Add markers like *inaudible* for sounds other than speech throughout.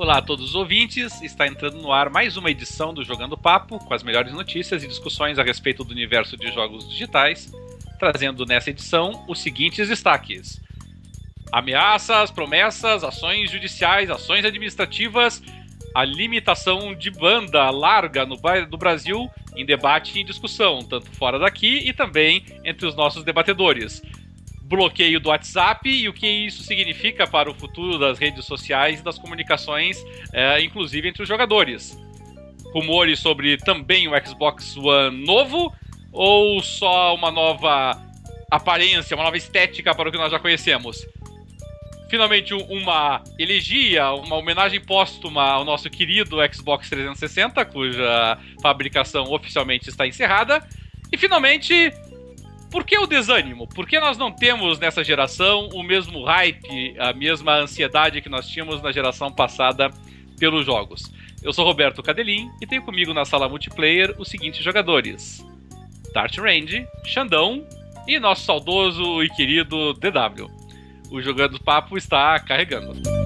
Olá a todos os ouvintes, está entrando no ar mais uma edição do Jogando Papo, com as melhores notícias e discussões a respeito do universo de jogos digitais, trazendo nessa edição os seguintes destaques: ameaças, promessas, ações judiciais, ações administrativas, a limitação de banda larga no, do Brasil em debate e em discussão, tanto fora daqui e também entre os nossos debatedores bloqueio do WhatsApp e o que isso significa para o futuro das redes sociais e das comunicações, é, inclusive entre os jogadores. Rumores sobre também o Xbox One novo ou só uma nova aparência, uma nova estética para o que nós já conhecemos? Finalmente, uma elegia, uma homenagem póstuma ao nosso querido Xbox 360, cuja fabricação oficialmente está encerrada. E finalmente, por que o desânimo? Por que nós não temos nessa geração o mesmo hype, a mesma ansiedade que nós tínhamos na geração passada pelos jogos? Eu sou Roberto Cadelin e tenho comigo na sala multiplayer os seguintes jogadores: Dart Range, Xandão e nosso saudoso e querido DW. O Jogando Papo está carregando.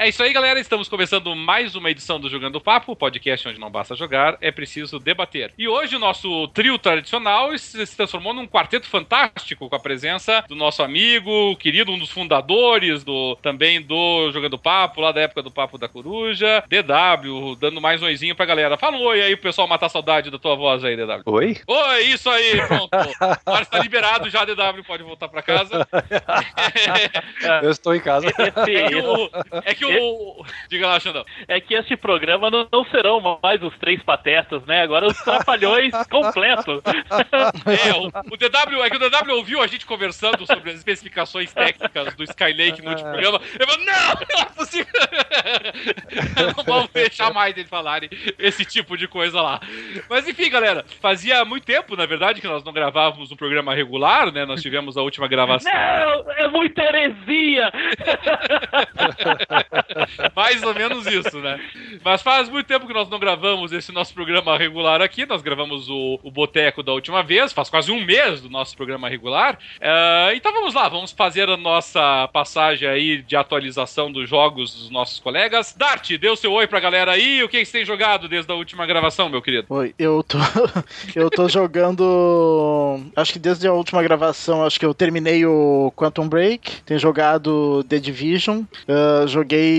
É isso aí, galera. Estamos começando mais uma edição do Jogando Papo, podcast onde não basta jogar, é preciso debater. E hoje o nosso trio tradicional se transformou num quarteto fantástico com a presença do nosso amigo, querido, um dos fundadores do também do Jogando Papo, lá da época do Papo da Coruja, DW, dando mais um oizinho pra galera. Fala um oi aí, o pessoal matar saudade da tua voz aí, DW. Oi? Oi, isso aí, pronto. *laughs* Agora está liberado já, DW, pode voltar pra casa. *laughs* Eu estou em casa. É que o, é que o o. Diga lá, Xandão. É que esse programa não, não, serão mais os três patetas, né? Agora os trapalhões *laughs* completos. É, o, o, DW, é que o DW ouviu a gente conversando sobre as especificações técnicas do Skylake no último programa. Ele falou: não, não é possível. *laughs* não vamos deixar mais eles falarem esse tipo de coisa lá. Mas enfim, galera, fazia muito tempo, na verdade, que nós não gravávamos um programa regular, né? Nós tivemos a última gravação. Não, é muita heresia! *laughs* *laughs* Mais ou menos isso, né? Mas faz muito tempo que nós não gravamos esse nosso programa regular aqui. Nós gravamos o, o Boteco da última vez, faz quase um mês do nosso programa regular. Uh, então vamos lá, vamos fazer a nossa passagem aí de atualização dos jogos dos nossos colegas. Dart, dê o seu oi pra galera aí. O que você tem jogado desde a última gravação, meu querido? Oi, eu tô, *laughs* eu tô jogando. Acho que desde a última gravação, acho que eu terminei o Quantum Break. Tenho jogado The Division. Uh, joguei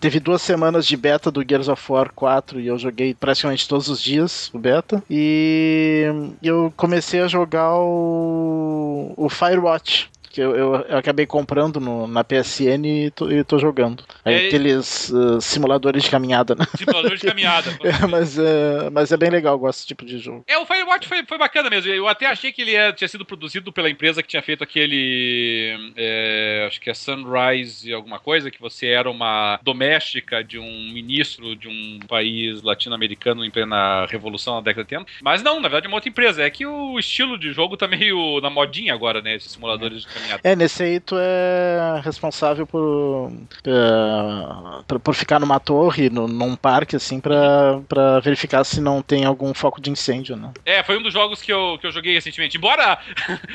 teve duas semanas de beta do Gears of War 4 e eu joguei praticamente todos os dias o beta. E eu comecei a jogar o, o Firewatch que eu, eu, eu, acabei comprando no, na PSN e tô, e tô jogando. Aí, é, aqueles uh, simuladores de caminhada, né? Simuladores de caminhada. *laughs* é, mas, é, mas é bem legal, gosto desse tipo de jogo. É, o Firewatch foi, foi bacana mesmo. Eu até achei que ele tinha sido produzido pela empresa que tinha feito aquele. É, acho que é Sunrise alguma coisa, que você era uma doméstica de um ministro de um país latino-americano em plena revolução na década de 80. Mas não, na verdade é uma outra empresa. É que o estilo de jogo tá meio na modinha agora, né? Esses simuladores de caminhada é, nesse aí tu é responsável por, uh, por, por, ficar numa torre, no, num parque, assim, pra, pra verificar se não tem algum foco de incêndio, né? É, foi um dos jogos que eu, que eu joguei recentemente. Embora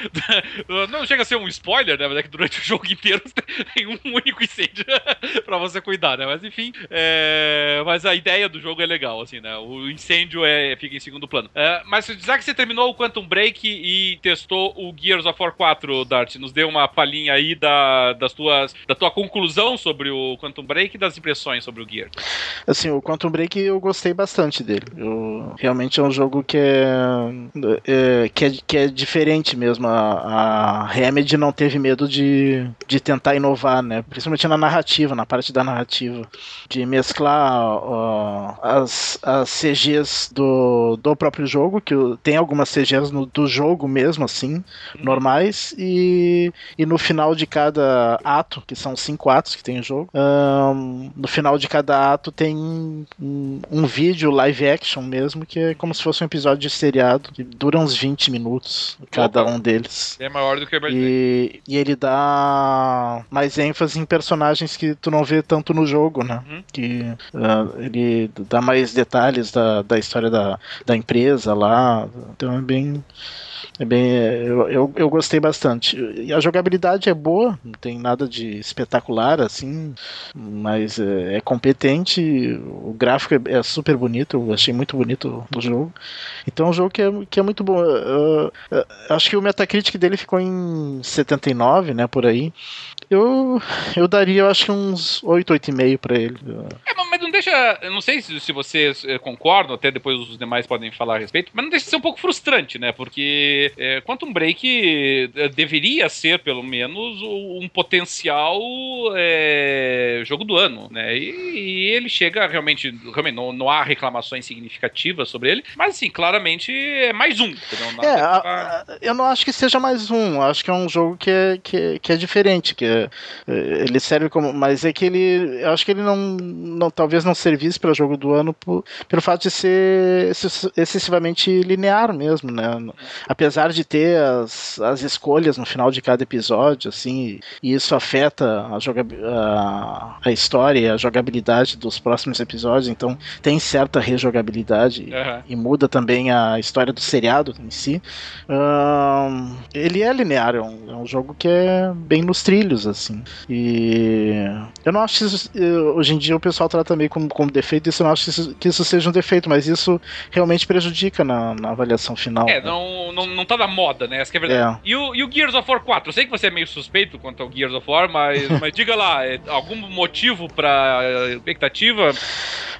*laughs* não chega a ser um spoiler, né? Mas é que durante o jogo inteiro *laughs* tem um único incêndio *laughs* pra você cuidar, né? Mas enfim, é... mas a ideia do jogo é legal, assim, né? O incêndio é, fica em segundo plano. É, mas já que você terminou o Quantum Break e testou o Gears of War 4, Dart, nos dê uma palhinha aí da, das tuas, da tua conclusão sobre o Quantum Break e das impressões sobre o Gear. Assim, o Quantum Break eu gostei bastante dele. Eu, realmente é um jogo que é, é, que, é que é diferente mesmo. A, a Remedy não teve medo de, de tentar inovar, né? Principalmente na narrativa, na parte da narrativa. De mesclar as, as CGs do, do próprio jogo, que tem algumas CGs no, do jogo mesmo, assim, uhum. normais, e e, e no final de cada ato, que são cinco atos que tem o jogo, um, no final de cada ato tem um, um, vídeo live action mesmo, que é como se fosse um episódio de seriado, que dura uns 20 minutos cada Opa. um deles. É maior do que o e, e ele dá mais ênfase em personagens que tu não vê tanto no jogo, né? Uhum. Que uh, ele dá mais detalhes da, da história da, da empresa lá. Então é bem. É bem, eu, eu, eu, gostei bastante. E a jogabilidade é boa, não tem nada de espetacular assim, mas é, é competente. O gráfico é, é, super bonito, eu achei muito bonito o jogo. Então é um jogo que é, que é muito bom. Eu, eu, acho que o Metacritic dele ficou em 79, né, por aí. Eu, eu daria, eu acho uns 8, 8,5 para ele. É, mas não deixa. Eu não sei se, se vocês eh, concordam, até depois os demais podem falar a respeito, mas não deixa de ser um pouco frustrante, né? Porque é, Quantum Break é, deveria ser, pelo menos, um potencial é, jogo do ano, né? E, e, ele chega realmente. realmente não, não há reclamações significativas sobre ele, mas assim, claramente é mais um. É, a, eu não acho que seja mais um. Acho que é um jogo que é, que, que é diferente, que é, ele serve como. Mas é que ele. Eu acho que ele não. não talvez não servisse para jogo do ano por, pelo fato de ser excessivamente linear mesmo, né? Apesar de ter as, as escolhas no final de cada episódio, assim, e isso afeta a, a, a história e a jogabilidade dos próximos episódios, então tem certa rejogabilidade uhum. e muda também a história do seriado em si. Um, ele é linear, é um, é um jogo que é bem nos trilhos, assim. E eu não acho que isso, hoje em dia o pessoal trata meio como, como defeito, isso eu não acho que isso, que isso seja um defeito, mas isso realmente prejudica na, na avaliação final. É, né? não, não, não tá na moda, né? Essa é verdade. É. E, o, e o Gears of War 4? Eu sei que você é meio suspeito quanto ao Gears of War, mas, *laughs* mas diga lá, é, algum motivo pra expectativa?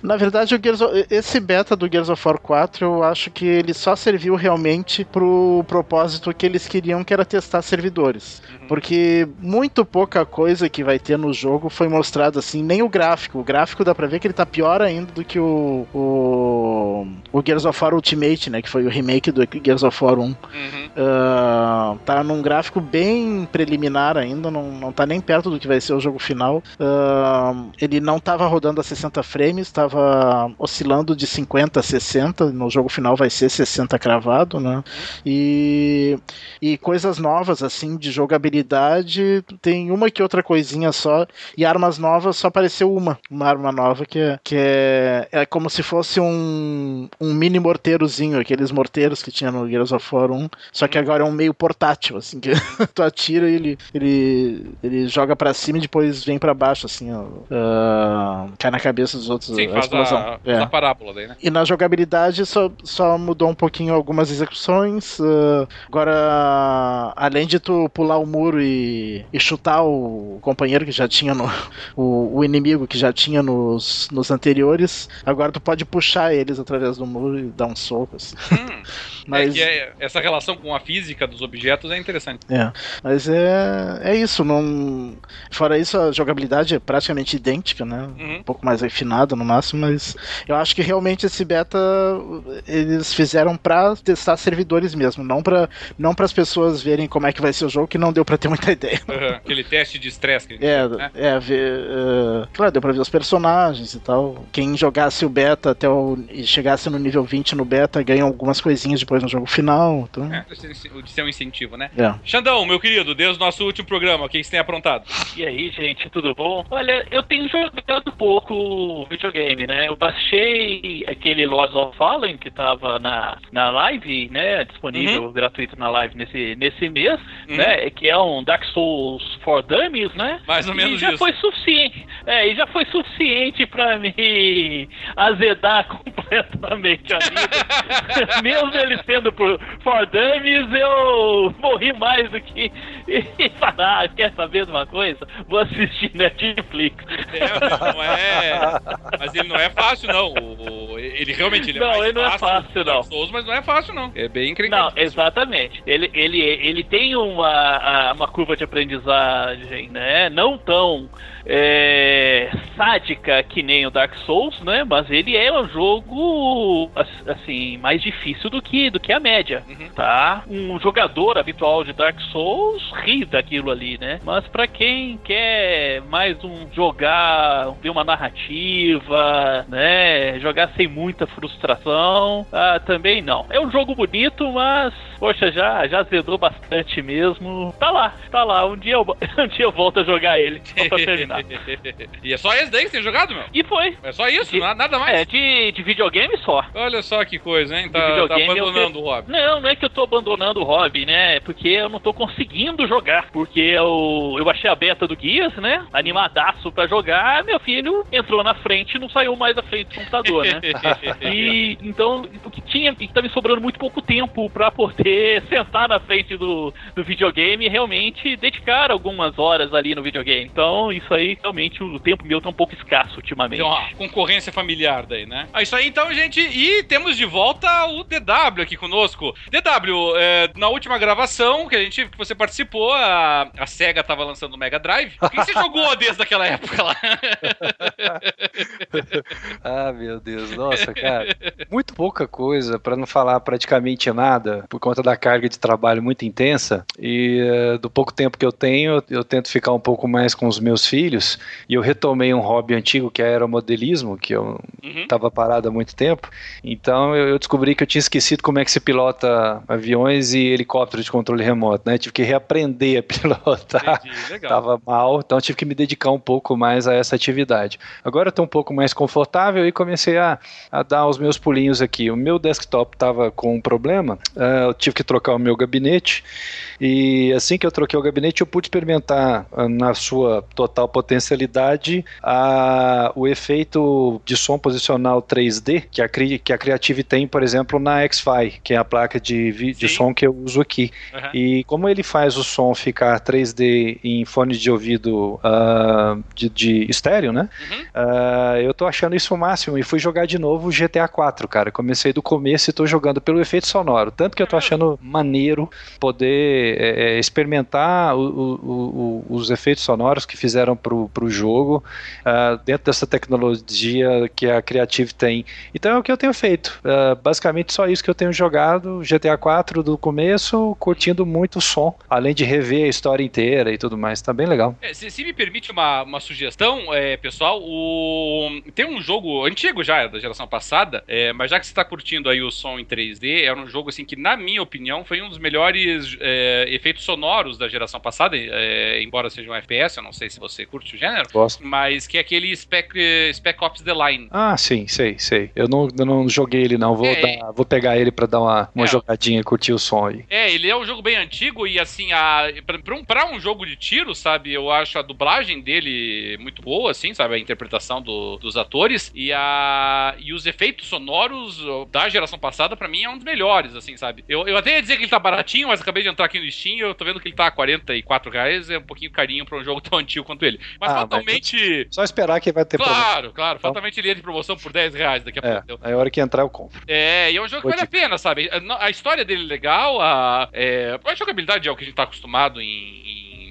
Na verdade, o Gears of, esse beta do Gears of War 4, eu acho que ele só serviu realmente pro propósito que eles queriam, que era testar servidores. Uhum. Porque muito pouca coisa que vai ter no jogo foi mostrada assim, nem o gráfico. O gráfico dá pra ver que ele tá pior ainda do que o, o, o Gears of War Ultimate, né? Que foi o remake do Gears of War 1. Uhum. Uh, tá num gráfico bem preliminar ainda, não, não tá nem perto do que vai ser o jogo final. Uh, ele não tava rodando a 60 frames, estava oscilando de 50 a 60, no jogo final vai ser 60 cravado, né? E, e coisas novas, assim, de jogabilidade, tem uma que outra coisinha só, e armas novas só apareceu uma, uma arma nova que é, que é, é como se fosse um, um mini morteirozinho, aqueles morteiros que tinha no Gears of War 1, só que agora é um meio portátil, assim, que *laughs* tu atira e ele, ele, ele joga para cima e depois vem para baixo, assim, ó, uh, cai na cabeça dos outros. Sim, faz a, é. a parábola daí, né? E na jogabilidade só, só mudou um pouquinho algumas execuções. Uh, agora, além de tu pular o muro e, e chutar o companheiro que já tinha no. *laughs* O, o, inimigo que já tinha nos, nos anteriores, agora tu pode puxar eles através do muro e dar um soco. Assim. *laughs* Hum, *laughs* mas, é é, essa relação com a física dos objetos é interessante. É, mas é, é isso. Não, fora isso, a jogabilidade é praticamente idêntica, né? Uhum. Um pouco mais refinada no máximo mas eu acho que realmente esse beta eles fizeram para testar servidores mesmo, não para não as pessoas verem como é que vai ser o jogo, que não deu para ter muita *laughs* ideia. Uhum, aquele teste de estresse. É, né? é, ver, uh, claro, deu para ver os personagens e tal. Quem jogasse o beta até o, e chegasse no nível 20 no beta ganha algumas coisinhas depois no jogo final. Então... É, de ser um incentivo, né? É. Xandão, meu querido, desde o nosso último programa, o que você tem aprontado? E aí, gente, tudo bom? Olha, eu tenho jogado pouco videogame, né? Eu baixei aquele Lords of Fallen que tava na, na live, né? Disponível uhum. gratuito na live nesse, nesse mês, uhum. né? Que é um Dark Souls for Dummies, né? Mais ou menos e já isso. foi suficiente. É, e já foi suficiente para me azedar *laughs* completamente a vida. *laughs* Mesmo ele sendo por For Dummies, eu morri mais do que. *laughs* E falar, ah, quer saber de uma coisa? Vou assistir Netflix. É, não é. Mas ele não é fácil, não. O, ele realmente ele é não, ele não é fácil, não. Souls, mas não é fácil, não. É bem incrível. Não, exatamente. Ele, ele, ele tem uma, uma curva de aprendizagem, né? Não tão. É é sádica que nem o Dark Souls, né? Mas ele é um jogo assim mais difícil do que do que a média, uhum. tá? Um jogador habitual de Dark Souls ri daquilo ali, né? Mas para quem quer mais um jogar, ver uma narrativa, né? Jogar sem muita frustração, ah, também não. É um jogo bonito, mas poxa, já já zedou bastante mesmo. Tá lá, tá lá. Um dia eu, *laughs* um dia eu volto a jogar ele só pra terminar. *laughs* e é só esse daí que você tem jogado, meu? E foi. É só isso, de, nada mais? É, de, de videogame só. Olha só que coisa, hein? Tá, tá abandonando o hobby. Não, não é que eu tô abandonando o hobby, né? É porque eu não tô conseguindo jogar. Porque eu, eu achei a beta do Guias, né? Animadaço pra jogar. Meu filho entrou na frente e não saiu mais à frente do computador, né? *laughs* e então, o que tinha, que tá me sobrando muito pouco tempo pra poder sentar na frente do, do videogame e realmente dedicar algumas horas ali no videogame. Então, isso aí, realmente, o tempo meu tá um pouco escasso ultimamente. Então, ó, concorrência familiar daí, né? É isso aí, então, gente. E temos de volta o DW aqui conosco. DW, é, na última gravação que a gente que você participou, a, a SEGA tava lançando o Mega Drive. O que você *laughs* jogou desde aquela época lá? *laughs* ah, meu Deus, nossa, cara. Muito pouca coisa, para não falar praticamente nada, por conta da carga de trabalho muito intensa. E uh, do pouco tempo que eu tenho, eu, eu tento ficar um pouco mais com os meus filhos. E eu retomei um hobby antigo que é aeromodelismo, que eu estava uhum. parado há muito tempo. Então eu, eu, descobri que eu tinha esquecido como é que se pilota aviões e helicópteros de controle remoto, né? Tive que reaprender a *laughs* pilotar. Tava mal, então tive que me dedicar um pouco mais a essa atividade. Agora eu tô um pouco mais confortável e comecei a, a dar os meus pulinhos aqui. O meu desktop estava com um problema, uh, eu tive que trocar o meu gabinete e assim que eu troquei o gabinete eu pude experimentar uh, na sua total potencialidade a, o efeito de som posicional 3D que a, que a Creative tem, por exemplo, na X-Fi, que é a placa de, de som que eu uso aqui. Uhum. E como ele faz o som ficar 3D em fone de ouvido uh, de, de estéreo, né? Uhum. Uh, eu tô achando isso o máximo e fui jogar de novo o GTA 4, cara. Comecei do começo e tô jogando pelo efeito sonoro. Tanto que eu tô uhum. Achando maneiro poder é, é, experimentar o, o, o, os efeitos sonoros que fizeram pro, pro jogo uh, dentro dessa tecnologia que a Creative tem. Então é o que eu tenho feito. Uh, basicamente só isso que eu tenho jogado. GTA 4 do começo, curtindo muito o som, além de rever a história inteira e tudo mais. Tá bem legal. É, se, se, me permite uma, uma sugestão, é, pessoal, o... tem um jogo antigo já, da geração passada, é, mas já que você está curtindo aí o som em 3D, é um jogo assim que, na minha opinião, foi um dos melhores é, efeitos sonoros da geração passada, é, embora seja um FPS, eu não sei se você curte o gênero, Gosto. mas que é aquele Spec, Spec Ops The Line. Ah, sim, sei, sei. Eu não, eu não joguei ele não, vou, é, dar, vou pegar ele para dar uma, uma é, jogadinha e curtir o som aí. É, ele é um jogo bem antigo e assim, a, pra, um, pra um jogo de tiro, sabe, eu acho a dublagem dele muito boa, assim, sabe, a interpretação do, dos atores e, a, e os efeitos sonoros da geração passada, para mim, é um dos melhores, assim, sabe. Eu, eu até ia dizer que ele tá baratinho, mas acabei de entrar aqui no Steam eu tô vendo que ele tá a 44 reais, é um pouquinho carinho pra um jogo tão antigo quanto ele. Mas ah, fatalmente... Mas só esperar que vai ter Claro, promoção. claro, então... fatalmente ele entra de promoção por 10 reais daqui a é, pouco. Aí a hora que entrar eu compro. É, e é um jogo que vale a pena, sabe? A história dele é legal, a, é, a jogabilidade é o que a gente tá acostumado em,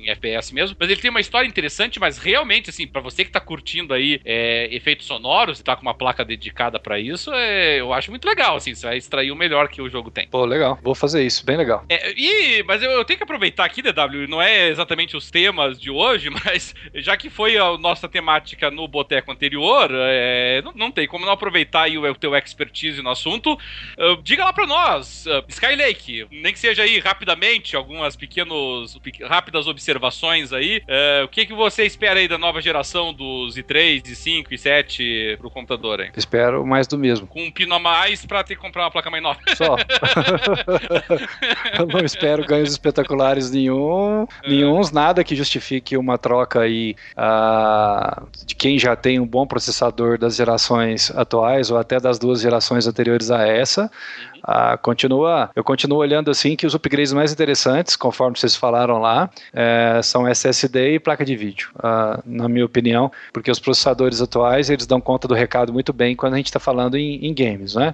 em FPS mesmo, mas ele tem uma história interessante, mas realmente, assim, para você que tá curtindo aí é, efeitos sonoros e tá com uma placa dedicada para isso, é, eu acho muito legal, assim, você vai extrair o melhor que o jogo tem. Pô, legal, vou fazer isso, bem legal. É, e, mas eu, eu, tenho que aproveitar aqui, DW, não é exatamente os temas de hoje, *laughs* mas já que foi a nossa temática no boteco anterior, é, não, não, tem como não aproveitar aí o, o teu expertise no assunto. Uh, diga lá para nós, uh, Skylake, nem que seja aí rapidamente, algumas pequenos, rápidas observações observações aí. É, o que, que você espera aí da nova geração dos i3, i5 e 7 pro computador aí? Espero mais do mesmo. Com um pino a mais pra ter que comprar uma placa mais nova. Só. *laughs* Eu não espero ganhos espetaculares nenhum, é. nenhums, nada que justifique uma troca aí uh, de quem já tem um bom processador das gerações atuais ou até das duas gerações anteriores a essa. Ah, continua, eu continuo olhando assim que os upgrades mais interessantes, conforme vocês falaram lá, é, são SSD e placa de vídeo, ah, na minha opinião, porque os processadores atuais eles dão conta do recado muito bem quando a gente está falando em, em, games, né?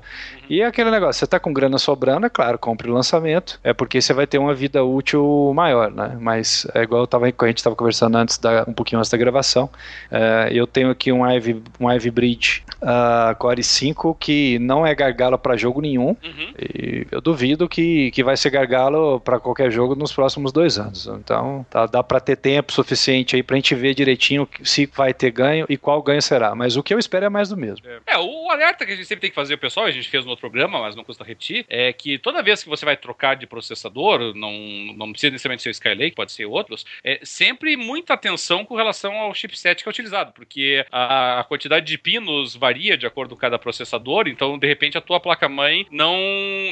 E é aquele negócio, você está com grana sobrando, é claro, compre o lançamento, é porque você vai ter uma vida útil maior, né? Mas é igual eu tava, a gente estava conversando antes da, um pouquinho antes da gravação, é, eu tenho aqui um Ivy, um Ivy Bridge uh, Core 5 que não é gargalo para jogo nenhum. Uhum. E eu duvido que, que vai ser gargalo para qualquer jogo nos próximos dois anos. Então tá, dá para ter tempo suficiente aí para a gente ver direitinho se vai ter ganho e qual ganho será. Mas o que eu espero é mais do mesmo. É, o alerta que a gente sempre tem que fazer, pessoal, a gente fez no outro programa, mas não custa repetir, é que toda vez que você vai trocar de processador, não, não precisa necessariamente ser o Skylake, pode ser outros, é sempre muita atenção com relação ao chipset que é utilizado, porque a, a quantidade de pinos varia de acordo com cada processador, então de repente a tua placa-mãe não,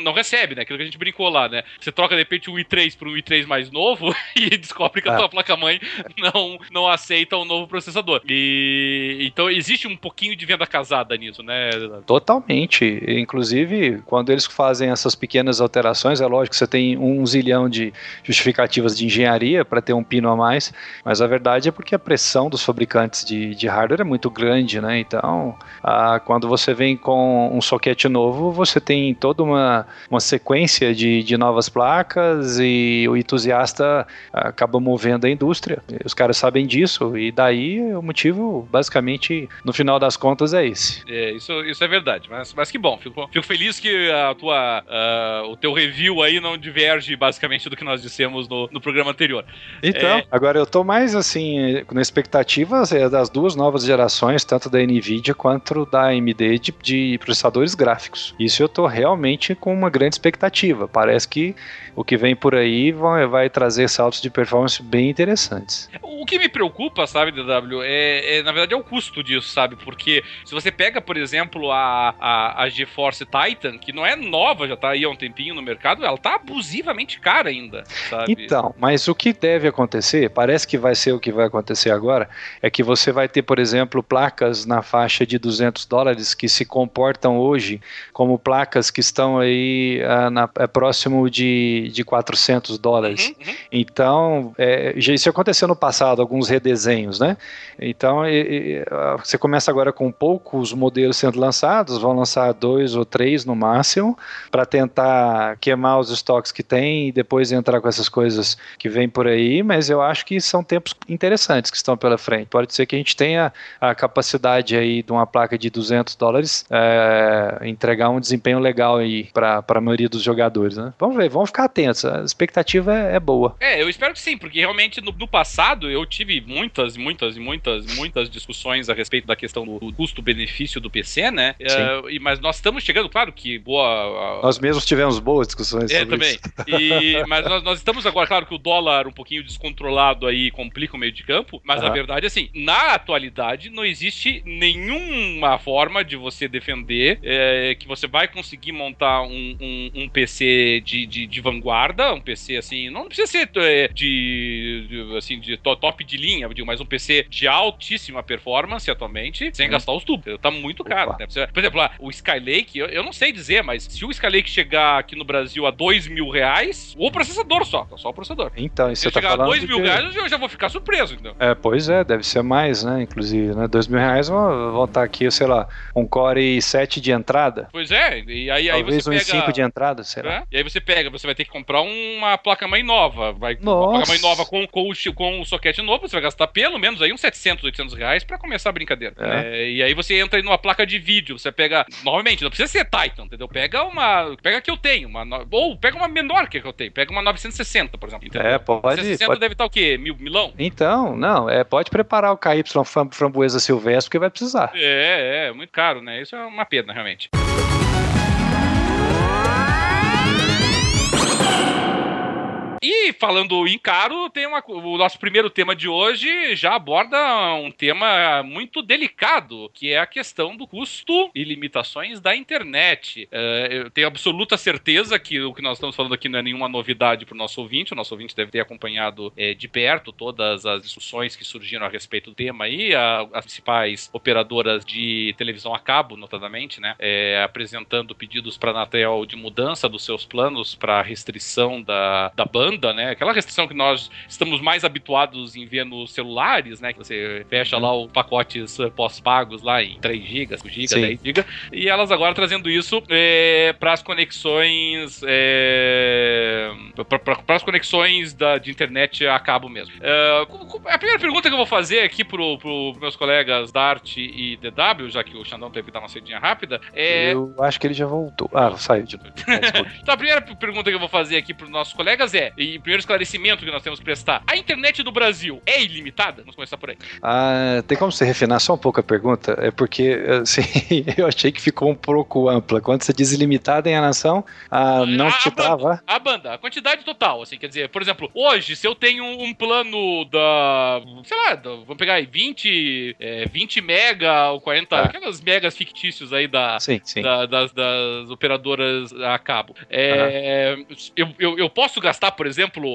não recebe, né? Aquilo que a gente brincou lá, né? Você troca de repente um i3 para um i3 mais novo *laughs* e descobre que a ah. tua placa-mãe *laughs* não, não aceita o um novo processador. E então existe um pouquinho de venda casada nisso, né? Totalmente. Inclusive, quando eles fazem essas pequenas alterações, é lógico que você tem um zilhão de justificativas de engenharia para ter um pino a mais, mas a verdade é porque a pressão dos fabricantes de, de hardware é muito grande, né? Então, a, quando você vem com um soquete novo, você tem toda uma, uma sequência de, de novas placas e o entusiasta acaba movendo a indústria. Os caras sabem disso e daí o motivo, basicamente, no final das contas, é esse. É, isso, isso é verdade, mas, mas que bom. Fico, fico feliz que a tua, uh, o teu review aí não diverge basicamente do que nós dissemos no, no programa anterior. Então, é... agora eu tô mais assim, na expectativa é, das duas novas gerações, tanto da Nvidia quanto da AMD de, de processadores gráficos. Isso eu tô realmente com uma grande expectativa. Parece que o que vem por aí vai, vai trazer saltos de performance bem interessantes. O que me preocupa, sabe, DW, é, é, na verdade é o custo disso, sabe? Porque se você pega, por exemplo, a, a, a GeForce Titan, que não é nova, já tá aí há um tempinho no mercado, ela tá abusivamente cara ainda, sabe? Então, mas o que deve acontecer, parece que vai ser o que vai acontecer agora, é que você vai ter, por exemplo, placas na faixa de 200 dólares que se comportam hoje como placas que estão aí ah, na, é, próximo de, de 400 dólares. Uhum, uhum. Então, é, já isso aconteceu no passado, alguns redesenhos, né? Então, e, e, você começa agora com poucos modelos sendo lançados, vão lançar dois ou três no máximo, para tentar queimar os estoques que tem e depois entrar com essas coisas que vem por aí, mas eu acho que são tempos interessantes que estão pela frente. Pode ser que a gente tenha a capacidade aí de uma placa de 200 dólares é, entregar um desempenho legal aí para a maioria dos jogadores, né? Vamos ver, vamos ficar atentos, a expectativa é, é boa. É, eu espero que sim, porque realmente no, no passado eu tive muitas, muitas, muitas, muitas discussões a respeito da questão do custo-benefício do PC, né? Uh, mas nós estamos chegando, claro que boa. Nós mesmos tivemos boas discussões. É, também. E, *laughs* mas nós, nós, estamos agora, claro que o dólar um pouquinho descontrolado aí complica o meio de campo, mas uhum. a verdade é assim, na atualidade não existe nenhuma forma de você defender é, que você vai conseguir montar um, um, um PC de, de, de, vanguarda, um PC assim, não precisa ser é, de, de, assim, de top de linha, mas um PC de altíssima performance atualmente, sem uhum. gastar os tubos. Tá muito caro. Né? Por exemplo, o Skylake, eu, eu, não sei dizer, mas se o Skylake chegar aqui no Brasil a dois mil reais, o processador só, tá só o processador. Então, se você tá chegar a dois mil que... reais, eu já vou ficar surpreso, então. É, pois é, deve ser mais, né? Inclusive, né? Dois mil reais vão, vão estar aqui, sei lá, um Core i7 de entrada. Pois é, e aí, aí você um pega... 5 de entrada, será? É? E aí você pega, você vai ter que comprar uma placa-mãe nova, vai Nossa. uma placa-mãe nova com, com, o, com o soquete novo, você vai gastar pelo menos aí uns 700, 800 reais pra começar a brincadeira. É. É, e aí você entra aí numa placa de vídeo, você pega, novamente, não precisa ser Titan, entendeu? Pega uma, pega a que eu tenho, uma, ou pega uma menor que eu tenho, pega uma 960, por exemplo. Entendeu? É, pode. 960 pode... deve estar o quê? Mil, milão? Então, não, é, pode preparar o KY framboesa silvestre, porque vai precisar. É, é, muito caro, né? Isso é uma pena, realmente. E falando em caro, tem uma, o nosso primeiro tema de hoje já aborda um tema muito delicado, que é a questão do custo e limitações da internet. Uh, eu tenho absoluta certeza que o que nós estamos falando aqui não é nenhuma novidade para o nosso ouvinte. O nosso ouvinte deve ter acompanhado é, de perto todas as discussões que surgiram a respeito do tema aí, a, as principais operadoras de televisão a cabo, notadamente, né, é, apresentando pedidos para a Anatel de mudança dos seus planos para restrição da, da banda, né? Aquela restrição que nós estamos mais habituados em ver nos celulares, né? Que você fecha lá os pacotes pós-pagos lá em 3 GB, 5 GB, 10 GB. E elas agora trazendo isso é, para as conexões. É, para as conexões da, de internet a cabo mesmo. É, a primeira pergunta que eu vou fazer aqui pro, pro meus colegas Dart e DW, já que o Xandão teve que dar uma cedinha rápida, é. Eu acho que ele já voltou. Ah, saiu de novo. *laughs* então a primeira pergunta que eu vou fazer aqui pros nossos colegas é, e primeiro esclarecimento que nós temos que prestar, a internet do Brasil é ilimitada? Vamos começar por aí. Ah, tem como você refinar só um pouco a pergunta? É porque, assim, *laughs* eu achei que ficou um pouco ampla. Quando você diz ilimitada em a nação, ah, não a, te a trava? Banda, a banda, a quantidade total, assim, quer dizer, por exemplo, hoje, se eu tenho um plano da, sei lá, da, vamos pegar aí, 20, é, 20 mega ou 40, ah. aquelas megas fictícios aí da, sim, sim. da das, das, operadoras a cabo. É, eu, eu, eu posso gastar, por exemplo,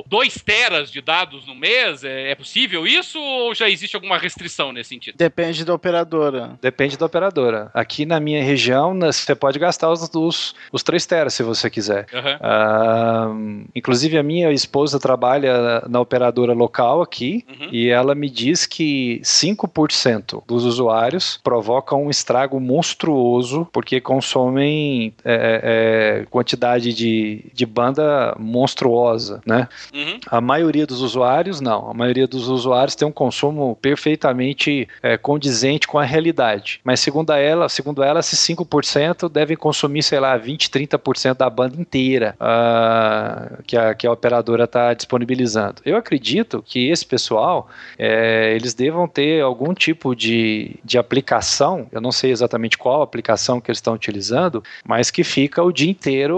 2 teras de dados no mês? É, é, possível isso ou já existe alguma restrição nesse sentido? Depende da operadora. Depende da operadora. Aqui na minha região, você pode gastar os, os, os 3 teras se você quiser. Uhum. Uh, inclusive, a minha esposa trabalha na operadora local aqui uhum. e ela me diz que 5% dos usuários provocam um estrago monstruoso porque consomem é, é, quantidade de, de banda monstruosa, né? Uhum. A maioria dos usuários, não. A maioria dos usuários tem um consumo perfeitamente é, condizente com a realidade. Mas segundo ela, segundo ela, esses 5% devem consumir, sei lá, 20, 30% da banda inteira uh, que, a, que a operadora está disponibilizando. Eu acredito que esse pessoal, é, eles devam ter algum tipo de, de aplicação, eu não sei exatamente qual aplicação que eles estão utilizando, mas que fica o dia inteiro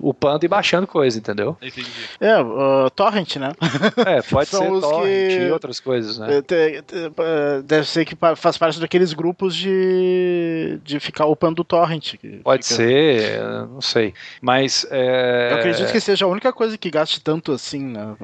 upando e baixando coisa, entendeu? Entendi. É, uh, torrent, né? *laughs* É, pode ser torrent que... e outras coisas, né? É, deve ser que faz parte daqueles grupos de, de ficar upando o torrent. Pode fica... ser, não sei. Mas. É... Eu acredito que seja a única coisa que gaste tanto assim, né?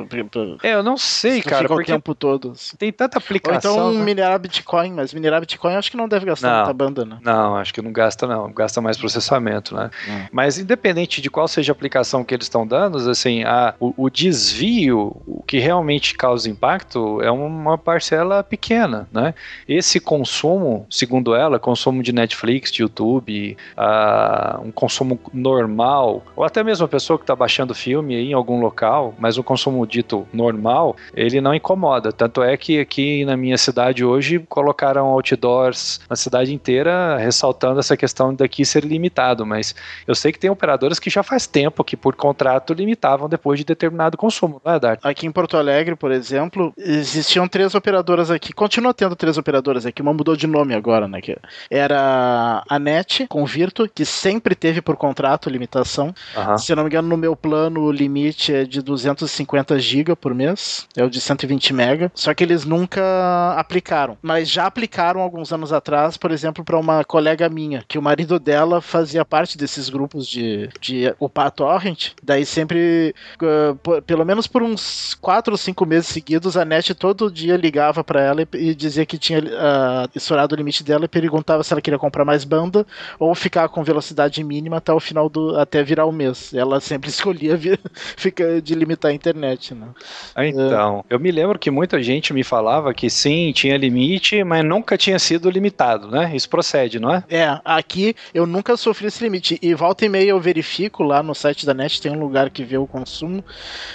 É, eu não sei, cara. Porque o tempo todo. Assim. Tem tanta aplicação. Ou então né? minerar Bitcoin, mas minerar Bitcoin acho que não deve gastar não, muita banda, né? Não, acho que não gasta, não. Gasta mais processamento, né? Hum. Mas independente de qual seja a aplicação que eles estão dando, assim, a, o, o desvio, o que realmente causa impacto é uma parcela pequena, né? Esse consumo, segundo ela, consumo de Netflix, de YouTube, uh, um consumo normal, ou até mesmo a pessoa que está baixando filme em algum local, mas um consumo dito normal, ele não incomoda. Tanto é que aqui na minha cidade hoje colocaram outdoors na cidade inteira ressaltando essa questão daqui ser limitado, mas eu sei que tem operadoras que já faz tempo que por contrato limitavam depois de determinado consumo, não é, Dart? Aqui em Porto Alegre, por exemplo, existiam três operadoras aqui, continua tendo três operadoras aqui, uma mudou de nome agora, né? Que era a NET com Virtu, que sempre teve por contrato limitação. Uhum. Se não me engano, no meu plano o limite é de 250 GB por mês, é o de 120 MB, só que eles nunca aplicaram. Mas já aplicaram alguns anos atrás, por exemplo, para uma colega minha, que o marido dela fazia parte desses grupos de, de upar torrent, daí sempre, uh, pelo menos por uns 4 ou 5 meses seguidos, a NET todo dia ligava para ela e, e, dizia que tinha uh, estourado o limite dela e perguntava se ela queria comprar mais banda ou ficar com velocidade mínima até o final do até virar o mês. Ela sempre *laughs* escolhia vir, fica de limitar a internet, né? Ah, então, eu me lembro que muita gente me falava que sim, tinha limite, mas nunca tinha sido limitado, né? Isso procede, não é? É, aqui eu nunca sofri esse limite e volta e meia eu verifico lá no site da NET, tem um lugar que vê o consumo.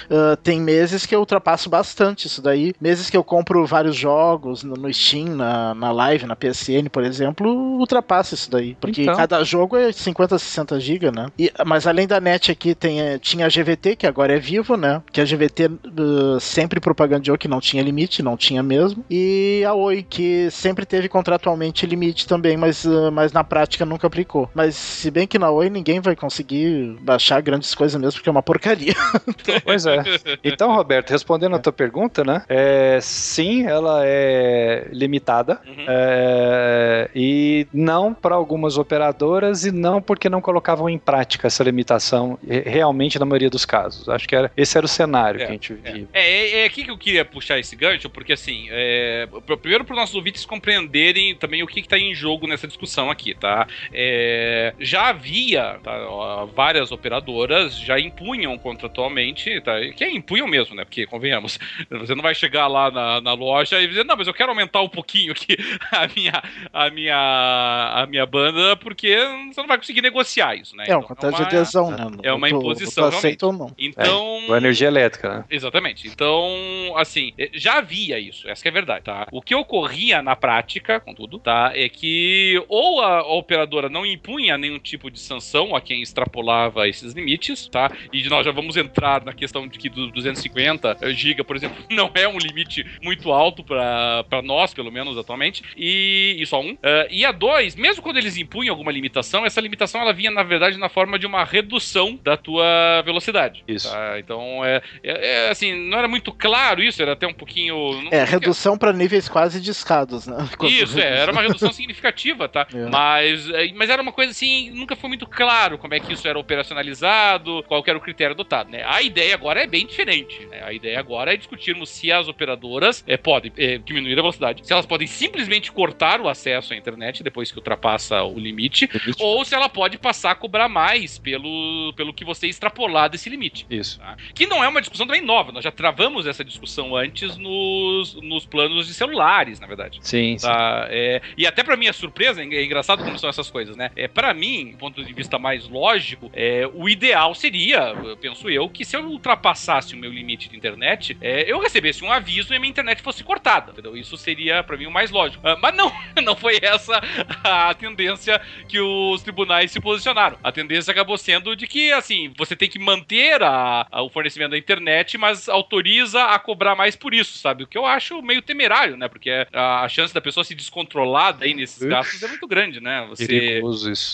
Uh, tem meses que eu ultrapasso bastante isso daí. Meses que eu compro vários jogos no, no Steam, na, na Live, na PSN, por exemplo, ultrapassa isso daí. Porque então. cada jogo é 50, 60 GB, né? E, mas além da NET aqui, tem, eh, tinha a GVT, que agora é vivo, né? Que a GVT uh, sempre propagandeou que não tinha limite, não tinha mesmo. E a Oi, que sempre teve contratualmente limite também, mas, uh, mas na prática nunca aplicou. Mas se bem que na Oi ninguém vai conseguir baixar grandes coisas mesmo, porque é uma porcaria. *laughs* Pois é. Então, Roberto, respondendo a tua pergunta, né? É, sim, ela é limitada. Uhum. é, e não para algumas operadoras e não porque não colocavam em prática essa limitação re- realmente na maioria dos casos. Acho que era, esse era o cenário É, que a gente via. É, é, é aqui que eu queria puxar esse gancho, porque assim, é, pr- primeiro para os nossos ouvintes compreenderem também o que está em jogo nessa discussão aqui, tá? É, já havia tá, ó, várias operadoras já impunham contratualmente, tá? Que é, impunham mesmo, né? Porque convenhamos, *laughs* você não vai chegar lá na, na loja e dizer, não, mas eu quero aumentar um pouquinho aqui *laughs* a minha, a minha, a minha banda, porque você não vai conseguir negociar isso, né? É um Então, contrato de uma- adesão, né? é uma imposição, Tu aceita ou não. Então. Com a energia elétrica, né? Exatamente. Então, assim, eh, já havia isso, essa que é a verdade, tá? O que ocorria na prática, contudo, tá? É que ou a, a operadora não impunha nenhum tipo de sanção a quem extrapolava esses limites, tá? E nós já vamos entrar na questão de que do 250 GB, por exemplo, *laughs* não é um limite muito alto para nós, pelo menos atualmente. E isso a um. Ah, e a dois, mesmo quando eles impunham alguma limitação, essa limitação ela vinha, na verdade, na forma de uma redução da tua velocidade. Isso. tá? Então, é, é- é, assim, não era muito claro isso, era até um pouquinho. não- É, não- redução para níveis quase discados, né? *laughs* Quando Isso, é, era uma redução significativa, tá? *laughs* É. Mas, é, mas era uma coisa assim, nunca foi muito claro como é que isso era operacionalizado, qual que era o critério adotado, né? A ideia agora é bem diferente, né? A ideia agora é discutirmos se as operadoras é, podem é, diminuir a velocidade, se elas podem simplesmente cortar o acesso à internet depois que ultrapassa o limite, ou se ela pode passar a cobrar mais pelo, pelo que você extrapolar desse limite. Isso. tá? Que não é uma discussão também nova, nós já travamos essa discussão antes nos, nos planos de celulares, na verdade. Sim, sim. Tá, é, e até pra minha surpresa, é engraçado como são essas coisas, né? É, para mim, do ponto de vista mais lógico, é, o ideal seria, penso eu, que se eu ultrapassasse o meu limite de internet, é, eu recebesse um aviso e a minha internet fosse cortada, entendeu? Isso seria, pra mim, o mais lógico. Ah, mas não, *laughs* não foi essa a tendência que os tribunais se posicionaram. A tendência acabou sendo de que, assim, você tem que manter a- a- o fornecimento da internet, mas autoriza a cobrar mais por isso, sabe? O que eu acho meio temerário, né? Porque a, a chance da pessoa se descontrolar daí nesses gastos é muito grande, né? Você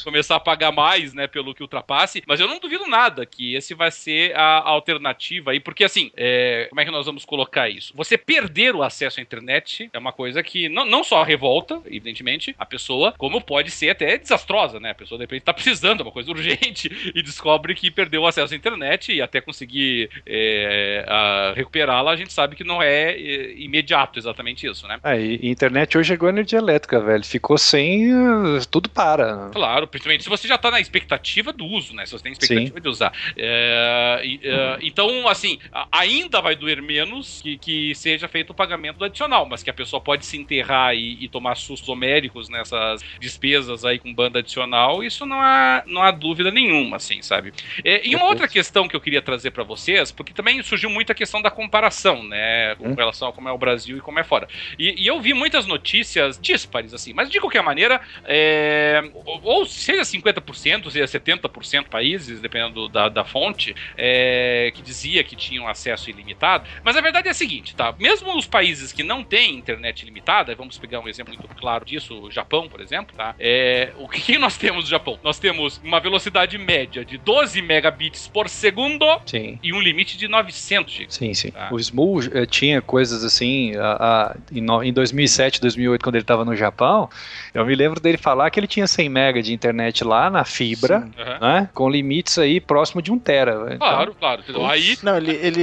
começar a pagar mais, né, pelo que ultrapasse, mas eu não duvido nada que esse vai ser a alternativa aí, porque assim, é, como é que nós vamos colocar isso? Você perder o acesso à internet é uma coisa que não, não só revolta, evidentemente, a pessoa, como pode ser até desastrosa, né? A pessoa de repente tá precisando, é uma coisa *laughs* urgente, e descobre que perdeu o acesso à internet e até conseguir é, recuperá-la, a gente sabe que não é, é, imediato exatamente isso, né? É, e internet hoje é igual energia elétrica, velho. Ficou sem, eh, tudo para. Claro, principalmente se você já tá na expectativa do uso, né? Se você tem expectativa de usar. É, é, então, assim, ainda vai doer menos que, que seja feito o pagamento do adicional, mas que a pessoa pode se enterrar e, e tomar sustos homéricos nessas despesas aí com banda adicional, isso não há, não há dúvida nenhuma, assim, sabe? É, e uma outra questão que eu queria trazer para vocês, porque também surgiu muito a questão da comparação, né? Com Hum. relação a como é o Brasil e como é fora. E, e eu vi muitas notícias díspares, assim, mas de qualquer maneira, é, ou, ou seja 50%, seja 70% países, dependendo da, da fonte, é, que dizia que tinham acesso ilimitado. Mas a verdade é a seguinte, tá? Mesmo os países que não têm internet ilimitada, vamos pegar um exemplo muito claro disso, o Japão, por exemplo, tá? É, o que nós temos no Japão? Nós temos uma velocidade média de 12 megabits por segundo Sim. e um limite de 900 GB. Sim, sim. Tá. O Smul eh, tinha coisas assim, a- a- em, no- em 2007, 2008, quando ele estava no Japão, eu me lembro dele falar que ele tinha 100 mega de internet lá na fibra. Aham. né, com limites aí próximo de 1 tera. Então, Claro, claro. entendeu? Aí Não, ele, ele.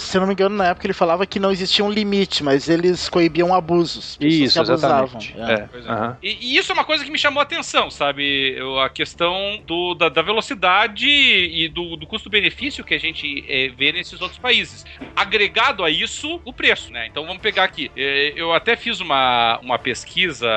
Se eu não me engano, na época ele falava que não existia um limite, mas eles coibiam abusos. Isso, que abusavam. exatamente. É. É, é. aham. E, e isso é uma coisa que me chamou a atenção, sabe? Eu- a questão do- da, da velocidade e do, do custo-benefício que a gente eh, vê nesses outros países. Agregado a isso, o preço, né? Então vamos pegar aqui. Eh, eu até fiz uma, uma pesquisa,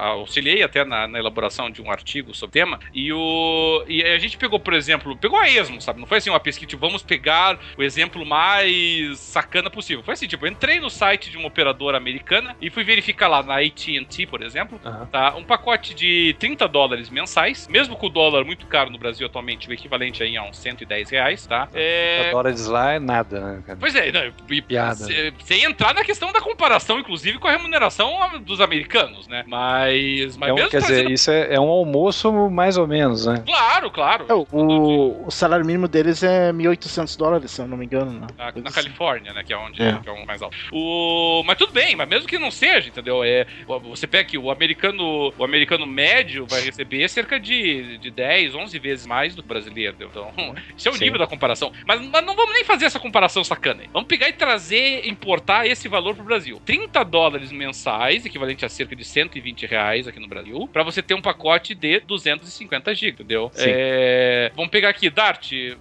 auxiliei até na, na elaboração de um artigo sobre o tema, e, o, e a gente pegou, por exemplo, pegou a esmo, sabe? Não foi assim uma pesquisa, tipo, vamos pegar o exemplo mais sacana possível. Foi assim, tipo, eu entrei no site de uma operadora americana e fui verificar lá na AT&T, por exemplo, Aham. tá? Um pacote de 30 dólares mensais, mesmo com o dólar muito caro no Brasil atualmente, o equivalente aí a uns 110 reais, tá? É... dólares lá é nada, né, cara? Pois é, não, e, Piada. Sem entrar na questão da comparação, inclusive, com a remuneração dos americanos, né? Mas, mas é um, Quer dizer, isso é, é, um almoço mais ou menos, né? Claro, claro. É, o, o, salário mínimo deles é 1.800 dólares, se eu não me engano. Né? Na, na Califórnia, né? Que é onde é. Que é o mais alto. O, mas tudo bem, mas mesmo que não seja, entendeu? É, você pega que o americano, o americano médio vai receber cerca de, de 10, 11 vezes mais do que o brasileiro, entendeu? Então, *laughs* esse é o Sim. nível da comparação. Mas, mas não vamos nem fazer essa comparação sacana. Hein? Vamos pegar e trazer, importar esse valor pro Brasil. 30 dólares mensais, equivalente a cerca de 120 reais aqui no Brasil, para você ter um pacote de 250 GB, entendeu? É, vamos pegar aqui, Dart, é,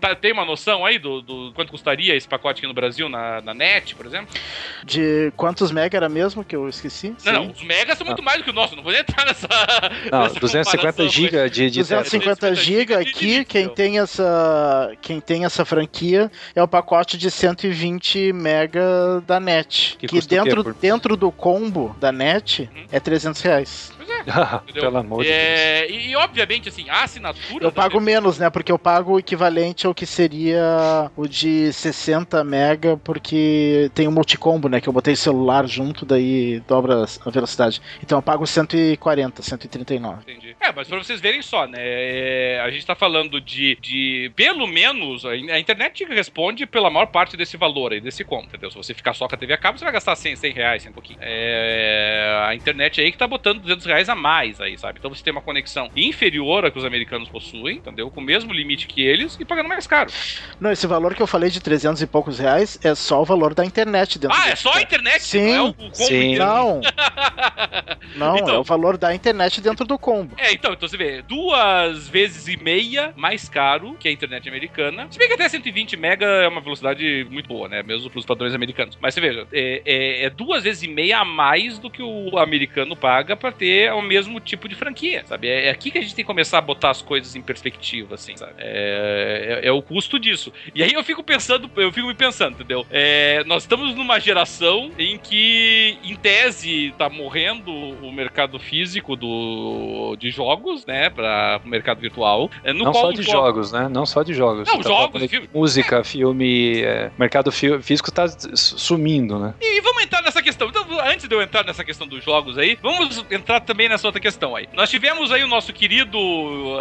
tá, tem uma noção aí do, do, quanto custaria esse pacote aqui no Brasil, na, na net, por exemplo? De quantos mega era mesmo que eu esqueci? Não, não os megas são muito mais do que o nosso, não vou nem entrar nessa. Não, nessa 250 GB de, de 250 GB aqui, quem tem essa quem tem essa franquia é o pacote de 120 mega da net, que, que dentro por... dentro do combo da net uhum. é 300 reais. *laughs* Pelo amor de é, Deus. E, e, obviamente, assim, a assinatura. Eu pago menos, né? Porque eu pago o equivalente ao que seria o de 60 mega, porque tem o um multicombo, né? Que eu botei celular junto, daí dobra a velocidade. Então eu pago 140, 139. Entendi. É, mas pra vocês verem só, né? É, a gente tá falando de, de pelo menos. A internet responde pela maior parte desse valor aí, desse combo, entendeu? Se você ficar só com a TV a cabo, você vai gastar 100, 100 reais, 100 um pouquinho. É, a internet aí que tá botando 200 reais a mais aí, sabe? Então você tem uma conexão inferior a que os americanos possuem, entendeu? Com o mesmo limite que eles e pagando mais caro. Não, esse valor que eu falei de 300 e poucos reais é só o valor da internet dentro Ah, é só a internet? Sim. Não é o, combo Sim. Não. *laughs* não, então, é o valor da internet dentro do combo. É, então, então você vê, duas vezes e meia mais caro que a internet americana. Se bem que até 120 mega é uma velocidade muito boa, né? Mesmo para os padrões americanos. Mas você veja, é, é, é, duas vezes e meia a mais do que o americano paga para ter o mesmo tipo de franquia, sabe? É, é, aqui que a gente tem que começar a botar as coisas em perspectiva, assim, sabe? É, é, é o custo disso. E aí eu fico pensando, eu fico me pensando, entendeu? É, nós estamos numa geração em que, em tese, tá morrendo o mercado físico do, de jogos, né? Para o mercado virtual. É, Não só de jogos, né? Não só de jogos. Não, tá jogos, filme. Música, filme, é, mercado físico tá sumindo, né? E, e vamos entrar nessa questão. Então, antes de eu entrar nessa questão dos jogos aí, vamos entrar também nessa outra questão aí. Nós tivemos aí o nosso querido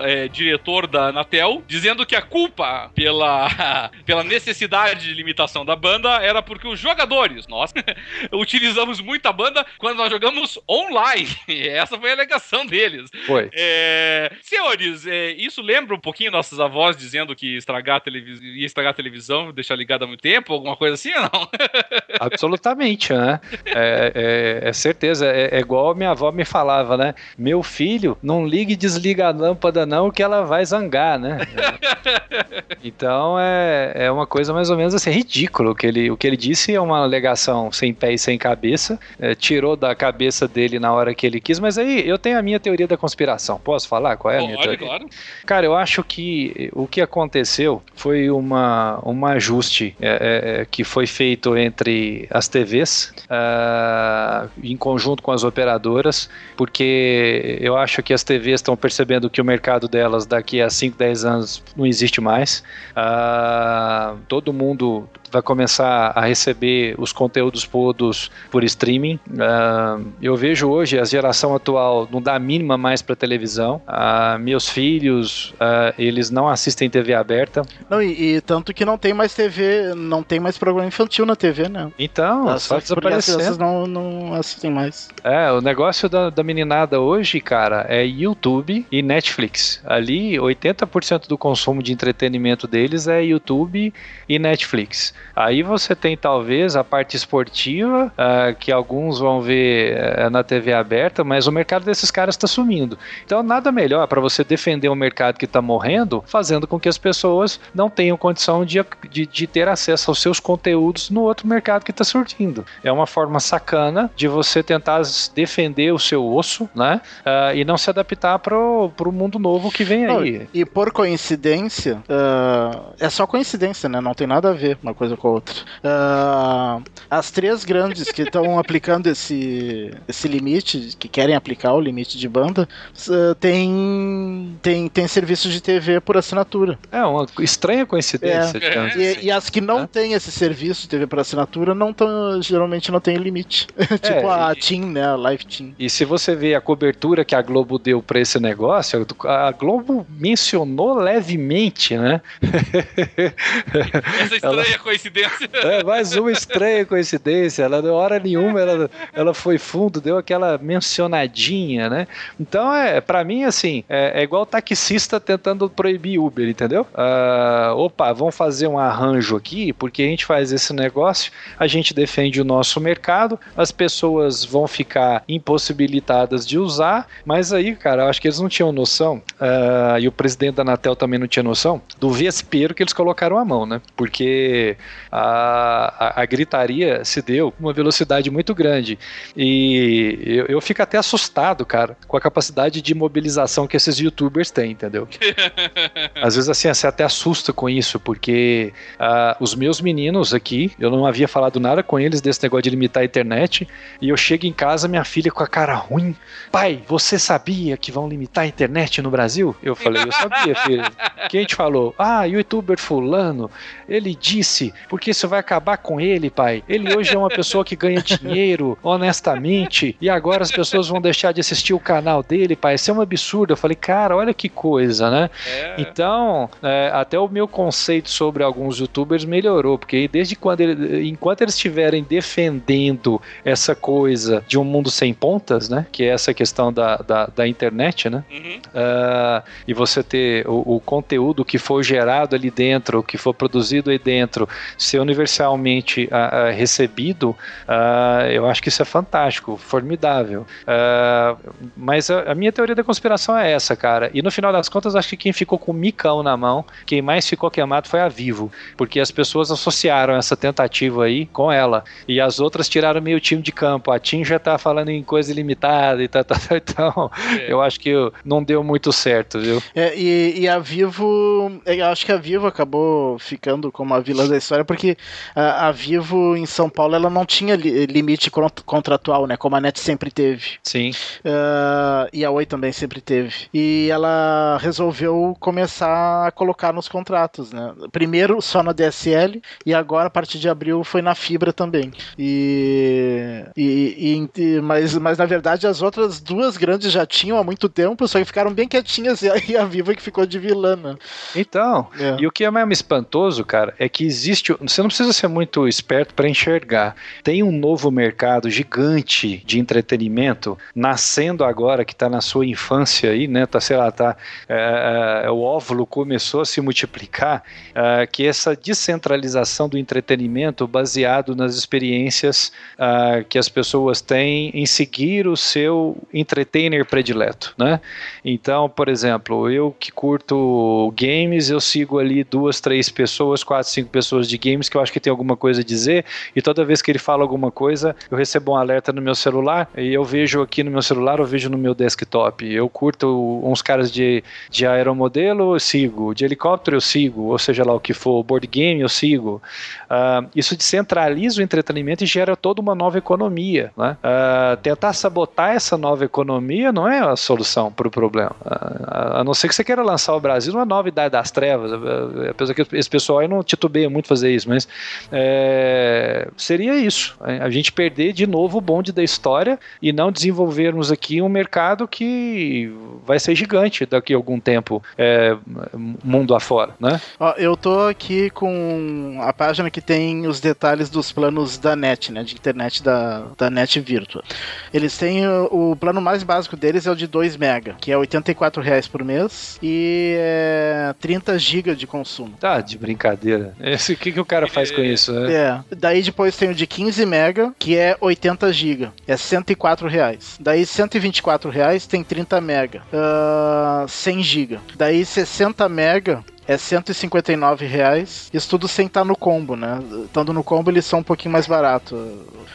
é, diretor da Anatel dizendo que a culpa pela, *laughs* pela necessidade de limitação da banda era porque os jogadores, nós, *laughs* utilizamos muito a banda quando nós jogamos online. *laughs* Essa foi a alegação deles. Foi. É, senhores, é, isso lembra um pouquinho nossas avós dizendo que estragar ia estragar a televisão, deixar ligada há muito tempo, alguma coisa assim ou não? Absolutamente, né? É, é, é certeza. É, é igual minha avó me falava, né? Meu filho, não ligue e desliga a lâmpada não, que ela vai zangar, né? *laughs* então é, é uma coisa mais ou menos assim, ridículo. O que ele, o que ele disse é uma alegação sem pé e sem cabeça, é, tirou da cabeça dele na hora que ele quis, mas aí eu tenho a minha teoria da conspiração. Posso falar qual é a minha teoria? Claro. Cara, eu acho que o que aconteceu foi uma, um ajuste é, é, é que foi feito entre as TVs, uh, ah, em conjunto com as operadoras, porque eu acho que as TVs estão percebendo que o mercado delas daqui a 5, 10 anos não existe mais. Uh, todo mundo vai começar a receber os conteúdos todos por streaming. Uh, eu vejo hoje a geração atual não dá a mínima mais para televisão. Uh, meus filhos, uh, eles não assistem TV aberta. Não, e, e, tanto que não tem mais TV, não tem mais programa infantil na TV, né? Então, As, só desaparecendo. As não, não assistem mais. É, o negócio da, da meninada hoje, cara, é YouTube e Netflix. Ali, 80% do consumo de entretenimento deles é YouTube e Netflix. Aí você tem talvez a parte esportiva, uh, que alguns vão ver uh, na TV aberta, mas o mercado desses caras está sumindo. Então nada melhor para você defender um mercado que está morrendo, fazendo com que as pessoas não não tenham condição de, de, de ter acesso aos seus conteúdos no outro mercado que está surgindo. É uma forma sacana de você tentar defender o seu osso, né? Uh, e não se adaptar para o mundo novo que vem aí. e por coincidência, uh, é só coincidência, né? Não tem nada a ver uma coisa com a outra. Uh, as três grandes que estão *laughs* aplicando esse, esse limite, que querem aplicar o limite de banda, tem, tem, tem serviços de TV por assinatura. É uma estranha coincidência. É. E, e, as que não é. têm esse serviço de TV por assinatura não tão, geralmente não tem limite. *laughs* tipo é, a e, Team, né? A Live Team. E se você vê a cobertura que a Globo deu para esse negócio, a Globo mencionou levemente, né? *laughs* Essa estranha ela, coincidência. É, mais uma estranha coincidência. Ela, de hora nenhuma, ela, ela foi fundo, deu aquela mencionadinha, né? Então, é, para mim, assim, é, é igual taxista tentando proibir Uber, entendeu? Uh, opa, vamos fazer um arranjo aqui, porque a gente faz esse negócio, a gente defende o nosso mercado, as pessoas vão ficar impossibilitadas de usar, mas aí, cara, eu acho que eles não tinham noção, uh, e o presidente da Anatel também não tinha noção, do vespeiro que eles colocaram a mão, né? Porque a, a, a gritaria se deu com uma velocidade muito grande. E eu, eu fico até assustado, cara, com a capacidade de mobilização que esses youtubers têm, entendeu? *laughs* Às vezes, assim, você até assusta com isso, porque uh, os meus meninos aqui, eu não havia falado nada com eles desse negócio de limitar a internet, e eu chego em casa, minha filha com a cara ruim. Pai, você sabia que vão limitar a internet no Brasil? Eu falei, eu sabia, filho. *laughs* Quem te falou? Ah, youtuber fulano, ele disse, porque isso vai acabar com ele, pai. Ele hoje é uma pessoa que ganha dinheiro honestamente, e agora as pessoas vão deixar de assistir o canal dele, pai. Isso é um absurdo. Eu falei, cara, olha que coisa, né? É. Então, é, até o meu conceito sobre alguns youtubers melhorou, porque desde quando ele, enquanto eles estiverem defendendo essa coisa de um mundo sem pontas, né? Que é essa questão da, da, da internet, né? Uhum. Uh, e você ter o, o, conteúdo que for gerado ali dentro, que for produzido aí dentro, ser universalmente uh, uh, recebido, eu acho que isso é fantástico, formidável. mas a, a minha teoria da conspiração é essa, cara. E no final das contas, acho que quem ficou com o micão na mão, quem mais ficou queimado foi a Vivo, porque as pessoas associaram essa tentativa aí com ela. E as outras tiraram meio time de campo. A Tim já tá falando em coisa ilimitada e tal, tá, tá, então é. eu acho que não deu muito certo, viu? É, e, e, a Vivo, eu acho que a Vivo acabou ficando como a vilã da história, porque a, a Vivo em São Paulo ela não tinha li, limite contratual, né? Como a NET sempre teve. Sim. Uh, e a Oi também sempre teve. E ela resolveu começar a colocar nos contratos, né? Primeiro só na DSL e agora a partir de abril foi na fibra também. E, e, e, mas, mas na verdade as outras duas grandes já tinham há muito tempo, só que ficaram bem quietinhas e a, a Viva que ficou de vilã. Né? Então, é. e o que é mais espantoso, cara, é que existe. Você não precisa ser muito esperto para enxergar. Tem um novo mercado gigante de entretenimento nascendo agora, que está na sua infância aí, né? Tá, sei lá, tá. É, é, o óvulo começou a se multiplicar, é, que essa descentralização do entretenimento baseado nas experiências uh, que as pessoas têm em seguir o seu entertainer predileto, né? Então, por exemplo, eu que curto games, eu sigo ali duas, três pessoas, quatro, cinco pessoas de games que eu acho que tem alguma coisa a dizer e toda vez que ele fala alguma coisa, eu recebo um alerta no meu celular e eu vejo aqui no meu celular, eu vejo no meu desktop. Eu curto uns caras de, de aeromodelo, eu sigo, de helicóptero eu sigo, ou seja lá o que for, board game eu sigo. Uh, isso descentraliza o entretenimento e gera toda uma nova economia. Né? Uh, tentar sabotar essa nova economia não é a solução para o problema. Uh, a não ser que você queira lançar o Brasil numa nova idade das trevas, apesar que esse pessoal aí não titubeia muito fazer isso, mas é, seria isso. A gente perder de novo o bonde da história e não desenvolvermos aqui um mercado que vai ser gigante daqui a algum tempo, é, mundo afora. Né? Ó, eu tô aqui com a página que tem os detalhes dos planos da NET, né, de internet da, da NET Virtua. Eles têm o, o plano mais básico deles é o de 2 mega, que é 84 reais por mês e é 30 GB de consumo. Tá, de brincadeira. o que, que o cara faz com isso, né? É. Daí depois tem o de 15 mega, que é 80 GB, é 104 reais. Daí 124 reais tem 30 mega, uh, 100 GB. Daí 60 mega é 159 reais. Isso tudo sem estar no combo, né? Estando no combo, eles são um pouquinho mais barato.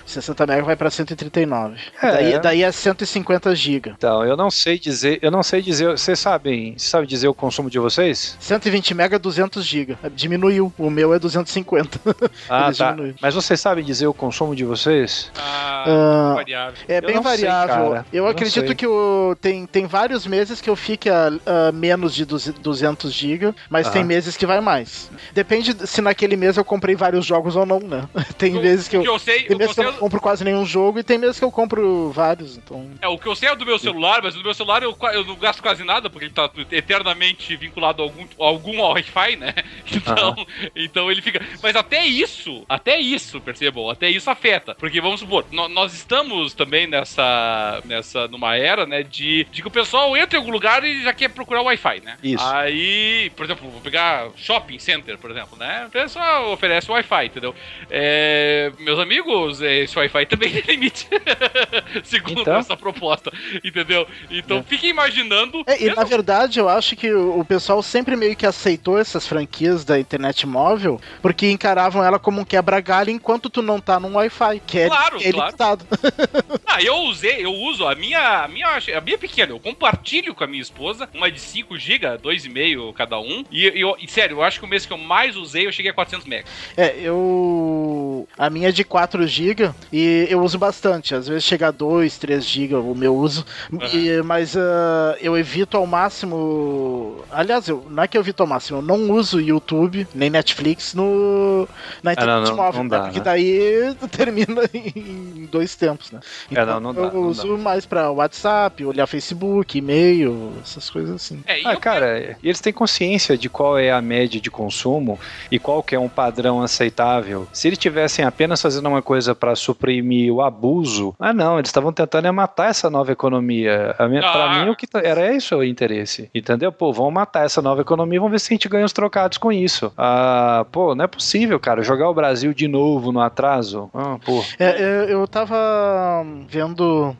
60 MB vai para 139. É. Daí, daí é 150 GB. Então, eu não sei dizer, eu não sei dizer, vocês sabem, sabem dizer o consumo de vocês? 120 MB 200 GB. Diminuiu. O meu é 250. *laughs* Ah, Eles tá. diminuíram. Mas vocês sabem dizer o consumo de vocês? Ah, Ah, variável. É Eu bem sei, variável. cara. eu Eu acredito sei. que o, tem, tem vários meses que eu fique a, a menos de 200 GB, mas Aham. tem meses que vai mais. Depende se naquele mês eu comprei vários jogos ou não, né? *laughs* Tem O- vezes que eu. que eu sei, Tem o que eu meses que eu não compro quase nenhum jogo e tem meses que eu compro vários, então. É, o que eu sei é do meu celular, mas do meu celular eu, eu não gasto quase nada, porque ele tá eternamente vinculado a algum, a algum Wi-Fi, né? *laughs* Então, então ele fica. Mas até isso, até isso, percebam, até isso afeta. Porque vamos supor, nó- nós estamos também nessa. nessa. numa era, né? De, de que o pessoal entra em algum lugar e já quer procurar Wi-Fi, né? Isso. Aí, por exemplo, vou pegar shopping center, por exemplo, né? O pessoal oferece Wi-Fi, entendeu? É, meus amigos, esse Wi-Fi também *laughs* tem limite. *laughs* Segundo Então? essa proposta, entendeu? Então É. fiquem imaginando. É, e mesmo- na verdade eu acho que o pessoal sempre meio que aceitou essas franquias da internet móvel porque encaravam ela como um quebra-galho enquanto tu não tá num Wi-Fi, que é, Claro, é claro. limitado. *laughs* Ah, eu usei, eu uso a minha, a minha, a minha pequena, eu compartilho com a minha esposa, uma de 5 GB, 2,5 cada um. E, eu, e sério, eu acho que o mês que eu mais usei, eu cheguei a 400 MB. É, eu. A minha é de 4 GB e eu uso bastante. Às vezes chega a 2, 3 GB o meu uso. E- mas ah, eu evito ao máximo. Aliás, eu, não é que eu evito ao máximo, eu não uso YouTube nem Netflix no, na internet Ah, não, não, móvel. não dá, né? Porque né? daí *laughs* termina em dois tempos, né? É, não, não dá, eu não uso mais pra WhatsApp, olhar Facebook, e-mail, essas coisas assim. É, e Ah, eu- cara, e eles têm consciência de qual é a média de consumo e qual que é um padrão aceitável. Se eles tivessem apenas fazendo uma coisa para suprimir o abuso, ah não, eles estavam tentando é matar essa nova economia. A Ah. Pra mim o que tá- era isso o interesse, entendeu? Pô, vamos matar essa nova economia, vamos ver se a gente ganha os trocados com isso. Ah, pô, não é possível, cara, jogar o Brasil de novo no atraso. Ah, pô. É, eu, eu tava vendo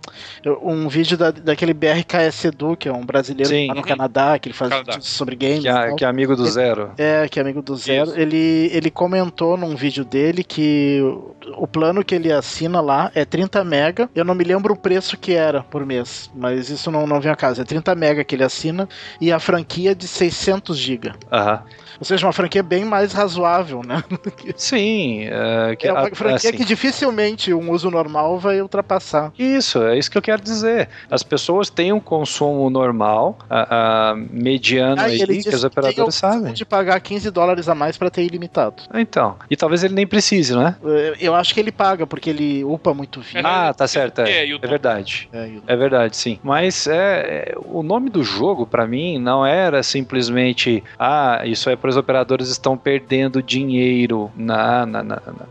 um vídeo da, daquele BRKS Edu, que é um brasileiro Sim. lá no Canadá, que ele faz Canadá. vídeos sobre games. Que, é- tal. que é amigo do Zero. É, que é amigo do Zero. Isso. Ele, ele comentou num vídeo dele que o, plano que ele assina lá é 30 mega. Eu não me lembro o preço que era por mês, mas isso não, não vem a caso. É 30 mega que ele assina e a franquia é de 600 GB. Aham. Ou seja, uma franquia bem mais razoável, né? *laughs* Sim, é, que, é uma franquia assim, que dificilmente um uso normal vai ultrapassar. Isso, é isso que eu quero dizer. As pessoas têm um consumo normal, a, a mediano Aí aí, que os operadores sabem. de pagar 15 dólares a mais para ter ilimitado. Então, e talvez ele nem precise, né? Eu- Eu acho que ele paga, porque ele upa muito vídeo. Ah, tá certo, É, é, é verdade. É, É verdade, sim. Mas é, o nome do jogo, pra mim, não era simplesmente ah, isso é para os operadores estão perdendo dinheiro. Não, não,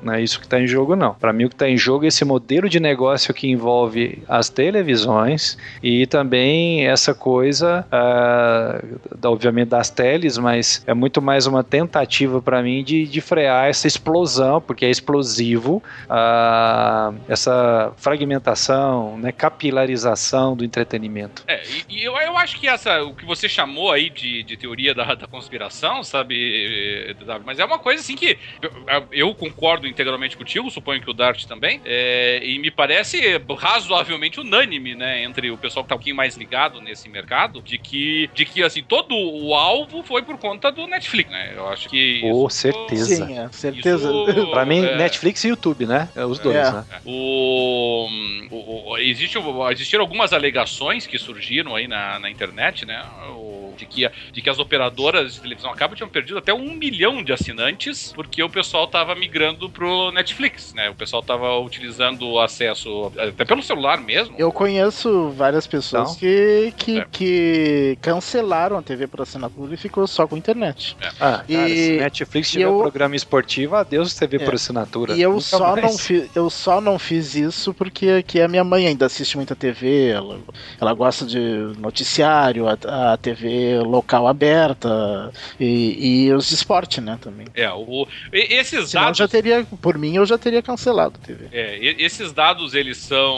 não, é isso que está em jogo, não. Pra mim, o que está em jogo é esse modelo de negócio que envolve as televisões e também essa coisa, ah, da- obviamente, das teles, mas é muito mais uma tentativa pra mim de, de frear essa explosão, porque é explosivo, ah, essa fragmentação, né, capilarização do entretenimento. É, e, e eu, eu acho que essa, o que você chamou aí de, de teoria da, da conspiração, sabe, Davi? Mas é uma coisa assim que eu, eu concordo integralmente contigo, suponho que o Dart também, é, e me parece razoavelmente unânime, né, entre o pessoal que tá um pouquinho mais ligado nesse mercado, de que, de que assim, todo o alvo foi por conta do Netflix, né? Eu acho que. Com isso- certeza. Sim, é, certeza. Isso- *laughs* Pra mim, É. Netflix e YouTube, né? É Os dois, É. né? O, o- o- existe, existiram algumas alegações que surgiram aí na, na internet, né? O- de, que, de que as operadoras de televisão a cabo tinham perdido até um milhão de assinantes porque o pessoal tava migrando pro Netflix, né? O pessoal tava utilizando o acesso até pelo celular mesmo. Eu conheço várias pessoas Então? que, que, É. que cancelaram a TV por assinatura e ficou só com internet. Ah, cara, E- se Netflix tiver eu- programa esportivo, adeus TV É. por assinatura. E eu Nunca só, mais. não fi, eu só não fiz isso porque que a minha mãe ainda assiste muita TV, ela, ela gosta de noticiário, a, a TV local aberta e, e os de esporte, né, também. É, o, esses Senão dados. já teria, por mim, eu já teria cancelado a TV. É, esses dados eles são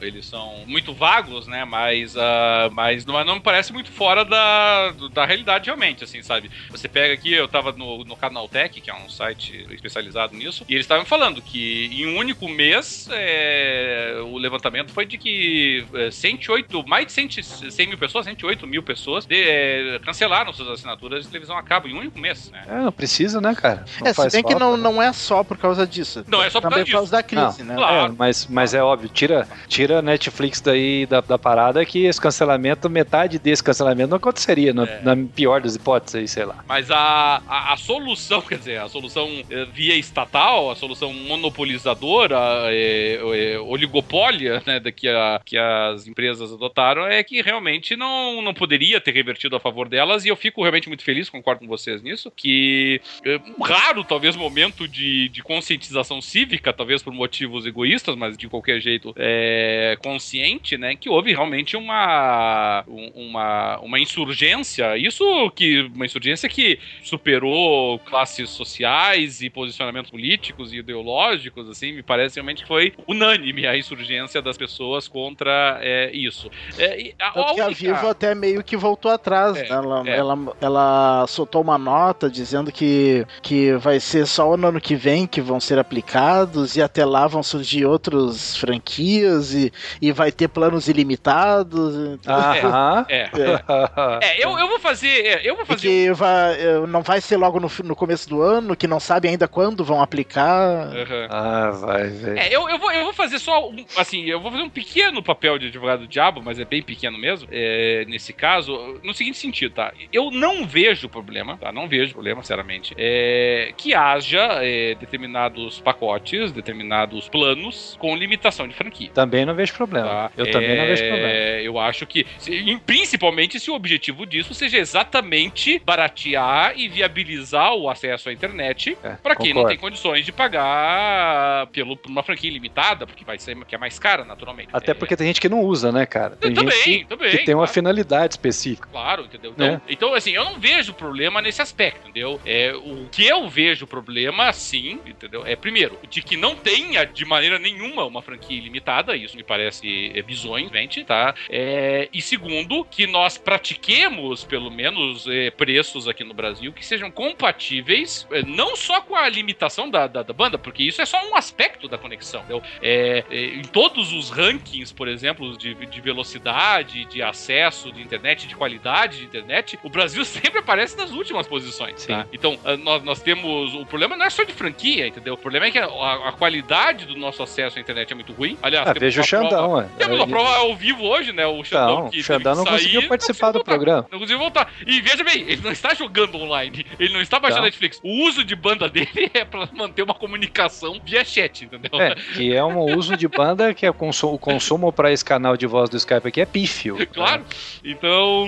eles são muito vagos, né? Mas, uh, mas não, não me parece muito fora da, da realidade realmente, assim, sabe? Você pega aqui, eu tava no, no Canaltech, que é um site especializado nisso, e eles estavam falando que em um único mês é, o levantamento foi de que 108, é, mais de 100, 100 mil pessoas, 108 mil pessoas de, é, cancelaram suas assinaturas de televisão a cabo em um único mês, né? É, não precisa, né, cara? Não é, se bem que não, né? não é só por causa disso. Não é só por causa, disso. por causa da crise, não, né? Claro. É, mas, mas é óbvio, tira, tira a Netflix daí da, da parada que esse cancelamento, metade desse cancelamento não aconteceria, no, é. na pior das hipóteses aí, sei lá. Mas a, a, a, solução, *laughs* quer dizer, a solução eh, via estatal, a solução monopolizadora, é, é, oligopólia, né, que, a, que as empresas adotaram, é que realmente não, não poderia ter revertido a favor delas, e eu fico realmente muito feliz, concordo com vocês nisso, que é um raro, talvez, momento de, de conscientização cívica, talvez por motivos egoístas, mas de qualquer jeito é, consciente, né, que houve realmente uma, uma, uma insurgência, isso que, uma insurgência que superou classes sociais e posicionamentos políticos e ideológicos, assim, me parece realmente que foi unânime a insurgência das pessoas contra é, isso. É, a, a que a Vivo até meio que voltou atrás, é, né? ela, é. ela, ela soltou uma nota dizendo que, que vai ser só no ano que vem que vão ser aplicados e até lá vão surgir outras franquias e, e vai ter planos ilimitados. Aham. É, é, é. eu, eu vou fazer. Eu vou fazer. E que vai, não vai ser logo no, no começo do ano, que não sabe ainda quando vão aplicar. Uhum. Ah, vai, velho. É, eu, eu, vou, eu vou fazer só um, assim, eu vou fazer um pequeno papel de advogado do diabo, mas é bem pequeno mesmo, é, nesse caso, no seguinte sentido, tá? Eu não vejo problema, tá? Não vejo problema, sinceramente, é, que haja é, determinados pacotes, determinados planos com limitação de franquia. Também não vejo problema. Tá? Eu também não vejo problema. É, eu acho que, principalmente se o objetivo disso seja exatamente baratear e viabilizar o acesso à internet é, para quem não tem condições de pagar pelo, por uma franquia limitada, porque vai ser que é mais cara, naturalmente. Até é, porque tem gente que não usa, né, cara? Tem também, gente também, que tem claro. uma finalidade específica. Claro, entendeu? Então, é. então, assim, eu não vejo problema nesse aspecto, entendeu? É, o que eu vejo problema, sim, entendeu? É, primeiro, de que não tenha de maneira nenhuma uma franquia ilimitada, isso me parece é, bizonho, gente, tá? É, e segundo, que nós pratiquemos, pelo menos, é, preços aqui no Brasil que sejam compatíveis, é, não só com a limitação da, da, da, banda, porque isso é só um aspecto da conexão. É, é, em todos os rankings, por exemplo, de, de velocidade, de acesso de internet, de qualidade de internet, o Brasil *laughs* sempre aparece nas últimas posições. Tá? Então, ah, nós, nós temos. O problema não é só de franquia, entendeu? O problema é que a, a qualidade do nosso acesso à internet é muito ruim. Aliás, ah, veja o Xandão, prova, Temos uma prova ao vivo hoje, né? O Xandão não, que. O Xandão não sair, conseguiu participar não do programa. Não conseguiu voltar. E veja bem, ele não está jogando online. Ele não está baixando Netflix. O uso de banda *laughs* dele é para manter uma comunicação via chat, entendeu? É, que é um uso de banda que é o consumo, o consumo para esse canal de voz do Skype aqui é pífio. Claro. Então,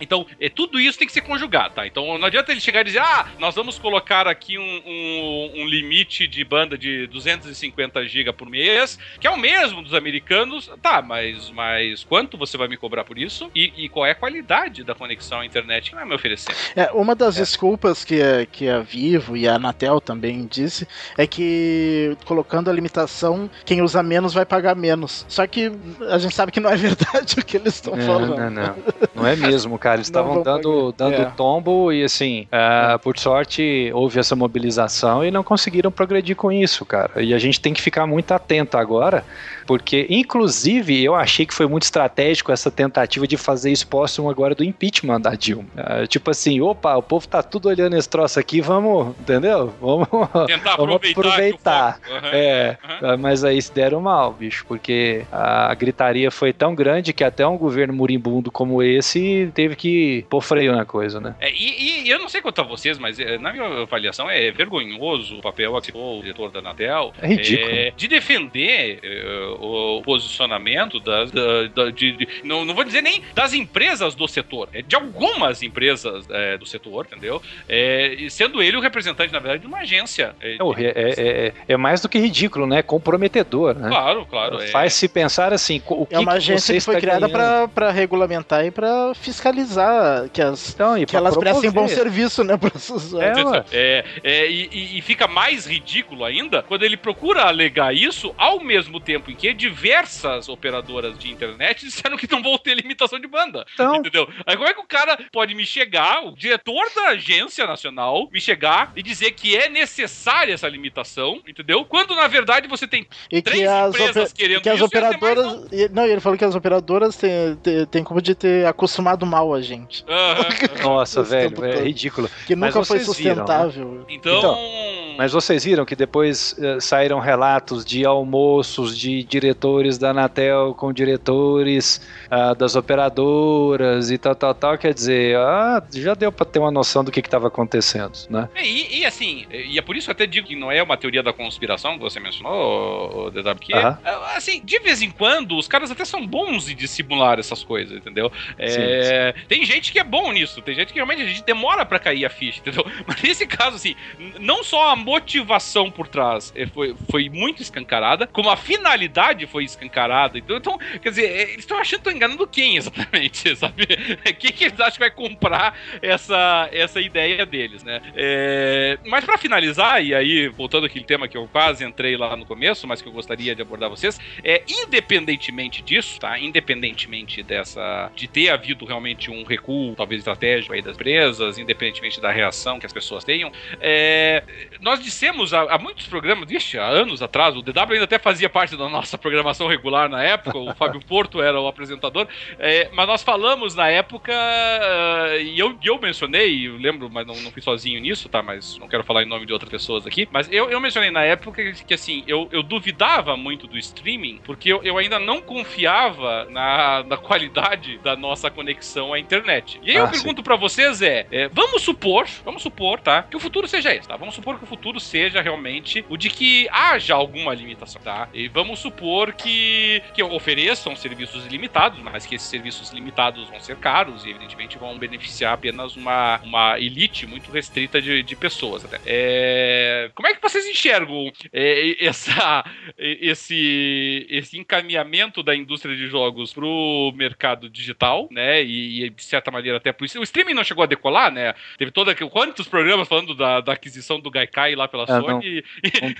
então é, tudo isso tem que ser conjugado, tá? Então não adianta ele chegar e dizer, ah, nós vamos colocar aqui um, um, um limite de banda de 250 GB por mês, que é o mesmo dos americanos. Tá, mas, mas quanto você vai me cobrar por isso? E, e qual é a qualidade da conexão à internet que vai me oferecer? É, uma das é. desculpas que a, que a Vivo e a Anatel também disse é que colocando a limitação, quem usa menos vai pagar menos. Só que a gente sabe que não é *laughs* verdade o que eles estão falando. Não, não. Não é mesmo, cara. Eles estavam dando, dando é. Tombo e assim, uh, por sorte houve essa mobilização e não conseguiram progredir com isso, cara. E a gente tem que ficar muito atento agora porque, inclusive, eu achei que foi muito estratégico essa tentativa de fazer isso próximo agora do impeachment da Dilma. Uh, tipo assim, opa, o povo tá tudo olhando esse troço aqui, vamos, entendeu? Vamos, Tentar *laughs* vamos aproveitar. aproveitar. Uhum. É, uhum. mas aí se deram mal, bicho, porque a gritaria foi tão grande que até um governo moribundo como esse teve que pôr freio na coisa, né? É, e, e, eu não sei quanto a vocês, mas eh, na minha avaliação é vergonhoso o papel que o diretor da Anatel é ridículo. É, de defender uh, o posicionamento das, da, da, de, de, não, não vou dizer nem das empresas do setor, é de algumas empresas é, do setor, entendeu? É, sendo ele o representante, na verdade, de uma agência. É, é, é, é, mais do que ridículo, né? Comprometedor, né? Claro, claro. Faz-se pensar assim, o que É uma que agência que foi criada para regulamentar e para pra fiscalizar que, as, Então, e que elas prestem bom promover. serviço, né, esses É, ué. É, é, e, e- e fica mais ridículo ainda quando ele procura alegar isso ao mesmo tempo em que diversas operadoras de internet *laughs* disseram que não vão ter limitação de banda. Então, Entendeu? Aí como é que o cara pode me chegar, o diretor da agência nacional, me chegar e dizer que é necessária essa limitação, entendeu? Quando na verdade você tem E três que as, empresas querendo que as isso, e operadoras. e- Não, ele falou que as operadoras têm, têm, têm como de ter acostumado mal a gente. *laughs* Nossa, Esse velho, é ridículo. Que Mas nunca foi vocês viram, né? sustentável. Então, Então, Mas vocês viram que depois eh, saíram relatos de almoços de diretores da Anatel com diretores ah, das operadoras e tal, tal, tal. Quer dizer, ah, já deu pra ter uma noção do que estava acontecendo, né? É, E, e, assim, e é por isso que eu até digo que não é uma teoria da conspiração que você mencionou, DW, que Aham. é, assim, de vez em quando os caras até são bons em dissimular essas coisas, entendeu? É, Tem gente que é bom nisso, tem gente que realmente a gente demora pra cair a ficha, entendeu? *laughs* Mas nesse caso, assim, não só a motivação por trás eh, foi, foi muito escancarada, como a finalidade foi escancarada. Então, então quer dizer, eh, eles estão achando que estão enganando quem exatamente, *laughs* sabe? Quem que eles acham que vai comprar essa, essa ideia deles, né? É, mas pra finalizar, e aí, voltando àquele tema que eu quase entrei lá no começo, mas que eu gostaria de abordar vocês, é, independentemente disso, tá? Independentemente dessa. de ter havido realmente um recuo, talvez estratégico aí das empresas, independentemente da reação que as pessoas tenham, é, nós dissemos há, há muitos programas, vixe, há anos atrás, o DW ainda até fazia parte da nossa programação regular na época, o Fábio *laughs* Porto era o apresentador, é, mas nós falamos na época, ah, e eu, eu mencionei, eu lembro, mas não, não fui sozinho nisso, tá? Mas não quero falar em nome de outras pessoas aqui, mas eu, eu mencionei na época que, que, assim, eu, eu duvidava muito do streaming, porque eu, eu ainda não confiava na, na qualidade da nossa conexão à internet. E aí eu Ah, pergunto pra vocês é, é, vamos supor, vamos supor, tá? Que o futuro seja esse, tá? Vamos supor que o futuro seja realmente o de que haja alguma limitação, tá? E vamos supor que, que ofereçam serviços ilimitados, mas que esses serviços limitados vão ser caros e evidentemente vão beneficiar apenas uma, uma elite muito restrita de, de pessoas. Até. É, como é que vocês enxergam é, *laughs* essa, esse, esse encaminhamento da indústria de jogos pro mercado digital, né? E, e, de certa maneira até por isso. O streaming não chegou a decolar, né? Teve toda quantos programas falando da, da aquisição do Gaikai lá pela Ah, Sony não. e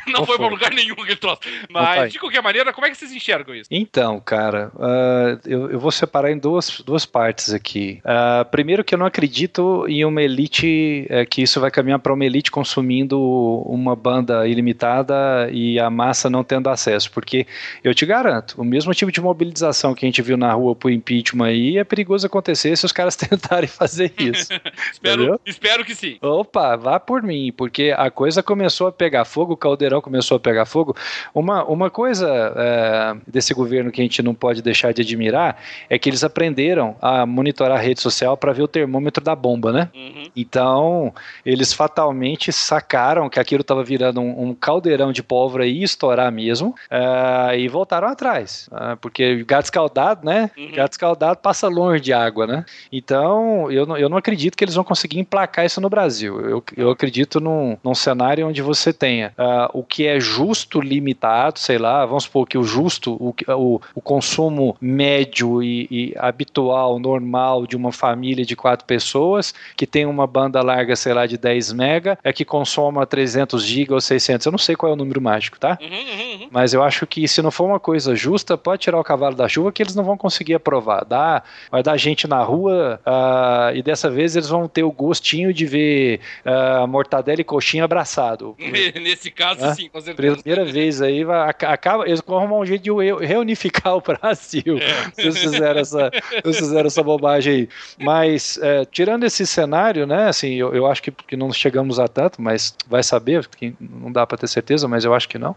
Não- *laughs* não, foi foi. pra lugar nenhum aquele troço. Mas, de qualquer maneira, como é que vocês enxergam isso? Então, cara, ah, eu, eu vou separar em duas, duas partes aqui. Ah, primeiro que eu não acredito em uma elite, eh, que isso vai caminhar para uma elite consumindo uma banda ilimitada e a massa não tendo acesso, porque eu te garanto, o mesmo tipo de mobilização que a gente viu na rua pro impeachment aí é perigoso acontecer se os caras *laughs* tentarem fazer isso. *laughs* Espero, espero que sim. Opa, vá por mim, porque a coisa começou a pegar fogo, o caldeirão começou a pegar fogo. Uma, uma coisa é, desse governo que a gente não pode deixar de admirar é que eles aprenderam a monitorar a rede social para ver o termômetro da bomba, né? Uhum. Então, eles fatalmente sacaram que aquilo estava virando um, um caldeirão de pólvora e estourar mesmo, é, e voltaram atrás. é, porque gato escaldado, né? Uhum. Gato escaldado passa longe de água, né? Então, eu não, eu não acredito que eles vão conseguir emplacar isso no Brasil. Eu, eu acredito num, num cenário onde você tenha o que é justo, limitado, sei lá, vamos supor que o justo, o, o, o consumo médio e, e habitual, normal de uma família de quatro pessoas, que tem uma banda larga, sei lá, de 10 mega, é que consoma 300 GB ou 600. Eu não sei qual é o número mágico, tá? Uhum, uhum, uhum. Mas eu acho que se não for uma coisa justa, pode tirar o cavalo da chuva que eles não vão conseguir aprovar. Dá, vai dar gente na rua ah, e dessa vez eles vão ter o gostinho de ver ah, mortadela e coxinha abraçado. *laughs* Nesse caso, Hã? sim, com certeza. Primeira vez aí, vai, aca- acaba, eles vão arrumar um jeito de eu- reunificar o Brasil. *laughs* Se eles fizeram essa, se eles fizeram essa bobagem aí. Mas, é, tirando esse cenário, né, assim, eu, eu acho que, que não chegamos a tanto, mas vai saber, porque não dá para ter certeza, mas eu acho que não.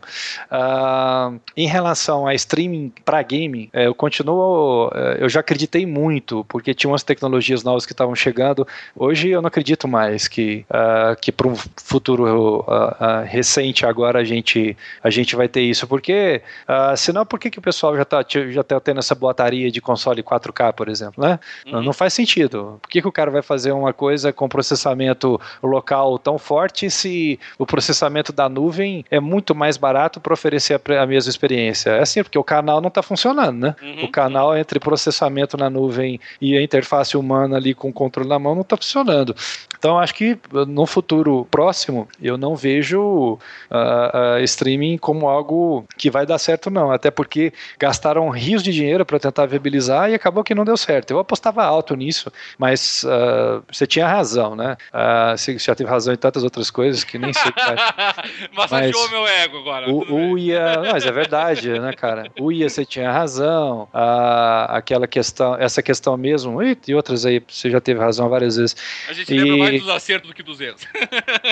Ah, em relação a streaming para gaming, é, eu continuo, é, eu já acreditei muito, porque tinha umas tecnologias novas que estavam chegando. Hoje eu não acredito mais que, ah, que para um futuro uh, uh, recente agora a gente, a gente vai ter isso, porque uh, senão por que, que o pessoal já está já tá tendo essa boataria de console 4K, por exemplo, né? Uhum. Não, não, faz sentido. Por que, que o cara vai fazer uma coisa com processamento local tão forte se o processamento da nuvem é muito mais barato para oferecer a, a, mesma experiência? É assim, porque o canal não está funcionando, né? Uhum. O canal entre processamento na nuvem e a interface humana ali com o controle na mão não está funcionando. Então, acho que no futuro próximo, eu não vejo uh, uh, streaming como algo que vai dar certo, não. Até porque gastaram rios de dinheiro para tentar viabilizar e acabou que não deu certo. Eu apostava alto nisso, mas uh, você tinha razão, né? você já teve razão em tantas outras coisas que nem sei. Massageou *laughs* mas meu ego agora. O, o IA, mas é verdade, né, cara? O IA você tinha razão. aquela questão, essa questão mesmo, e outras aí, você já teve razão várias vezes. A gente e... lembra mais dos acertos do que dos erros.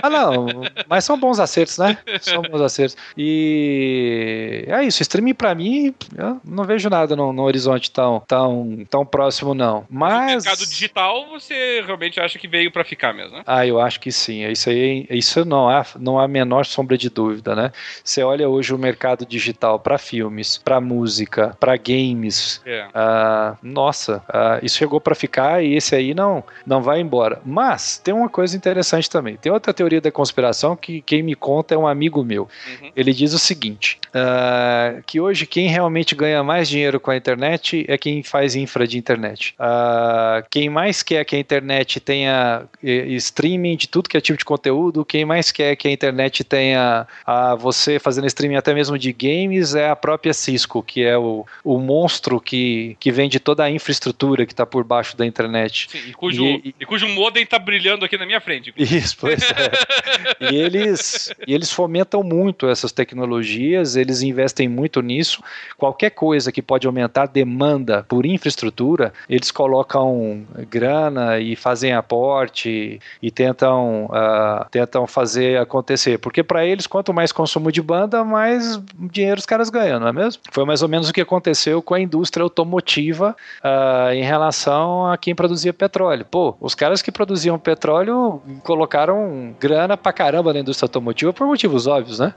ah, não, mas são bons acertos, né? *laughs* São bons acertos. E é isso, streaming para mim, eu não vejo nada no, no, horizonte tão, tão, tão próximo, não. Mas. No mercado digital, você realmente acha que veio para ficar mesmo, né? Ah, eu acho que sim. Isso aí, isso não há, não há a menor sombra de dúvida, né? Você olha hoje o mercado digital para filmes, para música, para games. É. Ah, nossa, ah, isso chegou para ficar e esse aí não, não vai embora. Mas tem uma coisa interessante também. Tem outra teoria da conspiração que quem me conta é um amigo meu. Uhum. Ele diz o seguinte: uh, que hoje quem realmente ganha mais dinheiro com a internet é quem faz infra de internet. Uh, quem mais quer que a internet tenha streaming de tudo que é tipo de conteúdo, quem mais quer que a internet tenha uh, você fazendo streaming até mesmo de games é a própria Cisco, que é o, o monstro que, que vende toda a infraestrutura que está por baixo da internet. Sim, e cujo, e, e cujo modem está brilhando aqui na minha frente. Isso, pois é. *laughs* e, eles, e eles fomentam muito essas tecnologias, eles investem muito nisso. Qualquer coisa que pode aumentar a demanda por infraestrutura, eles colocam grana e fazem aporte e tentam, uh, tentam fazer acontecer. Porque para eles, quanto mais consumo de banda, mais dinheiro os caras ganham, não é mesmo? Foi mais ou menos o que aconteceu com a indústria automotiva uh, em relação a quem produzia petróleo. Pô, os caras que produziam petróleo colocaram grana pra caramba na indústria automotiva por motivos óbvios, né?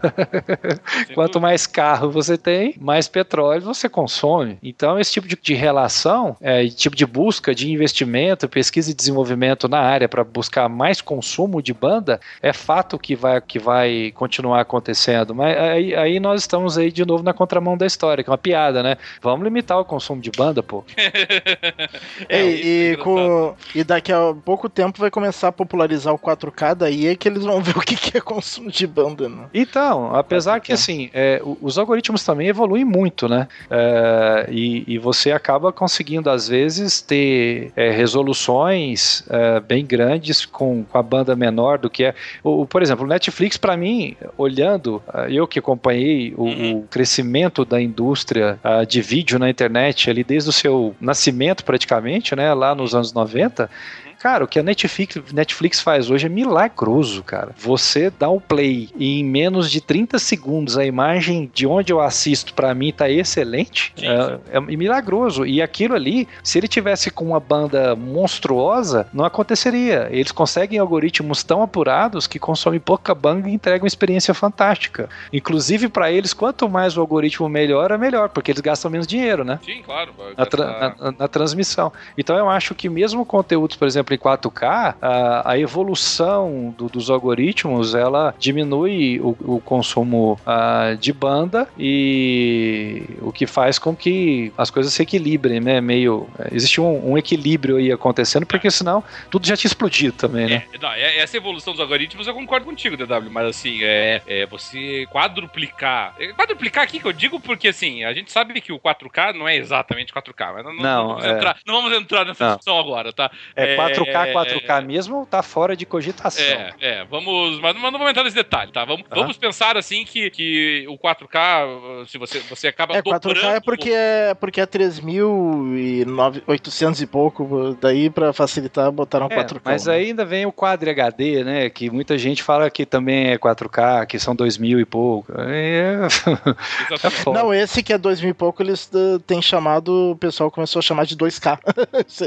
*laughs* Quanto mais carro você tem, mais petróleo você consome. Então, esse tipo de, de relação, é, tipo de busca de investimento, pesquisa e desenvolvimento na área para buscar mais consumo de banda, é fato que vai, que vai continuar acontecendo. Mas aí, aí nós estamos aí de novo na contramão da história, que é uma piada, né? Vamos limitar o consumo de banda, pô. *laughs* é, e, e, com, e daqui a pouco tempo vai começar a popularizar o 4K, daí é que eles vão *laughs* ver o que é consumo de banda, né? Então, apesar que assim, é, os algoritmos também evoluem muito, né? É, e, e, você acaba conseguindo, às vezes, ter é, resoluções é, bem grandes com, com, a banda menor do que é. O, por exemplo, o Netflix, para mim, olhando, é, eu que acompanhei o, uhum. o crescimento da indústria uh, de vídeo na internet ali desde o seu nascimento praticamente, né, lá nos anos 90, Cara, o que a Netflix, Netflix faz hoje é milagroso, cara. Você dá um play e em menos de 30 segundos a imagem de onde eu assisto para mim tá excelente. É, é, milagroso. E aquilo ali, se ele tivesse com uma banda monstruosa, não aconteceria. Eles conseguem algoritmos tão apurados que consomem pouca banda e entregam uma experiência fantástica. Inclusive para eles, quanto mais o algoritmo melhora, melhor, porque eles gastam menos dinheiro, né? Sim, claro. Na, tra na, na transmissão. Então eu acho que mesmo conteúdos, por exemplo, em 4K, a, a evolução do, dos algoritmos ela diminui o, o consumo uh, de banda e o que faz com que as coisas se equilibrem, né? Meio existe um, um equilíbrio aí acontecendo, porque senão tudo já tinha explodido também, né? É, não, é, essa evolução dos algoritmos eu concordo contigo, DW, mas assim é, é você quadruplicar, é, quadruplicar aqui que eu digo porque assim a gente sabe que o 4K não é exatamente 4K, mas não, não, não vamos, é... entrar, não vamos entrar nessa discussão agora, tá? É, 4K 4K, 4K mesmo tá fora de cogitação. É, é, vamos. Mas não vamos entrar nesse detalhe, tá? Vamos, vamos pensar assim que, que o 4K, se você, você acaba é, 4K é porque é, porque é 3.800 e pouco, daí pra facilitar botaram é, 4K. Mas né? ainda vem o Quadro HD, né? Que muita gente fala que também é 4K, que são 2.000 e pouco. É... *laughs* é não, esse que é 2.000 e pouco, eles uh, têm chamado, o pessoal começou a chamar de 2K.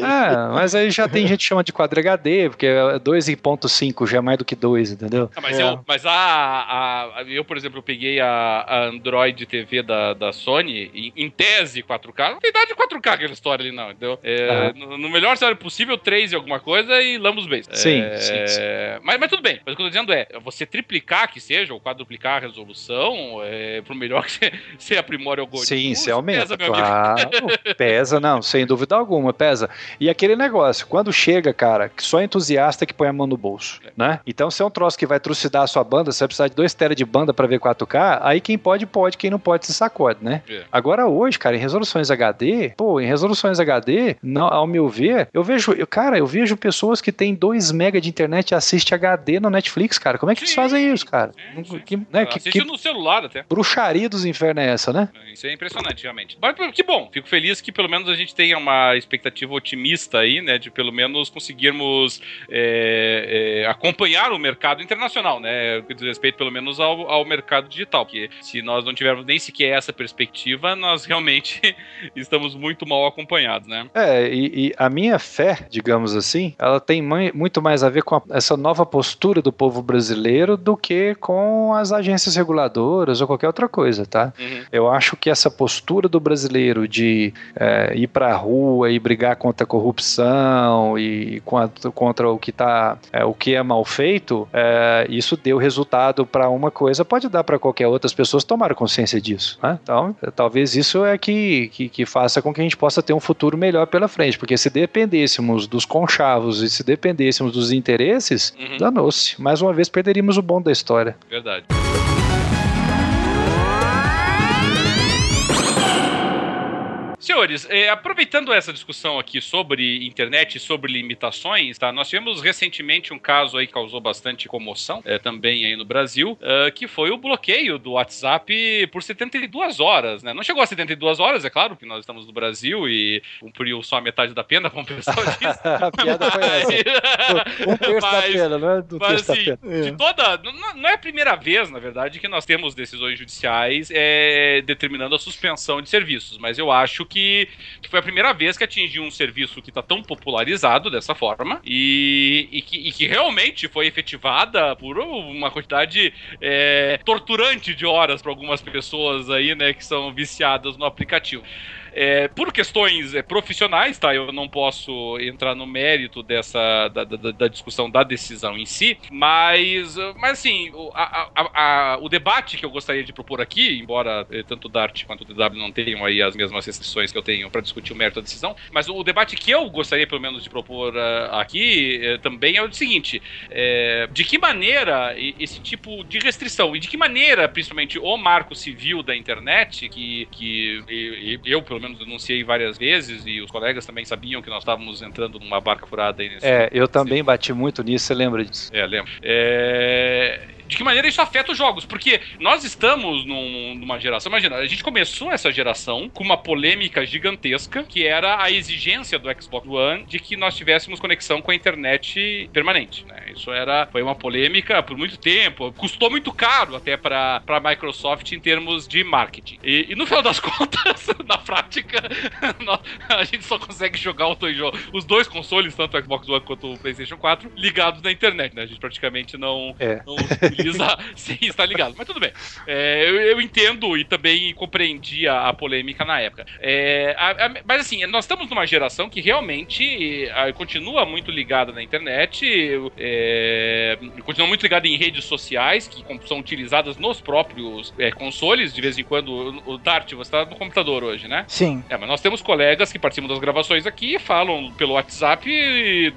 ah, *laughs* mas aí já tem *laughs* gente que chama monte de quadro HD, porque é 2.5 já é mais do que 2, entendeu? Ah, mas É. eu, mas a, a- a- Eu, por exemplo, eu peguei a, a Android TV da, da Sony, em, em tese 4K. Não tem nada de 4K aquela história ali, não, entendeu? É, Aham. no, no melhor cenário possível, 3 e alguma coisa e lambos base. Sim, É, sim, sim. Mas, mas tudo bem. Mas o que eu tô dizendo é, você triplicar que seja, ou quadruplicar a resolução, é, pro melhor *laughs* que você, aprimore o algoritmo. Sim, você aumenta, pesa, meu amigo. claro. pesa, não, sem dúvida alguma, pesa. E aquele negócio, quando chega, cara, que só entusiasta que põe a mão no bolso, né? Então, se é um troço que vai trucidar a sua banda, você vai precisar de 2 tera de banda pra ver 4K, aí quem pode, pode, quem não pode, se sacode, né? É. Agora, hoje, cara, em resoluções HD, pô, em resoluções HD, não, ao meu ver, eu vejo, eu, cara, eu vejo pessoas que têm 2 mega de internet e assistem HD no Netflix, cara. Como é que eles Sim, fazem isso, cara? sim, sim. Que, né, que, que no celular até. bruxaria dos infernos é essa, né? Isso é impressionante, realmente. Mas que bom, fico feliz que pelo menos a gente tenha uma expectativa otimista aí, né? De pelo menos conseguirmos é, é, acompanhar o mercado internacional, né? Diz respeito pelo menos ao, ao mercado digital. Porque se nós não tivermos nem sequer essa perspectiva, nós *laughs* realmente estamos muito mal acompanhados, né? É, e, e a minha fé, digamos assim, ela tem mui- muito mais a ver com a- essa nova postura do povo brasileiro do que com as agências reguladoras ou qualquer outra coisa, tá? Uhum. Eu acho que essa postura do brasileiro de é, ir pra rua e brigar contra a corrupção e contra, contra o que tá, é, o que é mal feito, é, isso deu resultado para uma coisa, pode dar para qualquer outra. As pessoas tomaram consciência disso, né? Então, é, talvez isso é que, que, que faça com que a gente possa ter um futuro melhor pela frente, porque se dependêssemos dos conchavos e se dependêssemos dos interesses, Uhum. danou-se. Mais uma vez perderíamos o bom da história. Verdade. Senhores, eh, aproveitando essa discussão aqui sobre internet e sobre limitações, tá? Nós tivemos recentemente um caso aí que causou bastante comoção, eh, também aí no Brasil, ah, que foi o bloqueio do WhatsApp por 72 horas, né? Não chegou a 72 horas, é claro, porque nós estamos no Brasil e cumpriu só a metade da pena, como o pessoal *laughs* diz. a piada foi essa. Um terço da Mas- pena, não é? Mas terço da assim, pena. de toda. Não, não é a primeira vez, na verdade, que nós temos decisões judiciais é, determinando a suspensão de serviços. Mas eu acho que, que foi a primeira vez que atingiu um serviço que está tão popularizado dessa forma e, e que, e que realmente foi efetivada por uma quantidade é, torturante de horas para algumas pessoas aí, né, que são viciadas no aplicativo. É, por questões é, profissionais, tá? Eu não posso entrar no mérito dessa da, da- da discussão da decisão em si, mas, uh, mas assim, o, a- a- a- o debate que eu gostaria de propor aqui, embora eh, tanto o Dart quanto o DW não tenham aí as mesmas restrições que eu tenho para discutir o mérito da decisão, mas o debate que eu gostaria pelo menos de propor ah, aqui eh, também é o seguinte: é, de que maneira esse tipo de restrição e de que maneira, principalmente, o marco civil da internet, que, que e- e eu, pelo menos, denunciei várias vezes e os colegas também sabiam que nós estávamos entrando numa barca furada aí nesse. É, eu também bati muito nisso, você lembra disso? É, lembro. É, De que maneira isso afeta os jogos? Porque nós estamos num- numa geração. Imagina, a gente começou essa geração com uma polêmica gigantesca, que era a exigência do Xbox One de que nós tivéssemos conexão com a internet permanente. né? Isso era, foi uma polêmica por muito tempo, custou muito caro até para a Microsoft em termos de marketing. E, e no final das *laughs* contas, na prática, *laughs* a gente só consegue jogar dois jo- os dois consoles, tanto o Xbox One quanto o PlayStation 4, ligados na internet, né? A gente praticamente não, É. não utiliza *laughs* sem estar ligado. Mas tudo bem. É, eu, eu entendo e também compreendi a, a polêmica na época. É, a- a- mas assim, nós estamos numa geração que realmente continua muito ligada na internet, é, continua muito ligada em redes sociais que são utilizadas nos próprios é, consoles. De vez em quando, o, o Dart, você está no computador hoje, né? Sim. É, mas nós temos colegas que participam das gravações aqui e falam pelo WhatsApp,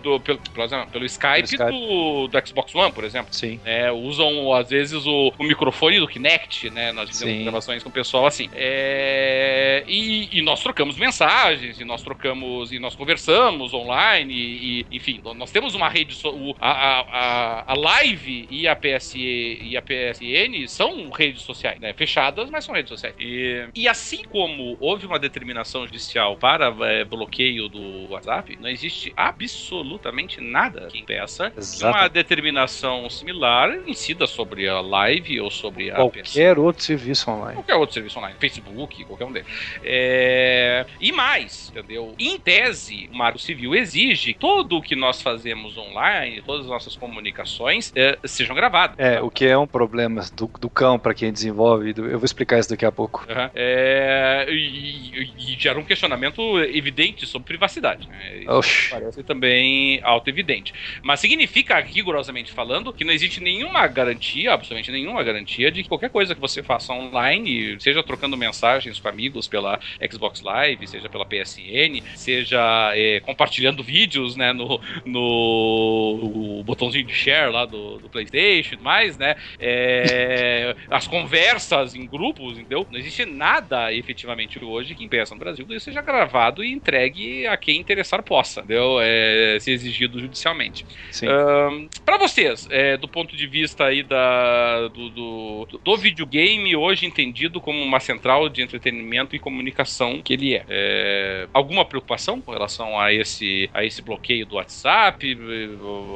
do, pelo, pelo, pelo Skype, Skype. Do, do Xbox One, por exemplo. Sim. É, usam, às vezes, o, o microfone do Kinect, né? Nós fizemos gravações com o pessoal assim. É, e, e nós trocamos mensagens, e nós trocamos, e nós conversamos online, e, e, enfim, nós temos uma rede. so- o- a, a, a, Live e a, PSE, e a PSN são redes sociais, né? Fechadas, mas são redes sociais. E, e assim como houve uma determinação judicial para é, bloqueio do WhatsApp, não existe absolutamente nada que impeça que uma Exato. determinação similar incida sobre a live ou sobre a Qualquer outro serviço online. Qualquer outro serviço online. Facebook, qualquer um deles. É... E mais, entendeu? Em tese, o Marco Civil exige que tudo o que nós fazemos online, todas as nossas comunicações, é, sejam gravadas. É, o que é um problema do, do cão para quem desenvolve. Eu vou explicar isso daqui a pouco. Uhum. É... E, e, gera um questionamento evidente sobre privacidade. Né? parece também auto-evidente. Mas significa, rigorosamente falando, que não existe nenhuma garantia, absolutamente nenhuma garantia, de que qualquer coisa que você faça online, seja trocando mensagens com amigos pela Xbox Live, seja pela PSN, seja é, compartilhando vídeos né, no, no botãozinho de share lá do, do PlayStation e mais, né? É, *laughs* as conversas em grupos, entendeu? Não existe nada efetivamente hoje que impeça no Brasil que isso seja gravado e entregue a quem interessar possa, entendeu? É, se exigido judicialmente. Um, para vocês, é, do ponto de vista aí da, do, do, do, videogame, hoje entendido como uma central de entretenimento e comunicação que ele é, é, alguma preocupação com relação a esse, a esse bloqueio do WhatsApp?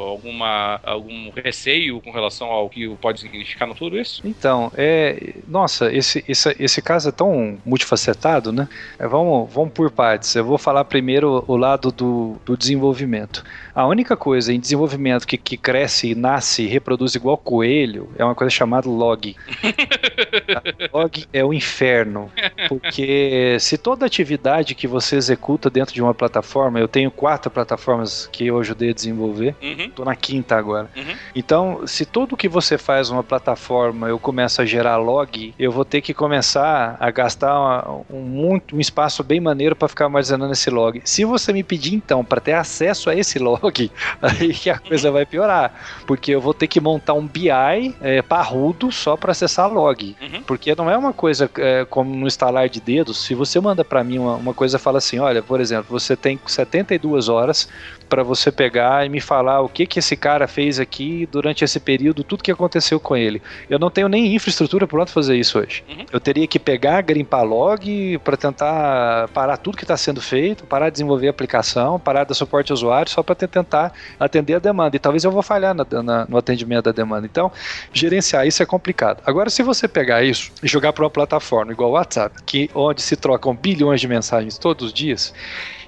Alguma, algum receio com relação ao que pode significar no futuro isso? Então, é, nossa, esse, esse, esse caso é tão multifacetado, né? É, vamos, vamos por partes. Eu vou falar primeiro o lado do, do desenvolvimento. A única coisa em desenvolvimento que, que cresce, nasce e reproduz igual coelho é uma coisa chamada log. *laughs* log é o inferno. Porque se toda atividade que você executa dentro de uma plataforma, eu tenho quatro plataformas que eu ajudei a desenvolver, estou uhum. na quinta agora. Uhum. Então, se tudo que você faz numa plataforma eu começo a gerar log, eu vou ter que começar a gastar uma, um, muito, um espaço bem maneiro para ficar armazenando esse log. Se você me pedir então para ter acesso a esse log, *laughs* aí que a coisa vai piorar. Porque eu vou ter que montar um BI é, parrudo só para acessar log. Uhum. Porque não é uma coisa é, como no instalar de dedos. Se você manda para mim uma, uma coisa, fala assim: olha, por exemplo, você tem 72 horas para você pegar e me falar o que que esse cara fez aqui durante esse período, tudo que aconteceu com ele. Eu não tenho nem infraestrutura pronta para fazer isso hoje. Uhum. Eu teria que pegar, grimpar log para tentar parar tudo que está sendo feito, parar de desenvolver a aplicação, parar de dar suporte ao usuário, só para tentar atender a demanda. E talvez eu vou falhar na, na, no atendimento da demanda. Então, gerenciar isso é complicado. Agora, se você pegar isso e jogar para uma plataforma igual o WhatsApp, que onde se trocam bilhões de mensagens todos os dias,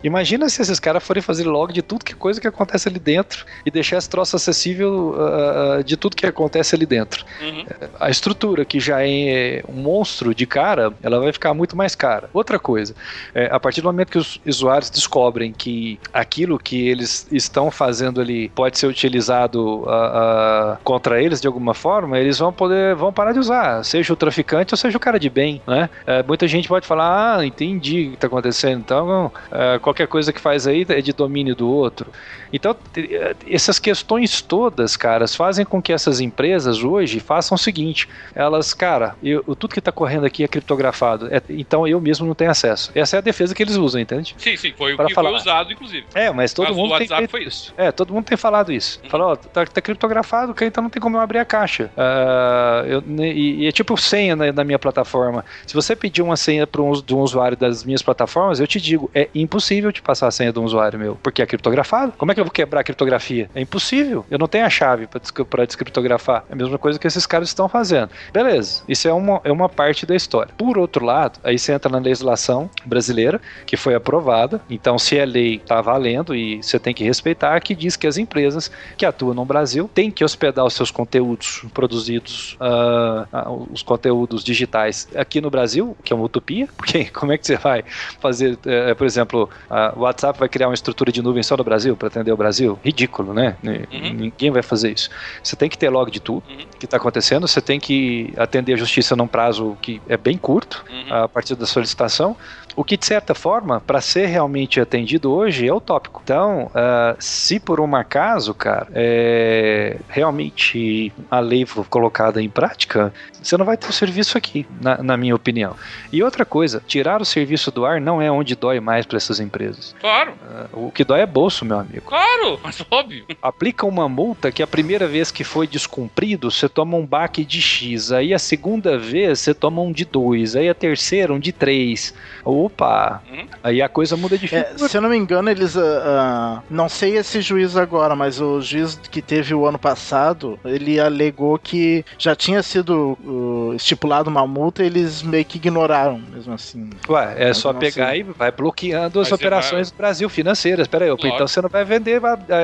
Imagina se esses caras forem fazer log de tudo que coisa que acontece ali dentro e deixar esse troço acessível uh, de tudo que acontece ali dentro. Uhum. A estrutura, que já é um monstro de cara, ela vai ficar muito mais cara. Outra coisa, é, a partir do momento que os usuários descobrem que aquilo que eles estão fazendo ali pode ser utilizado uh, uh, contra eles de alguma forma, eles vão poder, vão parar de usar, seja o traficante ou seja o cara de bem, né? É, muita gente pode falar, ah, entendi o que está acontecendo, então qualquer coisa que faz aí é de domínio do outro. Então, essas questões todas, caras, fazem com que essas empresas hoje façam o seguinte: elas, cara, eu, tudo que está correndo aqui é criptografado, é, então eu mesmo não tenho acesso. Essa é a defesa que eles usam, entende? Sim, sim, foi Para o que falar. foi usado, inclusive. É, mas todo mas mundo. O WhatsApp tem foi isso. É, todo mundo tem falado isso. Uhum. Falou, ó, tá, tá, criptografado, então não tem como eu abrir a caixa. Uh, eu, e, e, é tipo senha na, na, minha plataforma. Se você pedir uma senha para um, de um usuário das minhas plataformas, eu te digo, é impossível impossível te passar a senha de um usuário meu, porque é criptografado. Como é que eu vou quebrar a criptografia? É impossível. Eu não tenho a chave para descriptografar. É a mesma coisa que esses caras estão fazendo. Beleza, isso é uma, é uma parte da história. Por outro lado, aí você entra na legislação brasileira, que foi aprovada. Então, se a lei está valendo e você tem que respeitar, que diz que as empresas que atuam no Brasil têm que hospedar os seus conteúdos produzidos, uh, uh, os conteúdos digitais aqui no Brasil, que é uma utopia, *laughs* porque como é que você vai fazer, uh, por exemplo, o WhatsApp vai criar uma estrutura de nuvem só no Brasil para atender o Brasil? Ridículo, né? Uhum. Ninguém vai fazer isso. Você tem que ter log de tudo uhum. que está acontecendo, você tem que atender a justiça num prazo que é bem curto, uhum. a partir da solicitação. O que, de certa forma, para ser realmente atendido hoje, é utópico. Então, uh, se por um acaso, cara, é, realmente a lei for colocada em prática, você não vai ter o serviço aqui, na, na, minha opinião. E outra coisa, tirar o serviço do ar não é onde dói mais para essas empresas. Claro. Uh, o que dói é bolso, meu amigo. Claro, mas óbvio. Aplica uma multa que a primeira vez que foi descumprido, você toma um baque de X. Aí a segunda vez você toma um de 2. Aí a terceira um de três. Opa! Uhum. Aí a coisa muda de É, figura. se eu não me engano, eles. ah, ah, não sei esse juiz agora, mas o juiz que teve o ano passado, ele alegou que já tinha sido uh, estipulado uma multa e eles meio que ignoraram, mesmo assim. Ué, é Mas só pegar sei. e vai bloqueando as Mas operações do Brasil financeiras. Pera aí, opa, então você não vai vender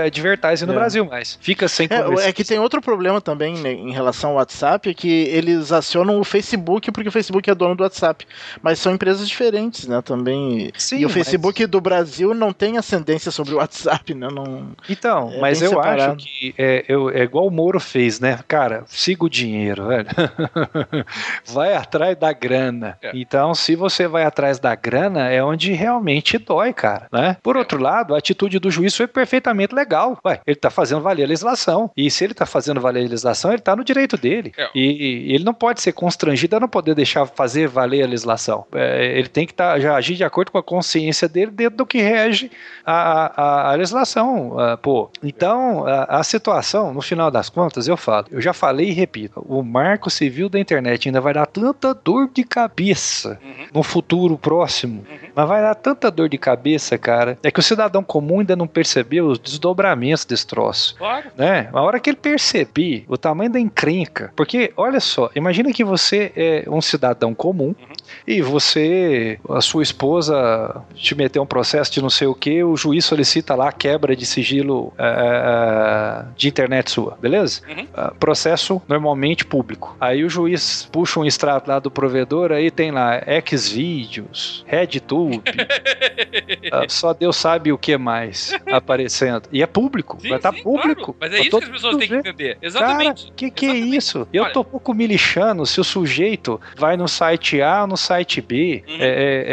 advertising no É. Brasil mais. Fica sem É, é que tem outro problema também né, em relação ao WhatsApp, é que eles acionam o Facebook porque o Facebook é dono do WhatsApp. Mas são empresas diferentes, né? Também. Sim, e o mas- Facebook do Brasil não tem ascendência sobre o WhatsApp, né? Não... Então, É mas eu separado. acho que é, eu- é igual o Moro fez, né? Cara, siga o dinheiro, velho. *laughs* vai atrás da grana. É. Então, se você vai atrás da grana, é onde realmente dói, cara, né? Por É. outro lado, a atitude do juiz foi perfeitamente legal. Ué, ele tá fazendo valer a legislação. E se ele tá fazendo valer a legislação, ele tá no direito dele. É. E, e ele não pode ser constrangido a não poder deixar fazer valer a legislação. É, ele tem que tá, já agir de acordo com a consciência dele dentro do que rege a, a, a legislação, ah, pô. Então, a, a situação, no final das contas, eu falo, eu já falei e repito, o marco civil da internet ainda vai dar tanta dor de cabeça Uhum. no futuro próximo, mas vai dar tanta dor de cabeça, cara, é que o cidadão comum ainda não percebeu os desdobramentos desse troço Claro. né? A hora que ele perceber o tamanho da encrenca, porque olha só, imagina que você é um cidadão comum e você, a sua esposa te meteu um processo de não sei o que, o juiz solicita lá a quebra de sigilo eh, de internet sua, beleza? Uhum. Ah, processo normalmente público. Aí o juiz puxa um extrato lá do provedor, aí tem lá Xvideos, RedTube, *laughs* ah, só Deus sabe o que mais *laughs* E é público, Sim, vai estar sim, público. claro. Mas é isso que as pessoas têm que entender. Exatamente. Cara, que que é Exatamente. isso? Eu Olha- tô um pouco me lixando se o sujeito vai no site A ou no site B. Uhum. É, é,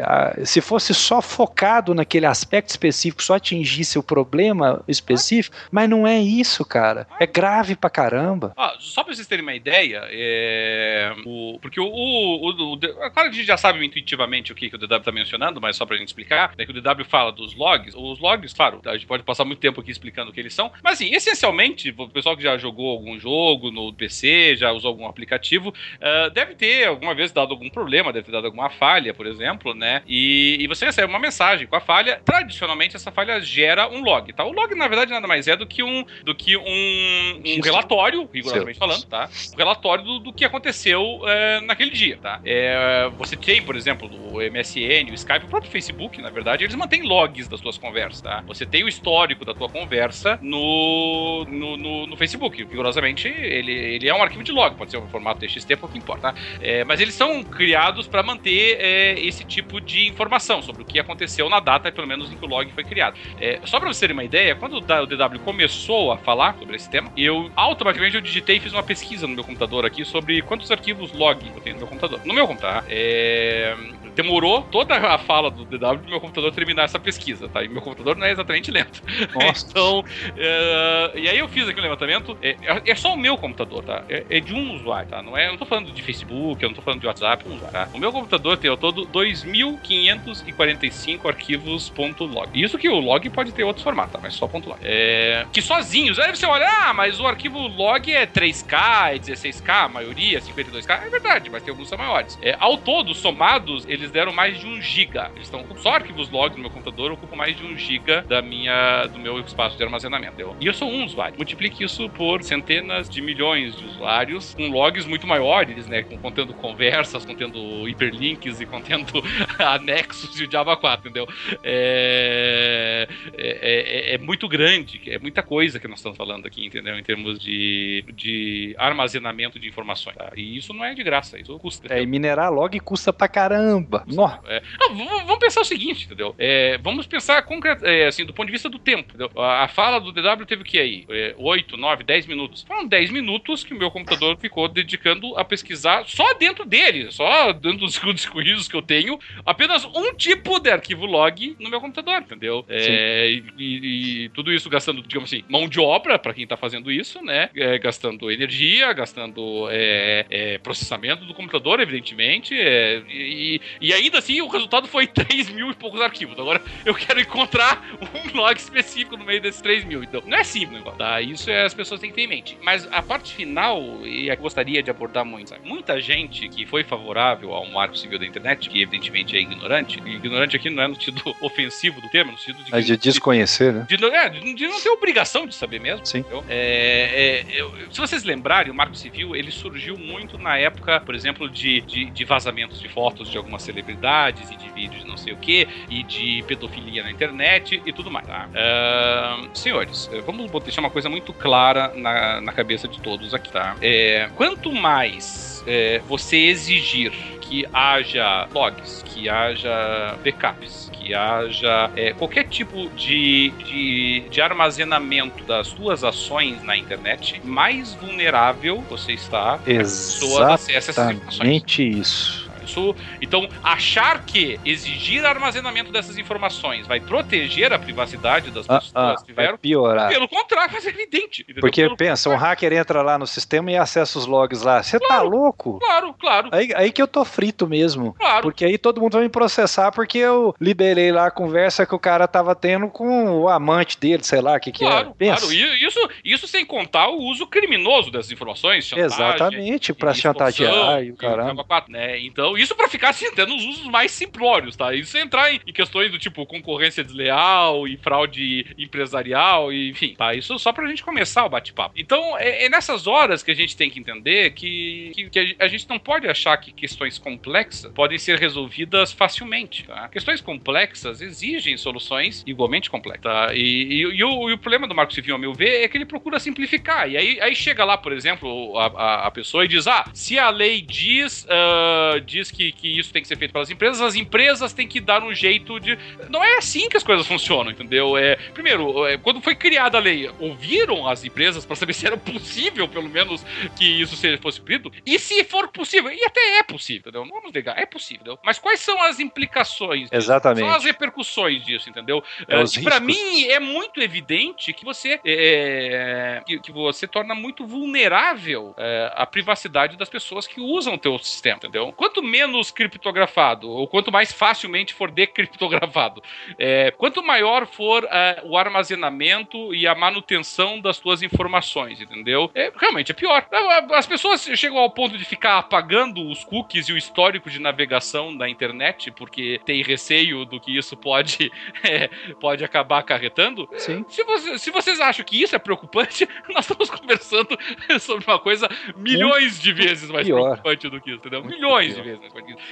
é, a- se fosse só focado naquele aspecto específico, só atingisse o problema específico, mas não é isso, cara. É grave pra caramba. Ó, só pra vocês terem uma ideia, é, o- porque o, o, o- o- é Claro que a gente já sabe intuitivamente o que, que o DW tá mencionando, mas só pra gente explicar, é que o DW fala dos logs. Os logs, claro, a gente pode passar muito tempo aqui explicando o que eles são, mas assim, essencialmente, o pessoal que já jogou algum jogo no PC, já usou algum aplicativo, ah, deve ter alguma vez dado algum problema, deve ter dado alguma falha, por exemplo, né? E, e você recebe uma mensagem com a falha. Tradicionalmente, essa falha gera um log, tá? O log, na verdade, nada mais é do que um, do que um, um relatório, rigorosamente falando, tá? Um relatório do, do que aconteceu é, naquele dia, tá? É, você tem, por exemplo, o MSN, o Skype, o próprio Facebook, na verdade, eles mantêm logs das suas conversas, tá? Você tem o histórico da tua conversa no, no, no, no Facebook. Rigorosamente, ele, ele é um arquivo de log, pode ser um formato TXT, pouco importa, tá? É, mas eles são criados para manter é, esse tipo de informação sobre o que aconteceu na data, pelo menos em que o log foi criado. É, só para vocês terem uma ideia, quando o DW começou a falar sobre esse tema, eu automaticamente eu digitei e fiz uma pesquisa no meu computador aqui sobre quantos arquivos log eu tenho no meu computador. No meu computador, tá? É, demorou toda a fala do DW pro meu computador terminar essa pesquisa, tá? E meu computador não é exatamente lento. *laughs* Nossa. então, é, e aí eu fiz aquele levantamento. É, é só o meu computador, tá? É, é de um usuário, tá? Não é, eu não tô falando de Facebook, eu não tô falando de WhatsApp, um usuário, tá? O meu computador tem ao todo 2.545 arquivos .log. Isso que o log pode ter outros formatos, tá? Mas só .log. É, que sozinhos, aí você olha, ah, mas o arquivo log é 3K, é 16K, a maioria, 52K. É verdade, mas tem alguns são maiores. É, ao todo, somados, eles deram mais de 1 GB. Eles estão só arquivos log no meu computador ocupam mais de 1 GB da minha, do meu espaço de armazenamento. Eu- e eu sou um usuário. Multiplique isso por centenas de milhões de usuários com logs muito maiores, né? Contendo conversas, contendo hiperlinks e contendo *laughs* anexos e o Java 4, entendeu? É, é, é- é muito grande, é muita coisa que nós estamos falando aqui, entendeu? Em termos de, de armazenamento de informações. tá? E isso não é de graça, isso custa. É, e minerar log custa pra caramba. É, não, vamos, pensar o seguinte, entendeu? É, vamos pensar concret, é, assim, do ponto de vista do tempo. A, a fala do DW teve o que aí? É, 8, 9, 10 minutos. Foram 10 minutos que o meu computador ficou dedicando a pesquisar só dentro dele, só dentro dos *laughs* discos que eu tenho, apenas um tipo de arquivo log no meu computador, entendeu? É, e, e- e tudo isso gastando, digamos assim, mão de obra para quem tá fazendo isso, né? É, gastando energia, gastando é, é, processamento do computador, evidentemente, é, e, e ainda assim o resultado foi *laughs* 3 mil e poucos arquivos. Agora eu quero encontrar um *laughs* log específico no meio desses 3 mil. Então, não é simples, o negócio, tá? Isso é, as pessoas têm que ter em mente. Mas a parte final, e a que eu gostaria de abordar muito, sabe? muita gente que foi favorável ao marco civil da internet, que evidentemente é ignorante, e ignorante aqui não é no sentido *laughs* ofensivo do termo, no sentido de, É de desconhecer, né? de, não- é, de- de não ter obrigação de saber mesmo. Sim. É, é, eu- se vocês lembrarem, o Marco Civil ele surgiu muito na época, por exemplo, de, de, de vazamentos de fotos de algumas celebridades e de vídeos de não sei o que, e de pedofilia na internet e tudo mais. Tá? Ah, senhores, eh, vamos deixar uma coisa muito clara na, na cabeça de todos aqui. Tá? É, quanto mais é, você exigir que haja logs, que haja backups, que haja é, qualquer tipo de, de, de armazenamento das suas ações na internet, mais vulnerável você está que pessoas acessem essas informações. Exatamente isso. Isso, então, achar que exigir armazenamento dessas informações vai proteger a privacidade das Ah, pessoas ah, que tiveram, piorar. pelo contrário, mas é evidente. entendeu? Porque Pelo pensa, um contrário. hacker entra lá no sistema e acessa os logs lá. Você tá Claro. louco? Claro, claro, Aí, aí que eu tô frito mesmo. claro. Porque aí todo mundo vai me processar porque eu liberei lá a conversa que o cara tava tendo com o amante dele, sei lá o que que Claro, é. Pensa. claro. Isso, isso sem contar o uso criminoso dessas informações, Exatamente, pra extorsão, chantagear e o caramba. né? Então, isso pra ficar assim, até nos usos mais simplórios, tá? Isso sem entrar em, em questões do tipo concorrência desleal e fraude empresarial, e, enfim, tá? Isso só pra gente começar o bate-papo. Então, é, é nessas horas que a gente tem que entender que, que, que a gente não pode achar que questões complexas podem ser resolvidas facilmente, tá? Questões complexas exigem soluções igualmente complexas, tá? E, e- e o, e o problema do Marco Civil, a meu ver, é que ele procura simplificar. E aí, aí chega lá, por exemplo, a, a- a pessoa e diz: ah, se a lei diz, ah, diz que, que isso tem que ser feito pelas empresas, as empresas têm que dar um jeito de. Não é assim que as coisas funcionam, entendeu? É, primeiro, é, quando foi criada a lei, ouviram as empresas para saber *laughs* se era possível, pelo menos, que isso seja, fosse cumprido? E se for possível, e até é possível, entendeu? Não vamos negar, é possível, entendeu? Mas quais são as implicações disso? Exatamente. São as repercussões disso, entendeu? É, pra riscos. mim é muito evidente que você é, que, que você torna muito vulnerável é, a privacidade das pessoas que usam o teu sistema, entendeu? Quanto menos criptografado ou quanto mais facilmente for decriptografado, é, quanto maior for é, o armazenamento e a manutenção das tuas informações, entendeu? É, realmente é pior. As pessoas chegam ao ponto de ficar apagando os cookies e o histórico de navegação da internet porque tem receio do que isso pode *laughs* é, pode acabar acarretando. Sim. Se, você- se vocês acham que isso é preocupante, *laughs* nós estamos conversando *laughs* sobre uma coisa milhões de vezes mais pior. preocupante do que isso, entendeu? Muito milhões pior. de vezes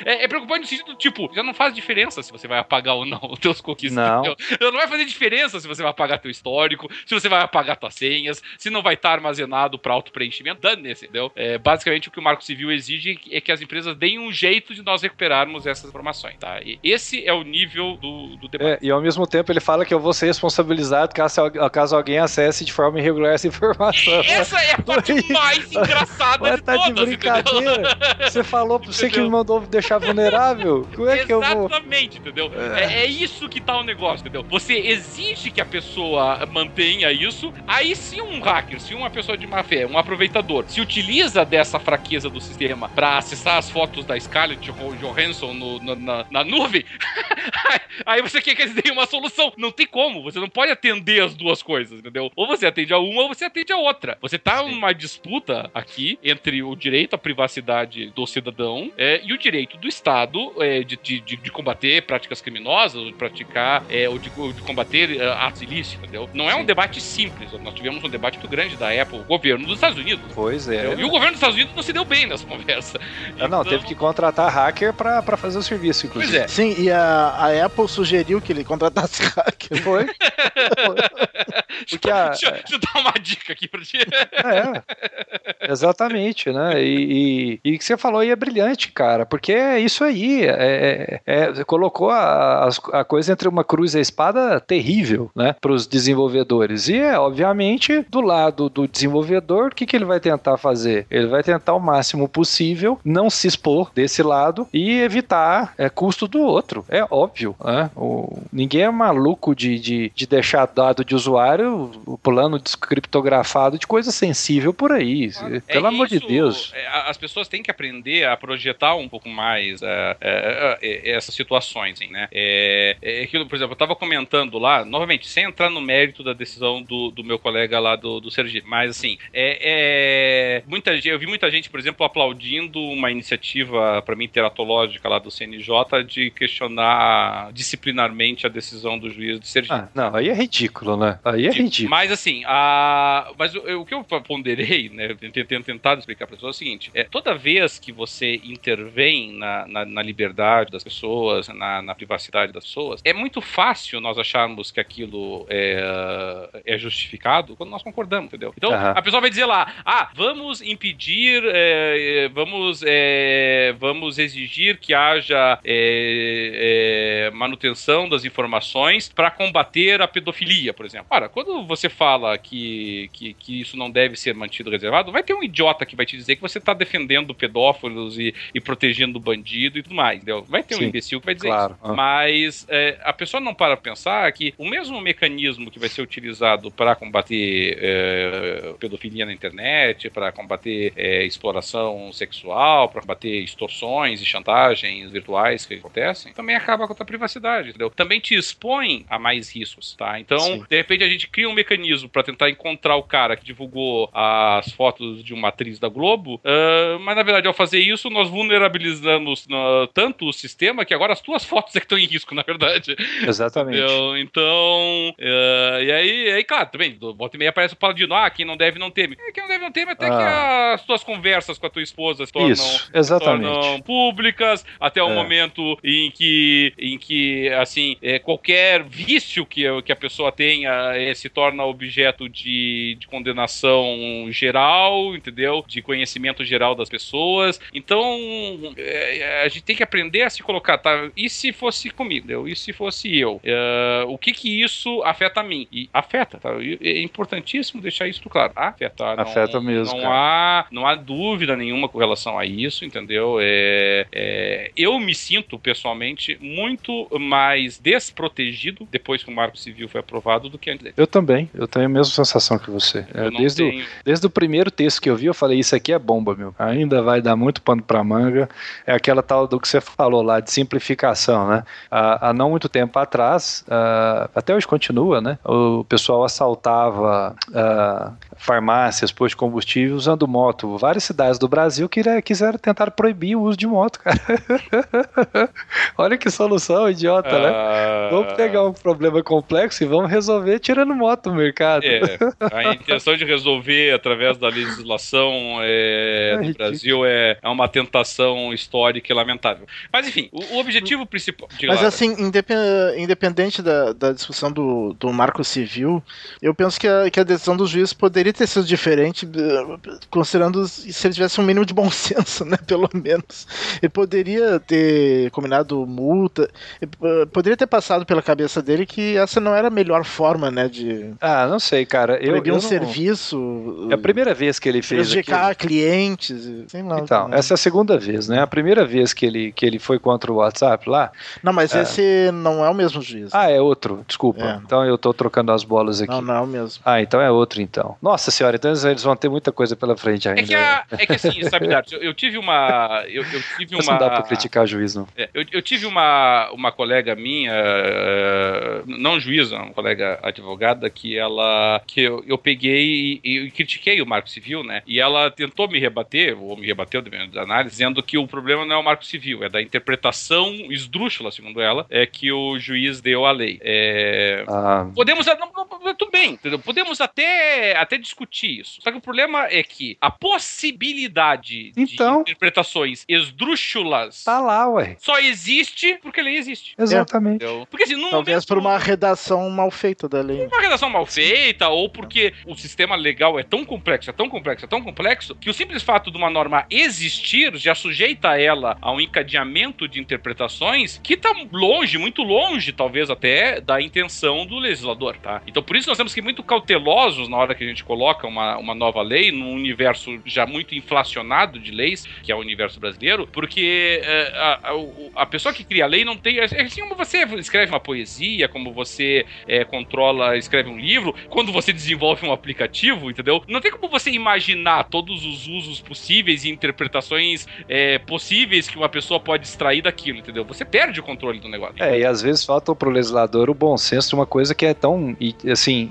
É, é preocupante no sentido, tipo, já não faz diferença se você vai apagar ou não *laughs* os teus cookies. Não. entendeu? Não vai fazer diferença se você vai apagar teu histórico, se você vai apagar tuas senhas, se não vai estar armazenado para auto-preenchimento. Dane-se, entendeu? É, basicamente, o que o Marco Civil exige é que as empresas deem um jeito de nós recuperarmos essas informações, tá? E esse é o nível do, do debate. É, e ao mesmo tempo ele fala que eu vou ser responsabilizado caso, caso alguém acesse de forma irregular essa informação. Essa é a parte *laughs* mais engraçada Ué, de tá de todas, entendeu? brincadeira. Você falou, *laughs* você que Entendeu? me mandou deixar vulnerável? Como é que eu vou? Exatamente, entendeu? É. é isso que tá o negócio, entendeu? Você exige que a pessoa mantenha isso, aí se um hacker, se uma pessoa de má fé, um aproveitador, se utiliza dessa fraqueza do sistema pra acessar as fotos da Scarlett Jo- Johansson no- no- na, na nuvem, *laughs* aí você quer que eles deem uma solução. Não tem como, você não pode atender as duas coisas, entendeu? Ou você atende a uma ou você atende a outra. Você tá Sim. numa disputa aqui entre o direito à privacidade do cidadão é, e o direito do Estado é, de, de, de- combater práticas criminosas, ou de praticar, é, ou de, ou de combater é, atos ilícitos, entendeu? Não é um Sim. debate simples. Nós tivemos um debate muito grande da Apple, o governo dos Estados Unidos. Pois é. entendeu? E o governo dos Estados Unidos não se deu bem nessa conversa. Ah, não, Então, teve que contratar hacker pra, pra fazer o serviço, Pois inclusive. é. Sim, e a, a Apple sugeriu que ele contratasse hacker. Foi? *laughs* Porque a- Deixa, deixa eu dar uma dica aqui pra ti. É, exatamente, né? E, e, e o que você falou aí é brilhante, cara, porque é isso aí, é, é- é- colocou a, a coisa entre uma cruz e a espada terrível, né, para os desenvolvedores. E é, obviamente, do lado do desenvolvedor, o que, que ele vai tentar fazer? Ele vai tentar o máximo possível não se expor desse lado e evitar é, custo do outro. É óbvio, né? O- ninguém é maluco de, de, de deixar dado de usuário o plano descriptografado de coisa sensível por aí. Pelo É amor de Deus. é, as pessoas têm que aprender a projetar um um pouco mais é, é, é, essas situações, hein, né? É, é aquilo, por exemplo, eu estava comentando lá, novamente, sem entrar no mérito da decisão do, do meu colega lá do, do Sergipe, mas assim, é, muita gente, eu vi muita gente, por exemplo, aplaudindo uma iniciativa para mim teratológica lá do CNJ de questionar disciplinarmente a decisão do juiz de Sergipe. Ah, não, aí é ridículo, né? Aí é ridículo. Mas assim, a, mas o, o que eu ponderei, né, tenho tentado explicar para pessoas é o seguinte: é toda vez que você intervém na, na, na liberdade das pessoas, na, na, privacidade das pessoas, é muito fácil nós acharmos que aquilo é, é justificado quando nós concordamos, entendeu? Então uhum. a pessoa vai dizer lá, ah, vamos impedir, é, é vamos, é, vamos exigir que haja é, manutenção das informações para combater a pedofilia, por exemplo. Ora, quando você fala que, que, que isso não deve ser mantido reservado, vai ter um idiota que vai te dizer que você está defendendo pedófilos e, e protegendo bandido e tudo mais, entendeu? Vai ter Sim, um imbecil que vai dizer claro. isso. Mas é, a pessoa não para pensar que o mesmo mecanismo que vai ser utilizado para combater é, pedofilia na internet, para combater é, exploração sexual, para combater extorsões e chantagens virtuais que acontecem, também acaba com a tua privacidade, entendeu? Também te expõe a mais riscos, tá? Então, Sim. de repente, a gente cria um mecanismo para tentar encontrar o cara que divulgou as fotos de uma atriz da Globo, uh, mas na verdade, ao fazer isso, nós vulnerabilizamos uh, tanto o sistema que agora as tuas fotos é que estão em risco, na verdade. Exatamente. Entendeu? Então, uh, e aí, aí, claro, também, volta e meia aparece o paladino, ah, quem não deve não teme. É, quem não deve não teme até ah. que as tuas conversas com a tua esposa se tornam, isso, exatamente. Tornam públicas, até o é. momento em que, em que assim, é, qualquer vício que, que a pessoa tenha é, se torna objeto de, de condenação geral, entendeu? De conhecimento geral das pessoas. Então, é, a gente tem que aprender a se colocar, tá? E se fosse comigo? E se fosse eu? É, o que que isso afeta a mim? E afeta, tá? É importantíssimo deixar isso claro. Afeta. Não, afeta mesmo. Não há, não há dúvida nenhuma com relação a isso, entendeu? É, é, eu me sinto, pessoalmente, muito mais desprotegido depois que o Marco Civil foi aprovado do que antes dele. Eu também. Eu tenho a mesma sensação que você. É, desde, tenho... o, desde o primeiro texto que eu vi, eu falei, isso aqui é bomba, meu. Ainda vai dar muito pano pra manga. É aquela tal do que você falou lá, de simplificação, né? Há, há não muito tempo atrás, uh, até hoje continua, né? O pessoal assaltava uh, farmácias, postos de combustível usando moto. Várias cidades do Brasil queria, quiseram tentar proibir o uso de moto, cara. *laughs* Olha que solução idiota, uh... né? Ah. Vamos pegar um problema complexo e vamos resolver tirando moto do mercado. É, a intenção de resolver através da legislação é, *laughs* é do Brasil é, é uma tentação histórica e lamentável. Mas enfim, o, o objetivo principal. Mas lá, assim, independente da, da discussão do, do marco civil, eu penso que a, que a decisão do juiz poderia ter sido diferente, eh, considerando se ele tivesse um mínimo de bom *laughs* senso, né? Pelo menos. Ele poderia ter combinado multa, eh, poderia ter passado pela cabeça dele que essa não era a melhor forma, né? De. Ah, não sei, cara. Eu, eu um não... serviço. É a primeira vez que ele fez. Prejudicar clientes, sei lá. Então, essa é a segunda vez, né? A primeira vez que ele, que ele foi contra o WhatsApp lá. Não, mas é... esse não é o mesmo juiz. Ah, é outro, desculpa. É. Então eu tô trocando as bolas aqui. Não, não é o mesmo. Ah, então é outro então. Nossa senhora, então eles vão ter muita coisa pela frente ainda. É que, a, é que assim, sabe, *laughs* eu, eu tive uma. Eu, eu tive uma. Não dá pra criticar juiz, não. É, eu, eu tive uma, uma colega minha, uh, não juíza, uma colega advogada, que ela. que eu, eu peguei e, e critiquei o Marco Civil, né? E ela tentou me rebater, ou me rebateu da análise, dizendo que o problema não é o Marco Civil, é da interpretação esdrúxula, segundo ela, é que o juiz deu à lei. É, ah. Podemos. Não, não, tudo bem, entendeu? Podemos até, até discutir isso. Só que o problema é que a possibilidade então, de interpretações esdrúxulas. Tá lá, ué. Só existe porque a lei existe. Exatamente. Porque assim, Talvez por uma redação mal feita da lei. Uma redação mal feita, ou porque o sistema legal é tão complexo, é tão complexo, é tão complexo, que o simples fato de uma norma existir já sujeita ela a um encadeamento de interpretações que tá longe, muito longe, talvez até, da intenção do legislador, tá? Então por isso nós temos que ir muito cautelosos na hora que a gente coloca uma, uma nova lei num universo já muito inflacionado de leis, que é o universo brasileiro, porque é, a, a, a, pessoa que cria a lei não tem. É assim como você escreve uma poesia, como você é, controla, escreve um livro, quando você desenvolve um aplicativo, entendeu? Não tem como você imaginar todos os usos possíveis e interpretações é, é, possíveis que uma pessoa pode extrair daquilo, entendeu? Você perde o controle do negócio. É, e às vezes falta pro legislador o bom senso de uma coisa que é tão, assim,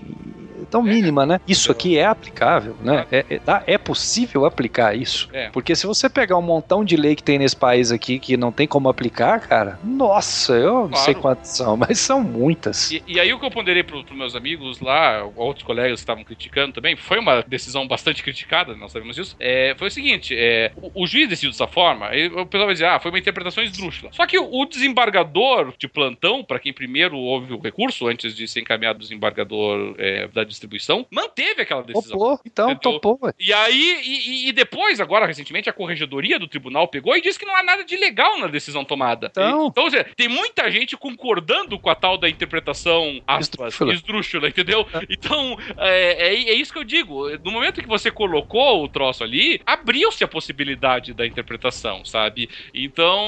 tão mínima, né? Isso aqui é aplicável, né? É, é, dá- é possível aplicar isso. É. Porque se você pegar um montão de lei que tem nesse país aqui que não tem como aplicar, cara, nossa, eu não Claro. sei quantas são, *laughs* mas são muitas. E, e aí o que eu ponderei para os meus amigos lá, outros colegas que estavam criticando também, foi uma decisão bastante criticada, nós sabemos disso, é, foi o seguinte, é, o, o juiz decidiu dessa forma, aí o pessoal vai dizer, ah, foi uma interpretação esdrúxula. Só que o, desembargador de plantão, para quem primeiro houve o recurso, antes de ser encaminhado o desembargador é, da distribuição, manteve aquela decisão. Topou, então, Entendeu? topou. ué. E aí, e, e- e depois, agora, recentemente, a corregedoria do tribunal pegou e disse que não há nada de legal na decisão tomada. Então. E- então ou seja, tem muita gente concordando com a tal da interpretação aspas, Esdrúxula. esdrúxula, entendeu? *laughs* Então, é, é, é isso que eu digo. No momento que você colocou o troço ali, abriu-se a possibilidade da interpretação, sabe? Então,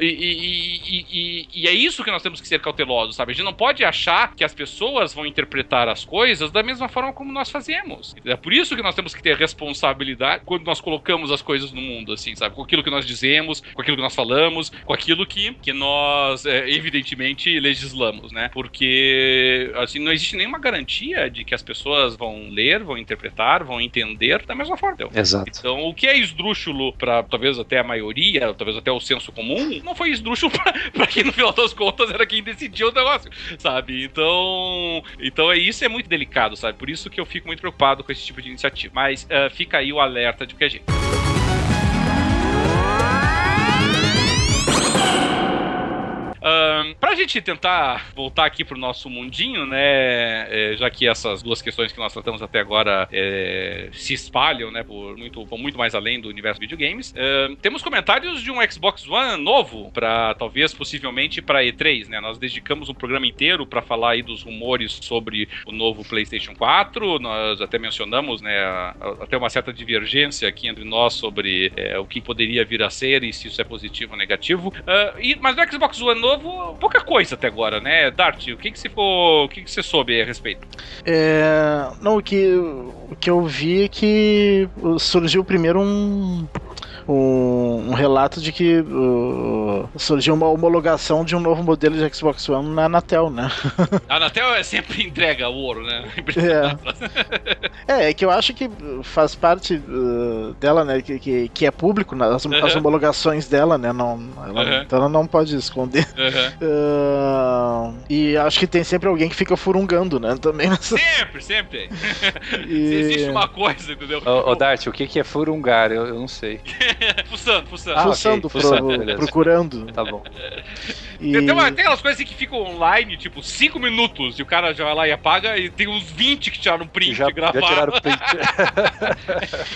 e, e- e- e- é isso que nós temos que ser cautelosos, sabe? A gente não pode achar que as pessoas vão interpretar as coisas da mesma forma como nós fazemos. É por isso que nós temos que ter responsabilidade quando nós colocamos as coisas no mundo, assim, sabe? Com aquilo que nós dizemos, com aquilo que nós falamos, com aquilo que, que nós, é, evidentemente, legislamos, né? Porque, assim, não existe nenhuma garantia de que as pessoas vão ler, vão interpretar, vão entender da mesma forma. entendeu? Exato. Então, o que é esdrúxulo para talvez até a maioria, talvez até o senso comum, não foi esdrúxulo pra, *laughs* pra quem no final das contas era quem decidiu o negócio, sabe? Então, então é isso é muito delicado, sabe? Por isso que eu fico muito preocupado com esse tipo de iniciativa. Mas eh, fica aí o alerta de que a gente. Ahn, pra gente tentar voltar aqui pro nosso mundinho, né? é, já que essas duas questões que nós tratamos até agora é, se espalham, né? Por muito, vão muito mais além do universo videogames. temos comentários de um Xbox One novo, para talvez possivelmente para E3, né? Nós dedicamos um programa inteiro para falar aí dos rumores sobre o novo PlayStation 4. Nós até mencionamos, né? Até uma certa divergência aqui entre nós sobre é, o que poderia vir a ser e se isso é positivo ou negativo. Ah, e- mas no Xbox One novo, pouca coisa até agora, né? Dart, o que, que você ficou. O que, que você soube a respeito? É, não, o que, o que eu vi é que surgiu primeiro um, um, um relato de que uh, surgiu uma homologação de um novo modelo de Xbox One na Anatel, né? *laughs* A Anatel é sempre entrega o ouro, né? *laughs* É, é que eu acho que faz parte uh, dela, né? Que, que, que é público, né, as, as Uhum. homologações dela, né? Não, ela- Uhum. Então ela não pode esconder. Aham. Uh, *laughs* e acho que tem sempre alguém que fica furungando, né? Também nessa. Sempre, sempre. E- Se existe uma coisa, entendeu? Ô, ô Dart, o que, que é furungar? Eu, eu não sei. *laughs* Fuçando, fuçando. Ah, Fuçando, ok, pro- fuçando, procurando. Tá bom. *laughs* E... Tem, tem uma- tem aquelas coisas assim que ficam online, tipo, 5 minutos, e o cara já vai lá e apaga, e tem uns 20 que tiraram print Já, gravaram. já tiraram o *laughs* print.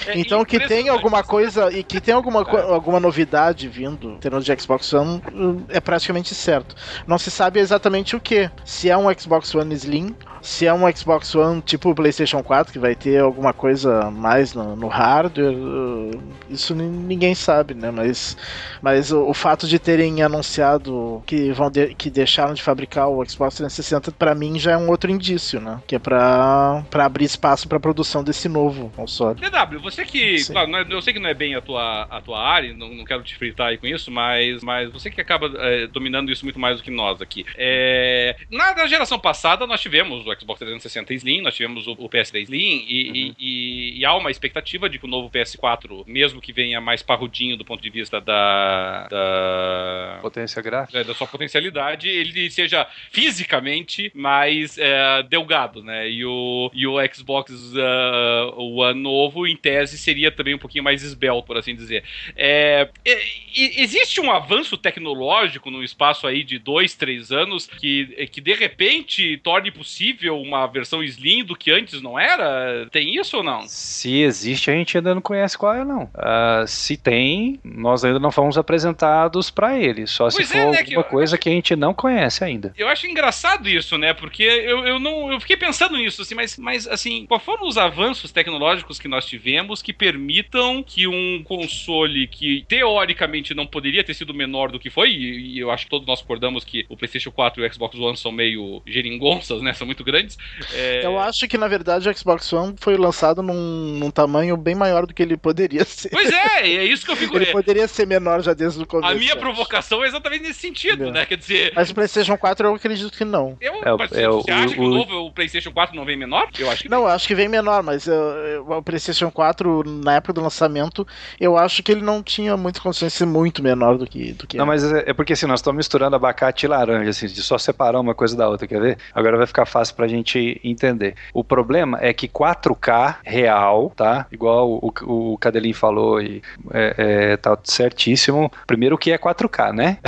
É Então que tem alguma coisa e que tem alguma, co- alguma novidade vindo em termos de Xbox One é praticamente certo. Não se sabe exatamente o que. Se é um Xbox One Slim, se é um Xbox One tipo o PlayStation 4 que vai ter alguma coisa mais no, no hardware, uh, isso ni- ninguém sabe, né? Mas, mas o, o fato de terem anunciado que vão de- que deixaram de fabricar o Xbox 360 para mim já é um outro indício, né? Que é para para abrir espaço para produção desse novo console. DW, você que. Sim. Claro, não é- eu sei que não é bem a tua, a tua área, não, não quero te fritar aí com isso, mas, mas você que acaba é, dominando isso muito mais do que nós aqui. É, na, na geração passada, nós tivemos o Xbox 360 Slim, nós tivemos o, o PS3 Slim, e, e- e- e há uma expectativa de que o novo PS4, mesmo que venha mais parrudinho do ponto de vista da. da Potência gráfica. é, da sua potencialidade, ele seja fisicamente mais é, delgado, né? E o, e o Xbox uh, One novo, em tese, seria também um pouquinho mais esbelto, por assim dizer. É, é, existe um avanço tecnológico no espaço aí de dois, três anos que, que de repente torne possível uma versão Slim do que antes não era? Tem isso ou não? Se existe, a gente ainda não conhece qual é, não. Ah, se tem, nós ainda não fomos apresentados pra ele. Só se Pois for é, né, alguma que- coisa que a gente não conhece ainda. Eu acho engraçado isso, né? Porque eu, eu não. Eu fiquei pensando nisso, assim, mas, mas assim, qual foram os avanços tecnológicos que nós tivemos que permitam que um console que teoricamente não poderia ter sido menor do que foi, e, e eu acho que todos nós concordamos que o PlayStation 4 e o Xbox One são meio geringonças, né? São muito grandes. É... Eu acho que, na verdade, o Xbox One foi lançado num, num tamanho bem maior do que ele poderia ser. Pois é, é isso que eu fico. ele poderia ser menor já desde o começo. A minha provocação é exatamente nesse sentido, né? Quer dizer. Mas o PlayStation 4 eu acredito que não. Eu, é, mas, é, você o, acha o, que o novo o PlayStation 4 não vem menor? Eu acho que Não, vem. acho que vem menor, mas uh, o PlayStation 4, na época do lançamento, eu acho que ele não tinha de ser muito menor do que. Do que não, mas é, é, porque assim, nós estamos misturando abacate e laranja, assim, de só separar uma coisa da outra, quer ver? Agora vai ficar fácil pra gente entender. O problema é que 4K real, tá? Igual o, o, o Cadelin falou e é, é, tá certíssimo. Primeiro que é 4K, né?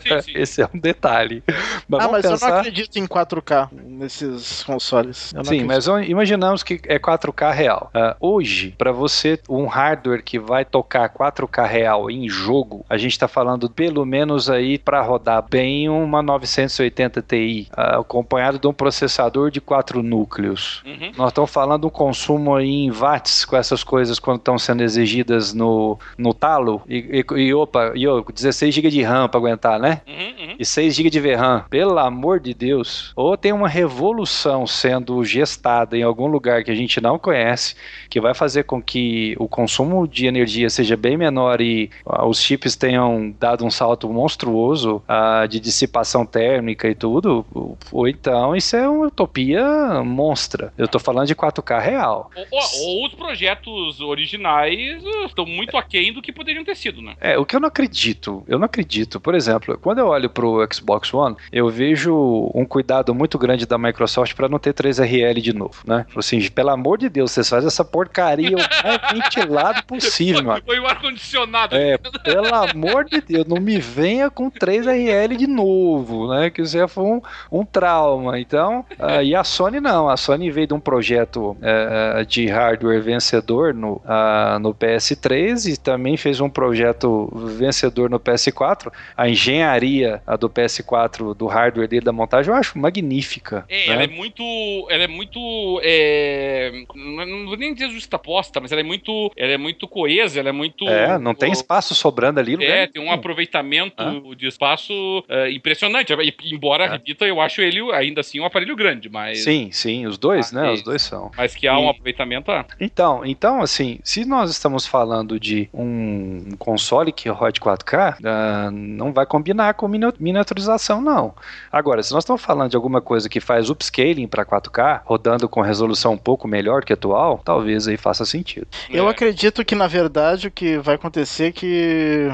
Sim, sim. *laughs* Esse é um detalhe. Mas ah, mas pensar... eu não acredito em 4K nesses consoles. Sim, mas imaginamos que é 4K real. Uh, hoje, para você, um hardware que vai tocar 4K real em jogo, a gente está falando pelo menos aí para rodar bem uma 980 Ti, uh, acompanhado de um processador de 4 núcleos. Uhum. Nós estamos falando do consumo aí em watts com essas coisas quando estão sendo exigidas no, no talo. E, e, e opa, e, 16 GB de RAM para aguentar, né? Uhum, uhum. E 6 GB de VRAM. Pelo amor de Deus. Ou tem uma revolução sendo gestada em algum lugar que a gente não conhece, que vai fazer com que o consumo de energia seja bem menor e uh, os chips tenham dado um salto monstruoso uh, de dissipação térmica e tudo, ou então isso é uma utopia monstra. Eu tô falando de 4K real. Ou, ou os projetos originais uh, estão muito aquém do que poderiam ter sido, né? É, o que eu não acredito, eu não acredito. Por exemplo, quando eu olho pro Xbox One, eu vejo um cuidado muito grande da Microsoft para não ter 3RL de novo, né? Assim, pelo amor de Deus, vocês fazem essa porcaria o mais *laughs* ventilado possível, mano. Foi o ar-condicionado. É, pelo amor de Deus, não me venha com 3RL de novo, né? Que isso já foi um, um trauma. Então, uh, e a Sony não. A Sony veio de um projeto uh, de hardware vencedor no, uh, no PS3 e também fez um projeto vencedor no PS4. A engenharia do PS4, do hardware dele, da montagem, eu acho magnífica. É, né? ela é muito. Ela é muito. É, não vou nem dizer justa posta, mas ela é muito. Ela é muito coesa, ela é muito. É, não tem espaço sobrando ali. É, tem um aproveitamento ah. de espaço é, impressionante. Embora, é. repita, eu acho ele ainda assim um aparelho grande, mas. Sim, sim, os dois, né? Os dois são. Mas que há e... um aproveitamento. Ah. Então, então, assim, se nós estamos falando de um console que rode 4K, uh, não vai combinar com miniaturização, não. Agora, se nós estamos falando de alguma coisa que faz upscaling para 4K, rodando com resolução um pouco melhor que a atual, talvez aí faça sentido. Eu é. acredito que, na verdade, o que vai acontecer é que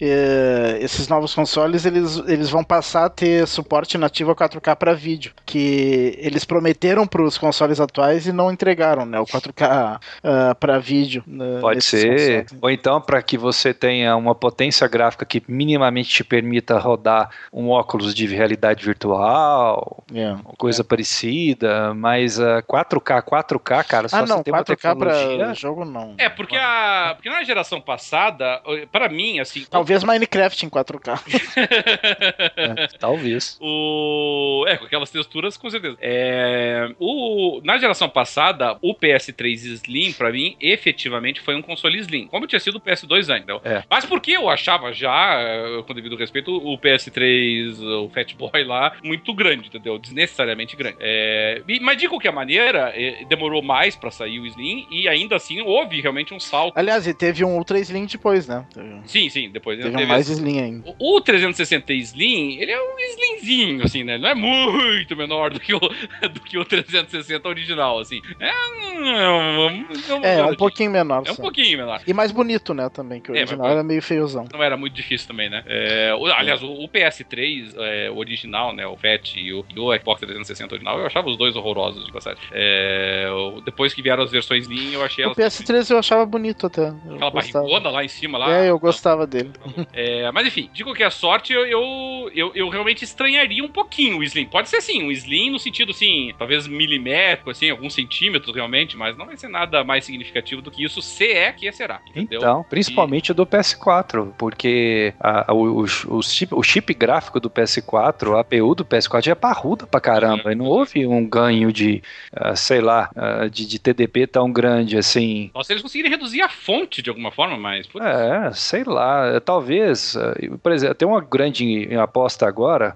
é, esses novos consoles eles, eles vão passar a ter suporte nativo a 4K para vídeo, que eles prometeram para os consoles atuais e não entregaram, né? O 4K uh, para vídeo. Uh, Pode ser. Consoles. Ou então para que você tenha uma potência gráfica que minimamente te permita rodar um óculos de realidade virtual, yeah. coisa parecida, mas uh, 4K, 4K, cara, só ah, não, você tem 4K tecnologia... para jogo não. É, porque a porque na geração passada, para mim, assim, talvez Talvez Minecraft em 4K. *laughs* é, talvez. O... É, com aquelas texturas, com certeza. É... O... Na geração passada, o PS3 Slim, pra mim, efetivamente foi um console Slim. Como tinha sido o PS2 ainda. É. Mas porque eu achava já, com devido respeito, o PS3, o Fat Boy lá, muito grande, entendeu? Desnecessariamente grande. É... Mas de qualquer maneira, é, demorou mais pra sair o Slim e ainda assim houve realmente um salto. Aliás, e teve um Ultra Slim depois, né? Sim, sim, depois Teve mais Slim ainda. O, 360 Slim, ele é um Slimzinho, assim, né? Ele não é muito menor do que o, *laughs* do que o 360 original, assim. É, um, é, um pouquinho menor. É um pouquinho menor. E mais bonito, né, também, que o é, original era meio feiozão. Não era muito difícil também, né? É, o, aliás, o, o PS3 é, original, né, o FAT e o, e o Xbox 360 original, eu achava os dois horrorosos de passagem. É, depois que vieram as versões Slim, eu achei O PS3 eu achava bonito até. Aquela barrigona lá em cima, lá. É, eu gostava dele. *laughs* É, mas enfim, de qualquer sorte, eu, eu, eu, eu, realmente estranharia um pouquinho o Slim. Pode ser sim, um Slim no sentido assim, talvez milimétrico, assim, alguns centímetros realmente, mas não vai ser nada mais significativo do que isso, se é que será. Entendeu? Então, principalmente e... do PS4, porque a, os, os, chip, o chip gráfico do PS4, a APU do PS4 já é parruda pra caramba. E não houve um ganho de, uh, sei lá, uh, de, de, TDP tão grande assim. Nossa, eles conseguirem reduzir a fonte de alguma forma, mas. Putz. É, sei lá. Talvez, uh, por exemplo, tem uma grande aposta agora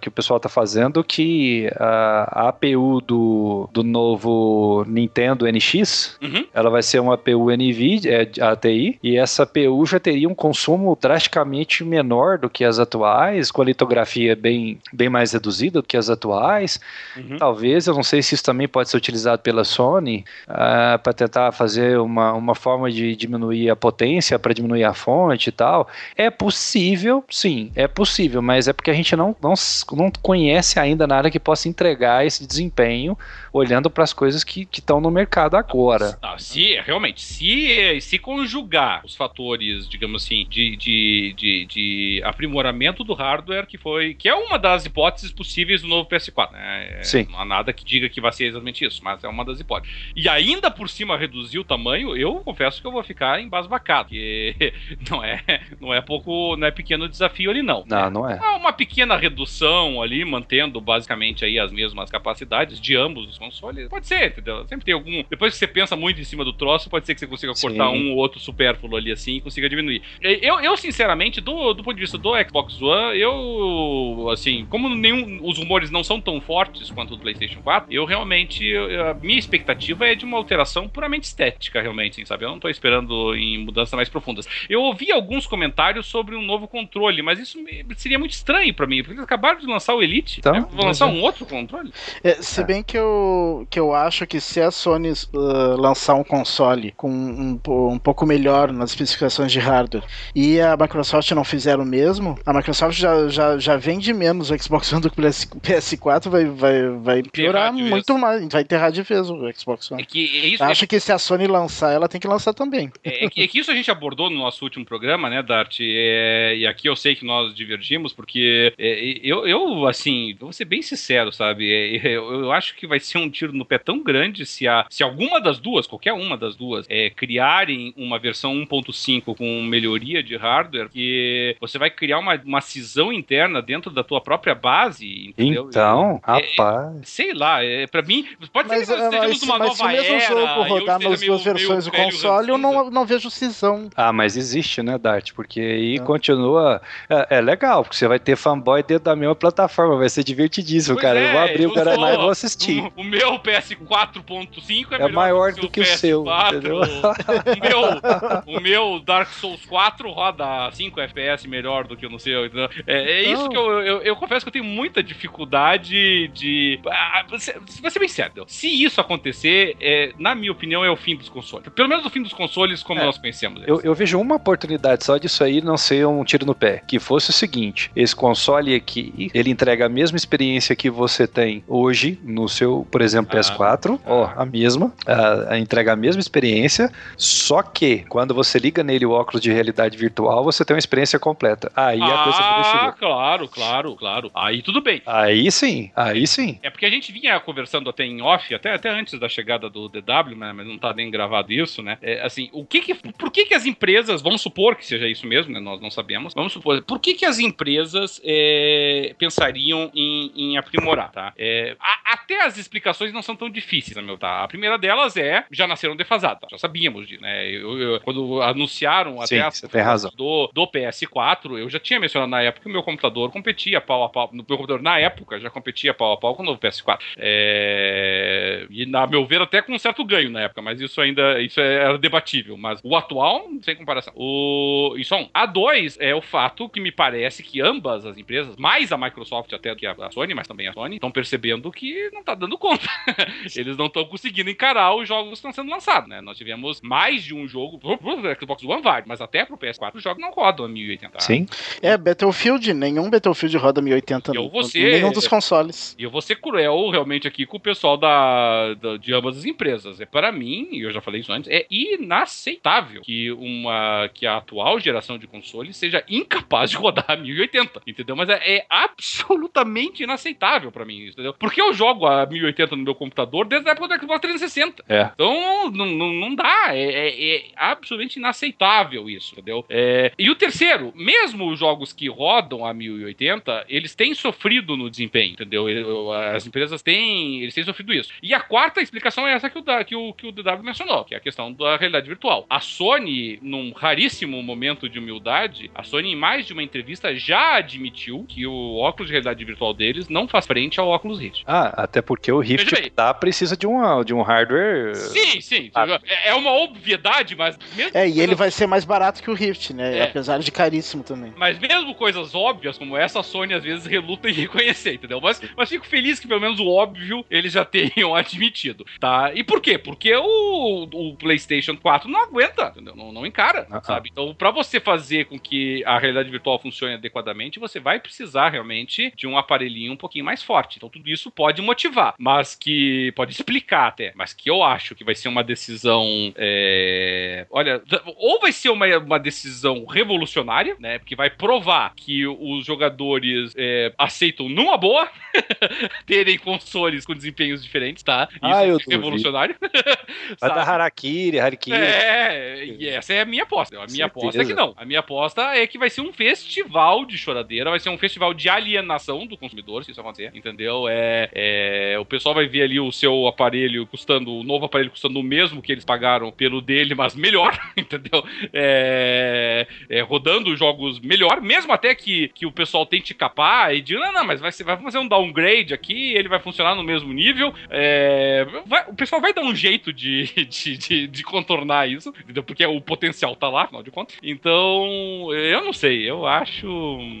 que o pessoal tá fazendo que a APU do, do novo Nintendo NX uhum. ela vai ser uma APU NVIDIA, é, ATI, e essa APU já teria um consumo drasticamente menor do que as atuais, com a litografia bem, bem mais reduzida do que as atuais. Uhum. Talvez, eu não sei se isso também pode ser utilizado pela Sony uh, para tentar fazer uma, uma forma de diminuir a potência, para diminuir a fonte e tal. É possível, sim, é possível, mas é porque a gente não, não, não conhece ainda nada que possa entregar esse desempenho olhando para as coisas que estão no mercado agora. Não, se realmente, se, se conjugar os fatores, digamos assim, de, de, de, de, aprimoramento do hardware, que foi. que é uma das hipóteses possíveis do novo PS4. Né? É, Sim. Não há nada que diga que vai ser exatamente isso, mas é uma das hipóteses. E ainda por cima reduzir o tamanho, eu confesso que eu vou ficar embasbacado. Porque *laughs* não é, não é pouco. não é pequeno desafio ali, não. Não, não é. Uma pequena redução ali, mantendo basicamente aí as mesmas capacidades de ambos os console. Pode ser, entendeu? Sempre tem algum. Depois que você pensa muito em cima do troço, pode ser que você consiga cortar Sim. um ou outro supérfluo ali assim e consiga diminuir. Eu, eu sinceramente, do, do ponto de vista do Xbox One, eu, assim, como nenhum. Os rumores não são tão fortes quanto o do PlayStation 4, eu realmente. A minha expectativa é de uma alteração puramente estética, realmente, assim, sabe? Eu não tô esperando em mudanças mais profundas. Eu ouvi alguns comentários sobre um novo controle, mas isso seria muito estranho para mim, porque eles acabaram de lançar o Elite. Então, né? Vão lançar é. um outro controle? É, se bem que eu que eu acho que se a Sony uh, lançar um console com um, um, pouco melhor nas especificações de hardware e a Microsoft não fizer o mesmo, a Microsoft já, já, já vende menos o Xbox One do que o PS4, vai, vai, vai piorar muito mais, vai enterrar de vez o Xbox One. É que, é isso, acho é... que se a Sony lançar, ela tem que lançar também. É, é, que, é que isso a gente abordou no nosso último programa, né, Dart? É, e aqui eu sei que nós divergimos, porque é, eu, eu, assim, vou ser bem sincero, sabe? Eu, eu acho que vai ser um tiro no pé tão grande se, a, se alguma das duas, qualquer uma das duas, é, criarem uma versão 1.5 com melhoria de hardware, que você vai criar uma, uma cisão interna dentro da tua própria base. Entendeu? Então, é, é rapaz. É, sei lá, é, pra mim, pode mas, ser que nós estejamos numa mas nova se o mesmo era, jogo rodar nas duas versões do console, eu não, não vejo cisão. Ah, mas existe, né, Dart? Porque aí é. continua. É, é, legal, porque você vai ter fanboy dentro da mesma plataforma, vai ser divertidíssimo, pois cara. eu vou é, abrir o canal e vou assistir. O, o meu PS4.5 é, é maior do que o, seu. O, meu, o meu Dark Souls 4 roda 5 FPS melhor do que o no seu. É, é isso que eu, eu, eu, confesso que eu tenho muita dificuldade de. Ah, vai ser bem sério. Se isso acontecer, é, na minha opinião, é o fim dos consoles. Pelo menos o fim dos consoles como é, nós conhecemos. Eu, eu, vejo uma oportunidade só disso aí não ser um tiro no pé. Que fosse o seguinte: esse console aqui, ele entrega a mesma experiência que você tem hoje no seu, por exemplo, PS4, ah, ó, a mesma, a, a, entrega a mesma experiência, só que quando você liga nele o óculos de realidade virtual, você tem uma experiência completa. Aí ah, a coisa Ah, claro, claro, claro. Aí tudo bem. Aí sim, aí sim. É porque a gente vinha conversando até em off, até, até antes da chegada do DW, né, mas não tá nem gravado isso, né? É, assim, o que que, por que que as empresas, vamos supor que seja isso mesmo, né? Nós não sabemos, vamos supor, por que que as empresas é, pensariam em, em aprimorar, tá? É, a, até as explicações não são tão difíceis, meu, tá? A primeira delas é já nasceram defasadas, tá? já sabíamos né? Eu, eu, quando anunciaram Sim, até as razão. Do, do PS4, eu já tinha mencionado na época que o meu computador competia pau a pau. No meu computador, na época, já competia pau a pau com o novo PS4. É... E, na meu ver, até com um certo ganho na época, mas isso ainda isso é, era debatível. Mas o atual, sem comparação. O... Isso é um. A dois é o fato que me parece que ambas as empresas, mais a Microsoft até do que a Sony, mas também a Sony, estão percebendo que não tá dando conta. *laughs* eles não estão conseguindo encarar os jogos que estão sendo lançados, né? Nós tivemos mais de um jogo pro, pro Xbox One vai, mas até pro PS4 os jogos não rodam a 1080. Sim. É, Battlefield, nenhum Battlefield roda 1080 eu vou ser, nenhum dos consoles. E eu vou ser cruel realmente aqui com o pessoal da, da, de ambas as empresas. É para mim, e eu já falei isso antes, é inaceitável que uma que a atual geração de consoles seja incapaz de rodar a 1080, entendeu? Mas é, é absolutamente inaceitável para mim, entendeu? Porque eu jogo a 1080 no meu computador desde a época do Xbox 360. É. Então, não, não, não dá. É, é, é, absolutamente inaceitável isso, entendeu? É, e o terceiro, mesmo mesmo os jogos que rodam a 1080, eles têm sofrido no desempenho, entendeu? As empresas têm, eles têm sofrido isso. E a quarta explicação é essa que o, que o, que o DW mencionou, que é a questão da realidade virtual. A Sony, num raríssimo momento de humildade, a Sony, em mais de uma entrevista, já admitiu que o óculos de realidade virtual deles não faz frente ao óculos Rift. Ah, até porque o Rift tá, precisa de, uma, de um hardware. Sim, sim. Ah. É uma obviedade, mas. é, e ele vai ser mais barato que o Rift, né? É. Apesar de caríssimo também. Mas mesmo coisas óbvias como essa, a Sony às vezes reluta em reconhecer, entendeu? Mas, mas fico feliz que pelo menos o óbvio eles já *laughs* tenham admitido, tá? E por quê? Porque o, o PlayStation 4 não aguenta, entendeu? Não, não encara, uh -huh. sabe? Então, para você fazer com que a realidade virtual funcione adequadamente, você vai precisar realmente de um aparelhinho um pouquinho mais forte. Então, tudo isso pode motivar, mas que pode explicar até, mas que eu acho que vai ser uma decisão. É... Olha, ou vai ser uma, uma decisão revolucionária, né? Porque vai provar que os jogadores é, aceitam numa boa *laughs* terem consoles com desempenhos diferentes, tá? Isso ah, eu é revolucionário. *laughs* vai dar Harakiri, Harakiri. É, e essa é a minha aposta. A minha aposta é que não. A minha aposta é que vai ser um festival de choradeira, vai ser um festival de alienação do consumidor, se isso acontecer, entendeu? É, é, o pessoal vai ver ali o seu aparelho custando, o novo aparelho custando o mesmo que eles pagaram pelo dele, mas melhor, *laughs* entendeu? É, é, rodando jogos melhor, mesmo até que, que o pessoal tente capar e diga, não, não, mas vai, vai fazer um downgrade aqui, ele vai funcionar no mesmo nível. É, vai, o pessoal vai dar um jeito de, *laughs* de, de, de, contornar isso? Porque o potencial tá lá, afinal de contas. Então, eu não sei, eu acho.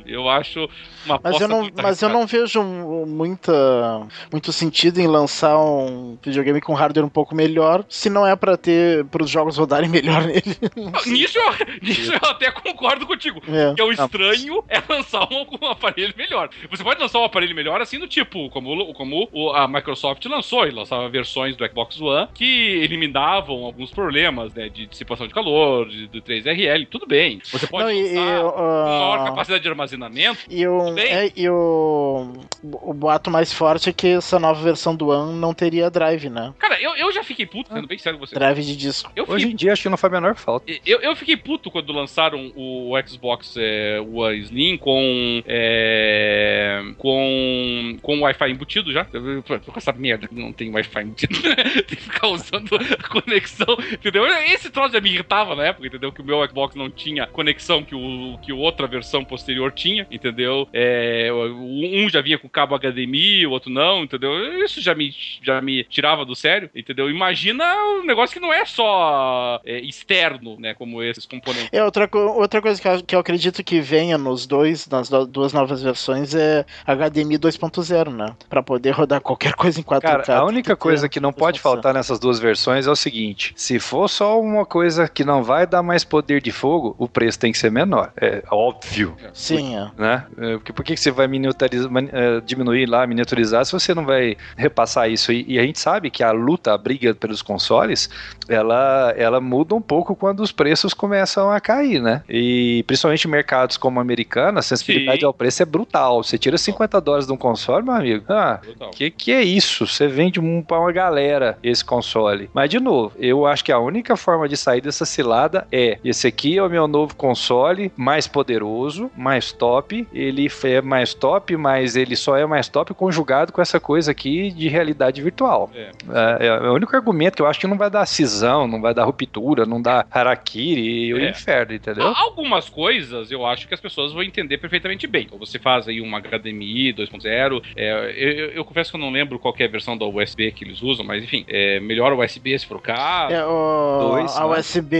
Eu acho uma Mas eu não, mas eu não vejo muita, muito sentido em lançar um videogame com hardware um pouco melhor, se não é para ter para os jogos rodarem *laughs* melhor nele. Nisso eu, *laughs* nisso eu até concordo contigo. É. Que é o estranho é lançar um, um aparelho melhor. Você pode lançar um aparelho melhor assim do tipo, como, como a Microsoft lançou, e lançava versões do Xbox One que eliminavam alguns problemas, né, de dissipação de calor, de, do 3RL, tudo bem. Você pode Não, e, uh, maior capacidade de armazenamento, e o, é, e o, o boato mais forte é que essa nova versão do One não teria drive, né? Cara, eu, eu já fiquei puto, sendo bem sério com você. Drive de disco. Fiquei, Hoje em dia acho que não faz a menor falta. Eu, eu fiquei puto quando lançaram o Xbox é, One Slim com é, com com Wi-Fi embutido já. Com essa merda não tem Wi-Fi embutido. *laughs* tem que ficar usando a conexão, entendeu? Esse troço já me irritava na época, entendeu? Que o meu Xbox não tinha conexão que o que outra versão posterior tinha, entendeu? É, um já vinha com cabo HDMI, o outro não, entendeu? Isso já me, já me tirava do sério, entendeu? Imagina um negócio que não é só é, externo, né? Como esses componentes. É, outra, outra coisa que eu, que eu acredito que venha nos dois, nas duas novas versões é HDMI 2.0, né? Pra poder rodar qualquer coisa em 4K. Cara, a única coisa que não pode faltar nessas duas versões é o seguinte: se for só uma coisa que não vai dar mais poder de fogo, o preço tem que ser menor. É óbvio. Sim, é. Né? É, porque por que você vai é, diminuir lá, miniaturizar, se você não vai repassar isso? E, e, a gente sabe que a luta, a briga pelos consoles, ela, ela muda um pouco quando os preços começam a cair, né? E principalmente mercados como americano, a sensibilidade Sim. ao preço é brutal. Você tira 50 dólares de um console, meu amigo. Ah, que que é isso? Você vende um, pra uma galera esse console. Mas, de novo, eu acho que a única forma de sair dessa cilada é: esse aqui é o meu novo console, mais poderoso, mais top. Ele é mais top, mas ele só é mais top conjugado com essa coisa aqui de realidade virtual. É. É, é o único argumento que eu acho que não vai dar cisão, não vai dar ruptura, não dá harakiri e o é. inferno, entendeu? Algumas coisas eu acho que as pessoas vão entender perfeitamente bem. Então, você faz aí uma HDMI 2.0. É, eu, eu, confesso que eu não lembro qual é a versão da USB que eles usam, mas enfim, é melhor o USB se for o caso. É, o, Dois, a né? USB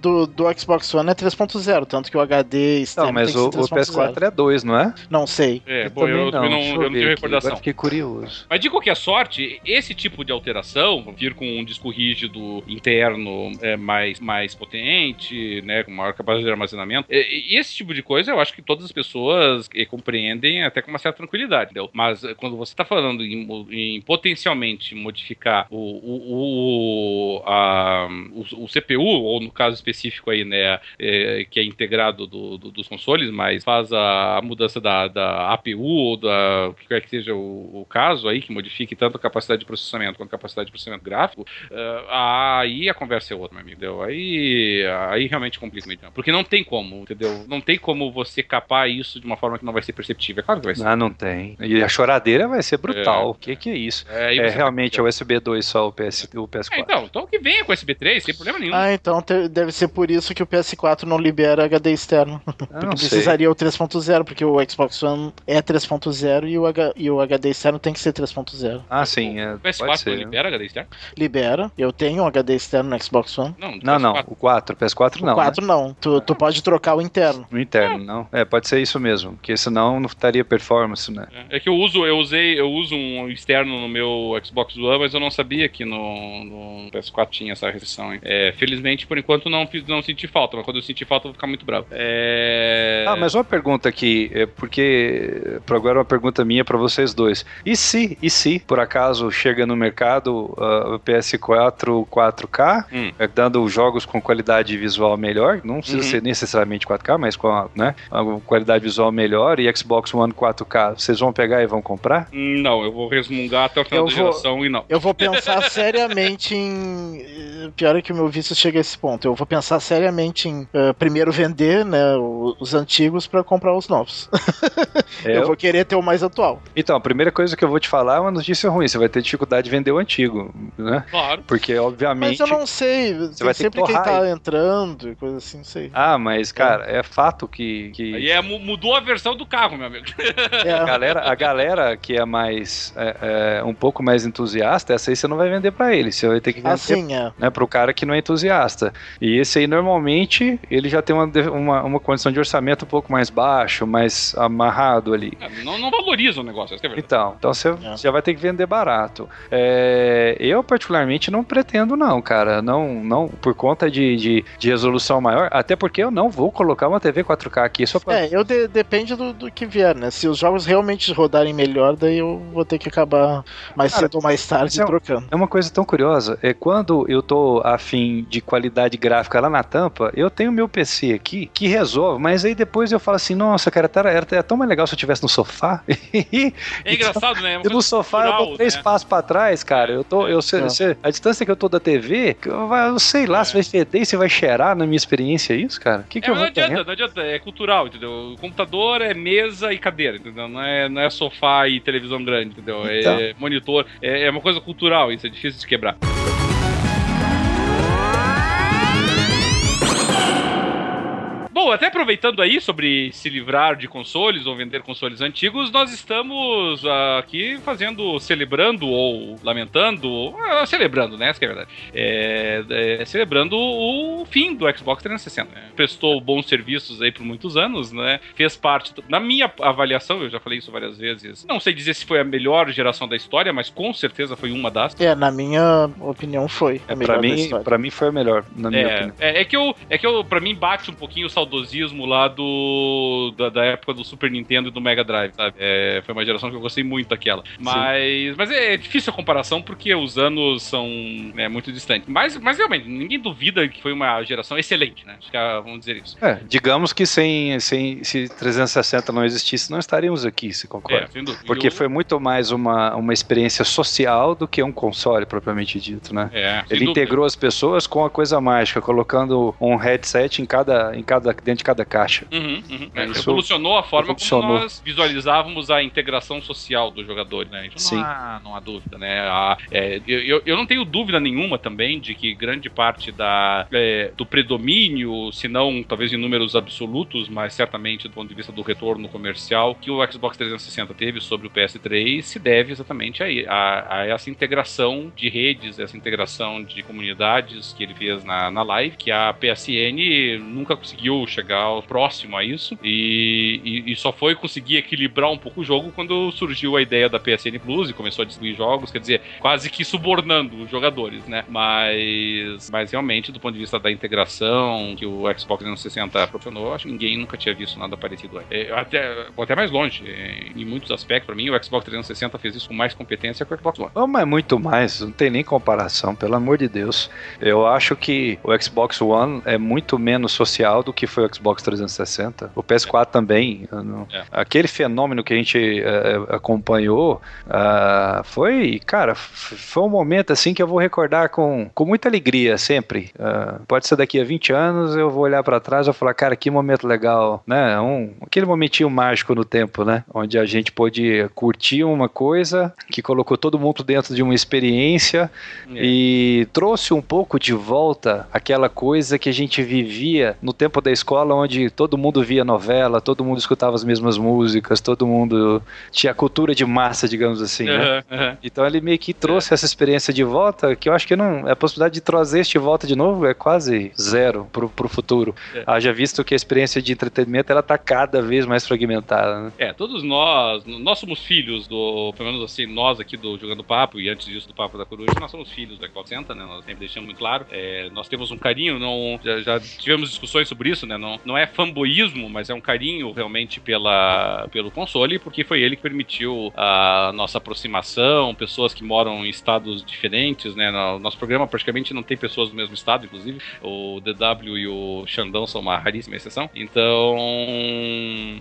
do, do Xbox One é 3.0, tanto que o HD externo Não, mas o, o PS4 é 2, não é? Não sei. É, eu, pô, eu, não, eu não, eu não tenho recordação. Agora fiquei curioso. Mas de qualquer sorte, esse tipo de alteração, vir com um disco rígido interno é, mais, mais potente, né, com maior capacidade de armazenamento, e, esse tipo de coisa eu acho que todas as pessoas eh, compreendem até com uma certa tranquilidade, entendeu? Mas eh, quando você está falando em, em, potencialmente modificar o, o, o, a, o, o, CPU, ou no caso específico aí, né, é, que é integrado do, do, dos consoles, mas faz a, mudança da, da, APU ou da o que quer que seja o, o, caso aí, que modifique tanto a capacidade de processamento quanto a capacidade de processamento gráfico, uh, aí a conversa é outra, meu amigo, entendeu? Aí, aí realmente complica. Porque não tem como, entendeu? Não não tem como você capar isso de uma forma que não vai ser perceptível. É claro que vai ser. Ah, não tem. E a choradeira vai ser brutal. O que, que é isso? É, É, realmente é o USB 2 só o, PS, o PS4. É, então, então que venha com USB3, sem problema nenhum. Ah, então te- deve ser por isso que o PS4 não libera HD externo. Ah, *laughs* não sei. precisaria o 3.0, porque o Xbox One é 3.0 e, o H- e o HD externo tem que ser 3.0. Ah, sim, é, o pode PS4 ser. não libera HD externo? Libera. Eu tenho um HD externo no Xbox One. Não, Não, não, PS4. o 4, PS4 O não. 4 não. Tu, tu pode trocar o interno. No interno, não. É, pode ser isso mesmo, porque senão não estaria performance, né? É que eu uso, eu usei, eu uso um externo no meu Xbox One, mas eu não sabia que no, no PS4 tinha essa restrição. hein. É, felizmente, por enquanto, não, fiz- não senti falta, mas quando eu senti falta, eu vou ficar muito bravo. É... Ah, mas uma pergunta aqui, é porque por agora uma pergunta minha para vocês dois. E se, e se por acaso chega no mercado o PS4 4K, Hum. é, dando jogos com qualidade visual melhor, não precisa Uhum. ser necessariamente 4K, mas com a, né, a qualidade visual melhor e Xbox One 4K, vocês vão pegar e vão comprar? Não, eu vou resmungar até o final Eu da vou- geração e não. Eu vou *laughs* pensar seriamente em. eh, Pior é que o meu vício chega a esse ponto. Eu vou pensar seriamente em eh, primeiro vender né, os antigos pra comprar os novos. *laughs* É, Eu vou querer ter o mais atual. Então, a primeira coisa que eu vou te falar é uma notícia ruim, você vai ter dificuldade de vender o antigo, né? Claro. Porque, Mas obviamente... eu não sei. vai Tem ter que sempre quem tá entrando e coisa assim, não sei. Ah, mas, cara, é fato que... que... Aí é, mu- mudou a versão do carro, meu amigo. A É, galera, a galera que é mais é, é, um pouco mais entusiasta, essa aí você não vai vender pra ele, você vai ter que vender assim, é. né, pro cara que não é entusiasta. E esse aí normalmente ele já tem uma, uma, uma condição de orçamento um pouco mais baixo, mais amarrado ali. Não, não valoriza o negócio, essa é a verdade. Então, então você É. já vai ter que vender barato. É, eu, particularmente, não pretendo, não, cara. Não, não por conta de, de, de resolução maior, até porque eu não vou colocar uma TV 4K aqui só pra. É, eu de- depende do, do que vier, né? Se os jogos realmente rodarem melhor, daí eu vou ter que acabar mais Cara, cedo ou mais tarde é trocando. É uma coisa tão curiosa. É quando eu tô afim de qualidade gráfica lá na tampa, eu tenho meu PC aqui que resolve, mas aí depois eu falo assim, nossa, cara, era, era, era tão mais legal se eu tivesse no sofá. *laughs* É engraçado, né? É E no sofá eu cultural, dou três né? passos pra trás, cara. Eu tô, eu, sei- Não. sei- a distância que eu tô da TV, eu, eu sei lá É. se vai feder, se vai cheirar na minha experiência é isso, cara. O que, que É, eu não adianta, ter? não adianta, é cultural, entendeu? O computador é mesa e cadeira, entendeu? Não é, não é sofá e televisão grande, entendeu? Então. É monitor, é, é uma coisa cultural, isso é difícil de quebrar. Bom, até aproveitando aí sobre se livrar de consoles ou vender consoles antigos, nós estamos aqui fazendo, celebrando ou lamentando, ah, celebrando, né? Essa que é a verdade. É, é, celebrando o fim do Xbox 360. Né? Prestou bons serviços aí por muitos anos, né? Fez parte, do- na minha avaliação, eu já falei isso várias vezes, não sei dizer se foi a melhor geração da história, mas com certeza foi uma das. É, na minha opinião foi a É, melhor pra, da mim, pra mim foi a melhor, na minha É, opinião. é, é que eu, é que eu, pra mim, bate um pouquinho o saudosismo lá do da, da época do Super Nintendo e do Mega Drive, sabe? É, foi uma geração que eu gostei muito daquela. Mas, mas é difícil a comparação porque os anos são né, muito distantes. Mas, mas realmente, ninguém duvida que foi uma geração excelente, né? Ah, vamos dizer isso. É, digamos que sem, sem se 360 não existisse, não estaríamos aqui, se concorda. É. Porque foi muito mais uma, uma experiência social do que um console propriamente dito, né? É, Ele dúvida. integrou as pessoas com a coisa mágica, colocando um headset em cada, em cada, dentro de cada caixa. Uhum, uhum. É, É, isso revolucionou a forma revolucionou. como nós visualizávamos a integração social do jogador, né? Isso Sim. não há, não há dúvida, né? A- é, eu, eu- eu não tenho dúvida nenhuma também de que grande parte da, é, do predomínio, se não talvez em números absolutos, mas certamente do ponto de vista do retorno comercial que o Xbox 360 teve sobre o PS3 se deve exatamente a, a- a essa integração de redes, essa integração de comunidades que ele fez na, na live, que a PSN nunca conseguiu chegar próximo a isso e, e- e só foi conseguir equilibrar um pouco o jogo quando surgiu a ideia da PSN Plus e começou a distribuir jogos, quer dizer, quase que subornando os jogadores, né? Mas, mas realmente, do ponto de vista da integração que o Xbox 360 proporcionou, acho que ninguém nunca tinha visto nada parecido. É, até, até mais longe, em muitos aspectos, para mim, o Xbox 360 fez isso com mais competência que o Xbox One. Não, mas muito mais, não tem nem comparação, pelo amor de Deus. Eu acho que o Xbox One é muito menos social do que foi o Xbox 360. O PS4 também. Não... É. Aquele fenômeno que a gente eh, acompanhou ah, foi, cara, foi um momento assim que eu vou recordar com, com muita alegria sempre. Ah, pode ser daqui a 20 anos, eu vou olhar pra trás e vou falar, cara, que momento legal, né? Um, aquele momentinho mágico no tempo, né? Onde a gente pôde curtir uma coisa que colocou todo mundo dentro de uma experiência É. e trouxe um pouco de volta aquela coisa que a gente vivia no tempo da escola, onde todo mundo via novela, todo mundo escutava as mesmas músicas, todo mundo tinha cultura de massa, digamos assim, né? Aham, aham. Então ele meio que trouxe essa experiência de volta, que eu acho que não. A possibilidade de trazer este de volta de novo é quase zero pro, pro futuro. É. Haja visto que a experiência de entretenimento ela tá cada vez mais fragmentada. Né? É, todos nós, nós somos filhos do, pelo menos assim, nós aqui do Jogando Papo e antes disso do Papo da Coruja, nós somos filhos Xbox Center, né? Nós sempre deixamos muito claro. É, nós temos um carinho, não, já, já tivemos discussões sobre isso, né? Não, não é fanboísmo, mas é um carinho realmente pela, pelo console, porque foi ele que permitiu a nossa aproximação, pessoas que moram em estados diferentes, né? No nosso programa praticamente não tem pessoas do mesmo estado, inclusive. O DW e o Xandão são uma raríssima exceção. Então,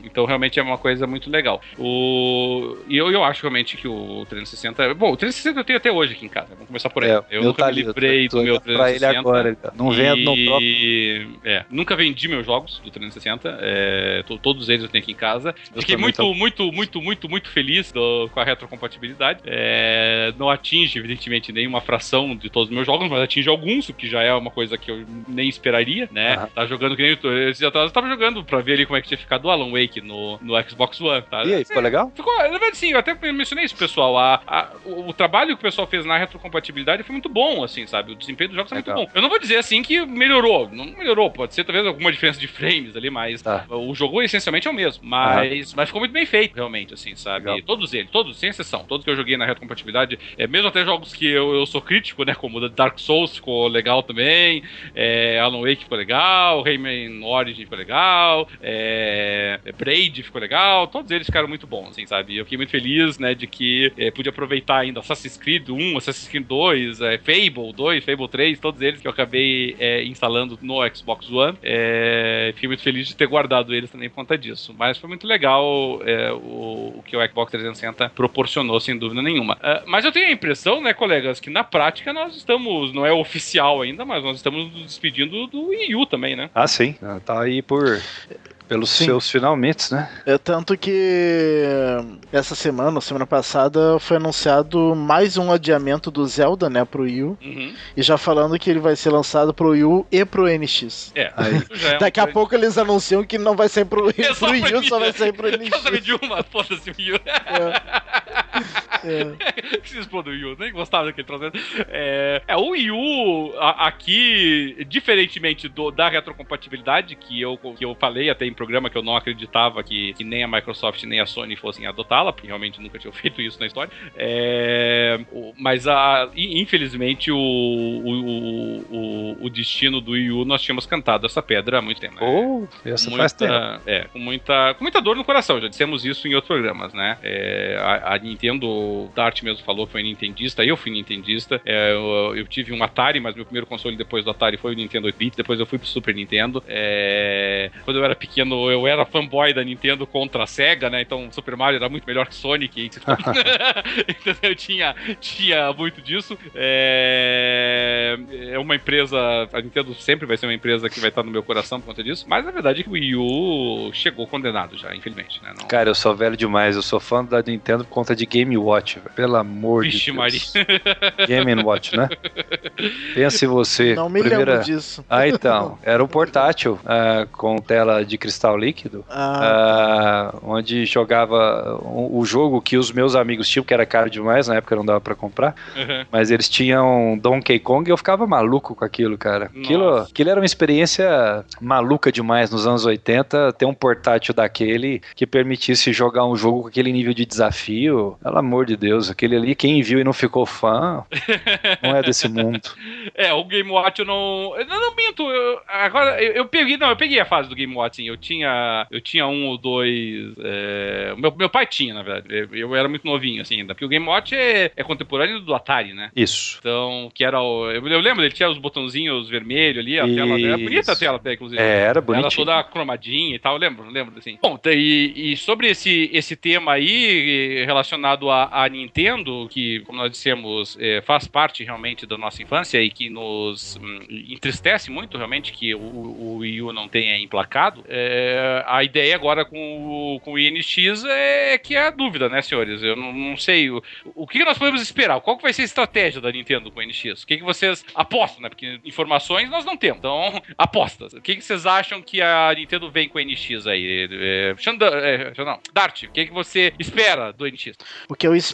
então realmente é uma coisa muito legal. O, e eu, eu acho realmente que o 360. Bom, o 360 eu tenho até hoje aqui em casa. Vamos começar por aí. É, eu meu nunca tá me livrei do meu olhando pra 360. ele agora, cara. Não vendo no próprio. É, nunca vendi meus jogos do 360. É, to- todos eles eu tenho aqui em casa. Eu Fiquei muito, muito, muito, muito, muito feliz do- com a retrocompatibilidade. É, não atinge, evidentemente, nenhuma fração de todos os meus jogos, mas atinge alguns, o que já é uma coisa que eu nem esperaria, né? Aham. Tá jogando que nem eu. Atrás eu tava jogando pra ver ali como é que tinha ficado o Alan Wake no, no Xbox One, tá? E aí, ficou legal? Ficou, na verdade, sim, eu até mencionei isso, pessoal. A, a- o, o trabalho que o pessoal fez na retrocompatibilidade foi muito bom, assim, sabe? O desempenho dos jogos é muito bom. Eu não vou dizer assim que melhorou. Não melhorou, pode ser talvez alguma diferença de frames ali, mas Tá. o jogo essencialmente é o mesmo. Mas, mas ficou muito bem feito, realmente, assim, sabe? Todos eles, todos, sem exceção. Todos que eu joguei na retrocompatibilidade, é, mesmo até jogos que eu, eu sou crítico, né? Como o Dark Souls ficou legal também, é, Alan Wake ficou legal, Rayman Origin ficou legal, é, Braid ficou legal, todos eles ficaram muito bons, assim, sabe? Eu fiquei muito feliz, né, de que é, pude aproveitar ainda Assassin's Creed 1, Assassin's Creed 2, é, Fable 2, Fable 3, todos eles que eu acabei é, instalando no Xbox One. É, fiquei muito feliz de ter guardado eles também por conta disso. Mas foi muito legal é, o, o que o Xbox 360 proporcionou, sem dúvida nenhuma. É, mas eu tenho a impressão, né, colegas, que na prática nós estamos, não é oficial ainda, mas nós estamos nos despedindo do Wii U também, né? Ah, sim. Ah, Tá aí por. Pelos Sim. seus finalmente, né? É tanto que essa semana, semana passada, foi anunciado mais um adiamento do Zelda, né, pro Wii U. Uhum. E já falando que ele vai ser lançado pro Wii U e pro NX. É, Aí. é um Daqui a grande- pouco eles anunciam que não vai sair pro, É pro só Wii U, só vai sair pro NX. Saber de uma? Foda-se o Wii U. É. que se explodiu o Wii U, nem gostava daquele troço. É, é, o Wii U a- aqui, diferentemente do, da retrocompatibilidade, que eu, que eu falei até em programa que eu não acreditava que, que nem a Microsoft nem a Sony fossem adotá-la, porque realmente nunca tinham *laughs* feito isso na história. É, mas a, infelizmente o, o, o, o- destino do Wii U nós tínhamos cantado essa pedra há muito tempo. né? Ou, essa faz tempo. É, com muita, com muita dor no coração, já dissemos isso em outros programas, né? É, a, a Nintendo, o Dart mesmo falou que foi nintendista, eu fui nintendista, é, eu, eu tive um Atari, mas meu primeiro console depois do Atari foi o Nintendo 8-bit, depois eu fui pro Super Nintendo. É, quando eu era pequeno, eu era fanboy da Nintendo contra a SEGA, né? Então Super Mario era muito melhor que Sonic. *laughs* *laughs* então eu tinha, tinha muito disso. É, é uma empresa, a Nintendo sempre vai ser uma empresa que vai estar no meu coração por conta disso, mas a verdade é que o Wii U chegou condenado já, infelizmente, né? Não... Cara, eu sou velho demais. Eu sou fã da Nintendo por conta de Game Watch. Velho. Pelo amor Vixe, de Maria. Deus. *laughs* Game Watch, né? Pense você. Não me primeira... lembro disso. Ah, então. Era um portátil ah, com tela de cristal líquido. Ah, ah, onde jogava o, jogo que os meus amigos tinham, que era caro demais, na época não dava pra comprar, Uhum. mas eles tinham Donkey Kong e eu ficava maluco com aquilo, cara. Aquilo, aquilo era uma experiência maluca demais nos anos 80, ter um portátil daquele que permitisse jogar um jogo com aquele nível de desafio. Pelo amor amor de Deus, aquele ali, quem viu e não ficou fã, não é desse mundo. *laughs* É, o Game Watch eu não. Eu não, minto. Eu, agora, eu, eu, peguei. Não, eu peguei a fase do Game Watch, sim. Eu tinha. Eu tinha um ou dois. É, meu, meu pai tinha, na verdade. Eu era muito novinho, assim, ainda. Porque o Game Watch é, é contemporâneo do Atari, né? Isso. Então, que era o. Eu, eu lembro, ele tinha os botãozinhos vermelhos ali, a Isso. tela. Era bonita a tela até, inclusive. É, era bonitinho. Era toda cromadinha e tal, lembro, lembro assim. Bom, e, e sobre esse, esse tema aí relacionado à Nintendo, que, como nós dissemos, é, faz parte realmente da nossa infância e que nos hum, entristece muito realmente que o, o Wii U não tenha emplacado, é, a ideia agora com o, com o INX é que é a dúvida, né, senhores? Eu não, não sei o, o que nós podemos esperar, qual que vai ser a estratégia da Nintendo com o NX? O que, que vocês apostam, né? Porque informações nós não temos, então *laughs* apostas. O que, que vocês acham que a Nintendo vem com o NX aí? É, Xanda, é, não, Dart, o que, que você espera do NX? O que eu espero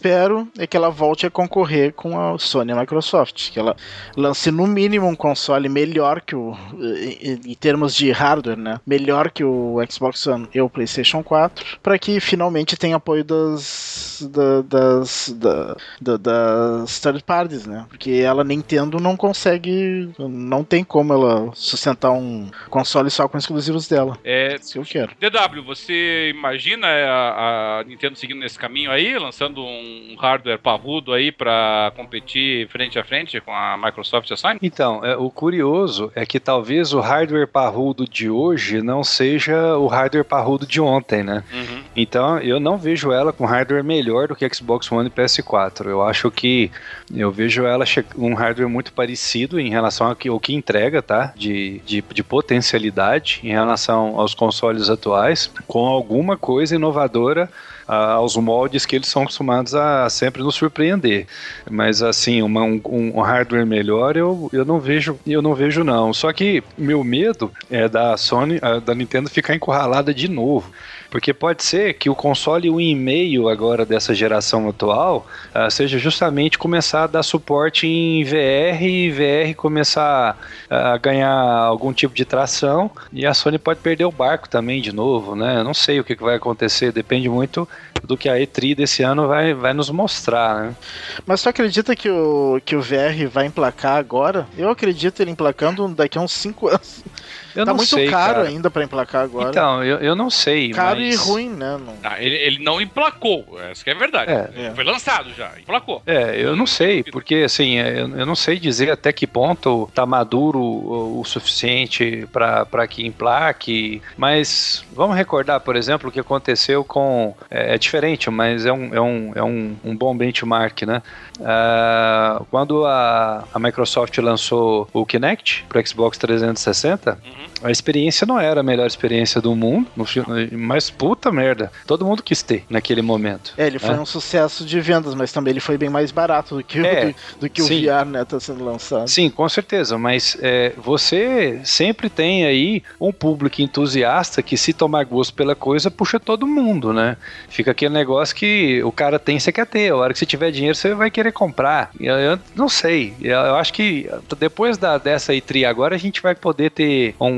é que ela volte a concorrer com a Sony e a Microsoft, que ela lance no mínimo um console melhor que o em, em termos de hardware, né? Melhor que o Xbox One e o PlayStation 4, para que finalmente tenha apoio das da, das da, da, das third parties, né? Porque ela Nintendo não consegue, não tem como ela sustentar um console só com exclusivos dela. É, que eu quero. DW, você imagina a, a Nintendo seguindo nesse caminho aí, lançando um hardware parrudo aí para competir frente a frente com a Microsoft e a Sony? Então, é, o curioso é que talvez o hardware parrudo de hoje não seja o hardware parrudo de ontem, né? Uhum. Então, eu não vejo ela com hardware melhor do que Xbox One e PS4. Eu acho que eu vejo ela um hardware muito parecido em relação ao que, ao que entrega, tá? De, de, de potencialidade em relação aos consoles atuais, com alguma coisa inovadora aos moldes que eles são acostumados a sempre nos surpreender. Mas assim, uma- um, um hardware melhor eu, eu não vejo, eu não vejo não. Só que meu medo é da Sony, da Nintendo ficar encurralada de novo. Porque pode ser que o console 1,5 agora dessa geração atual ah, seja justamente começar a dar suporte em VR e VR começar a ganhar algum tipo de tração e a Sony pode perder o barco também de novo, né? Eu não sei o que vai acontecer, depende muito do que a E3 desse ano vai, vai nos mostrar, né? Mas tu acredita que o, que o VR vai emplacar agora? Eu acredito ele emplacando daqui a uns 5 *laughs* anos. Eu tá não muito sei, caro cara. ainda pra emplacar agora. Então, eu, eu não sei, caro mas... e ruim, né? Não- Ah, ele, ele não emplacou, essa que é a verdade. É. É. Foi lançado já, emplacou. É, eu não sei, porque assim, é, eu eu não sei dizer até que ponto tá maduro o, o suficiente para que emplaque, mas vamos recordar, por exemplo, o que aconteceu com. É, é diferente, mas é um, é um, é um, um bom benchmark, né? Ah, quando a, a Microsoft lançou o Kinect para Xbox 360, a experiência não era a melhor experiência do mundo, mas puta merda, todo mundo quis ter naquele momento. É, ele foi É. um sucesso de vendas, mas também ele foi bem mais barato do que, o- É, do, do que o. VR, né? Tá sendo lançado. Sim, com certeza, mas é, você sempre tem aí um público entusiasta que se tomar gosto pela coisa, puxa todo mundo, né? Fica aquele negócio que o cara tem, você quer ter, a hora que você tiver dinheiro você vai querer comprar. Eu, eu não sei, eu, eu acho que depois da, dessa E3 agora a gente vai poder ter um,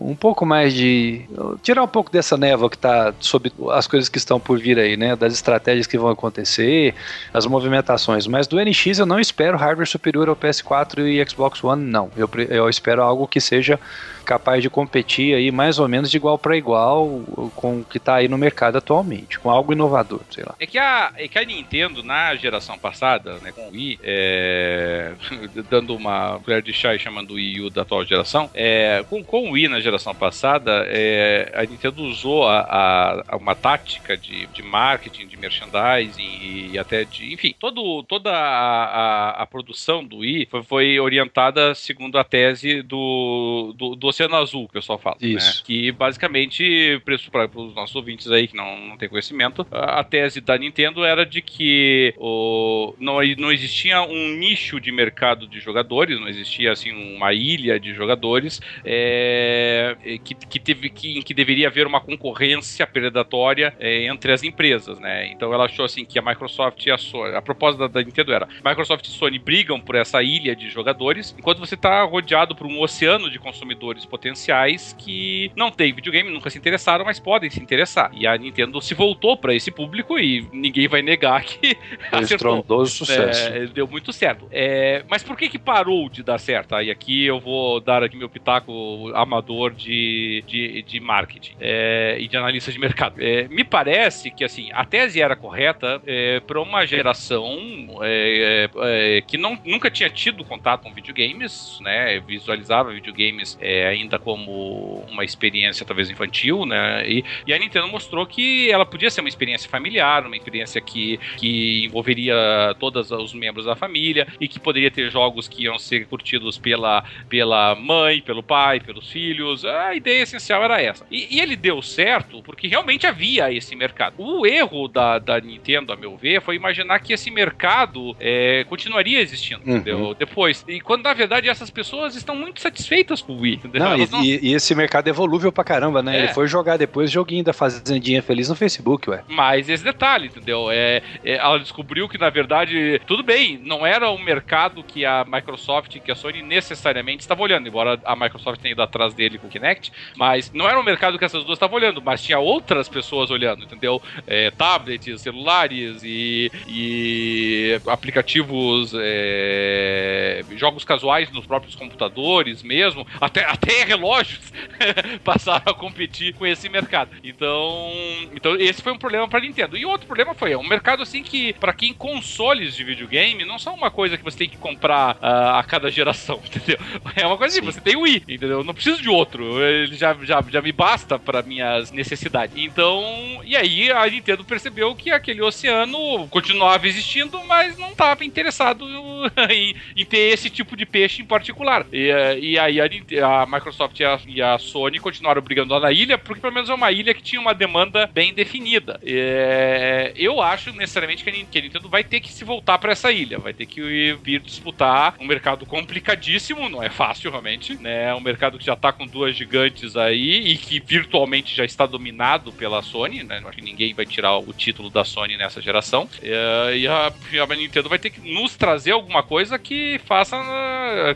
um pouco mais de... tirar um pouco dessa névoa que tá sobre as coisas que estão por vir aí, né? Das estratégias que vão acontecer, as movimentações. Mas do NX eu não espero hardware superior ao PS4 e Xbox One, não. Eu, eu espero algo que seja capaz de competir aí mais ou menos de igual para igual com o que está aí no mercado atualmente, com algo inovador, sei lá. É que a, é que a Nintendo, na geração passada, né, com o Wii, é, *laughs* dando uma colher de chá e chamando o Wii U da atual geração, é, com, com o Wii na geração passada, é, a Nintendo usou a, a- uma tática de, de marketing, de merchandising e, e até de. Enfim, todo, toda a, a, a produção do Wii foi, foi orientada segundo a tese do, do, do Oceano Azul, que o pessoal fala. Isso. Né? Que basicamente, para os nossos ouvintes aí que não, não têm conhecimento, a, a tese da Nintendo era de que o, não, não existia um nicho de mercado de jogadores, não existia assim uma ilha de jogadores é, que, que, teve, que, em que deveria haver uma concorrência predatória é, entre as empresas, né? Então ela achou assim que a Microsoft e a Sony, a proposta da, da Nintendo era Microsoft e Sony brigam por essa ilha de jogadores, enquanto você está rodeado por um oceano de consumidores potenciais que não têm videogame, nunca se interessaram, mas podem se interessar. E a Nintendo se voltou para esse público e ninguém vai negar que Foi *laughs* acertou. estrondoso sucesso. É, deu muito certo. É, mas por que que parou de dar certo? Aí aqui eu vou dar aqui meu pitaco amador de, de, de marketing é, e de analista de mercado. É, me parece que assim a tese era correta para uma geração é, é, é, que não, nunca tinha tido contato com videogames, né? Visualizava videogames é, ainda como uma experiência talvez infantil, né? E, e a Nintendo mostrou que ela podia ser uma experiência familiar, uma experiência que, que envolveria todos os membros da família e que poderia ter jogos que iam ser curtidos pela, pela mãe, pelo pai, pelos filhos. A ideia essencial era essa. E, e ele deu certo porque realmente havia esse mercado. O erro da, da Nintendo, a meu ver, foi imaginar que esse mercado é, continuaria existindo, Uhum. entendeu? Depois. E quando na verdade essas pessoas estão muito satisfeitas com o Wii. entendeu? Não, e, e- e esse mercado é volúvel pra caramba, né? É. Ele foi jogar depois joguinho da Fazendinha Feliz no Facebook, ué. mais esse detalhe, entendeu? É, é, ela descobriu que, na verdade, tudo bem, não era um mercado que a Microsoft que a Sony necessariamente estavam olhando, embora a Microsoft tenha ido atrás dele com o Kinect, mas não era um mercado que essas duas estavam olhando, mas tinha outras pessoas olhando, entendeu? É, tablets, celulares e, e aplicativos, é, jogos casuais nos próprios computadores mesmo, até, até relógios *laughs* passaram a competir com esse mercado. Então, então esse foi um problema para Nintendo. E outro problema foi é um mercado assim que para quem consoles de videogame não são uma coisa que você tem que comprar ah, a cada geração, *laughs* entendeu? É uma coisa assim, você tem o Wii, entendeu? Eu não preciso de outro, ele já, já, já me basta para minhas necessidades. Então, e aí a Nintendo percebeu que aquele oceano continuava existindo, mas não estava interessado *laughs* em, em ter esse tipo de peixe em particular. E, eh, e aí a, a Microsoft e a, e a Sony continuaram brigando lá na ilha, porque pelo menos é uma ilha que tinha uma demanda bem definida. É, eu acho necessariamente que a, Nintendo vai ter que se voltar para essa ilha, vai ter que vir disputar um mercado complicadíssimo, não é fácil realmente, né? Um mercado que já tá com duas gigantes aí e que virtualmente já está dominado pela Sony, né? Acho que ninguém vai tirar o título da Sony nessa geração. É, e a, a Nintendo vai ter que nos trazer alguma coisa que faça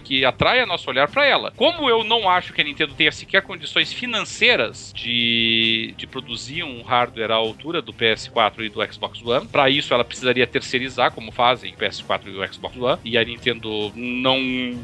que atraia nosso olhar para ela. Como eu não acho que a Nintendo tenha sequer condições financeiras de, de produzir um hardware à altura do PS4 e do Xbox One, para isso ela precisaria terceirizar, como fazem o PS4 e o Xbox One, e a Nintendo não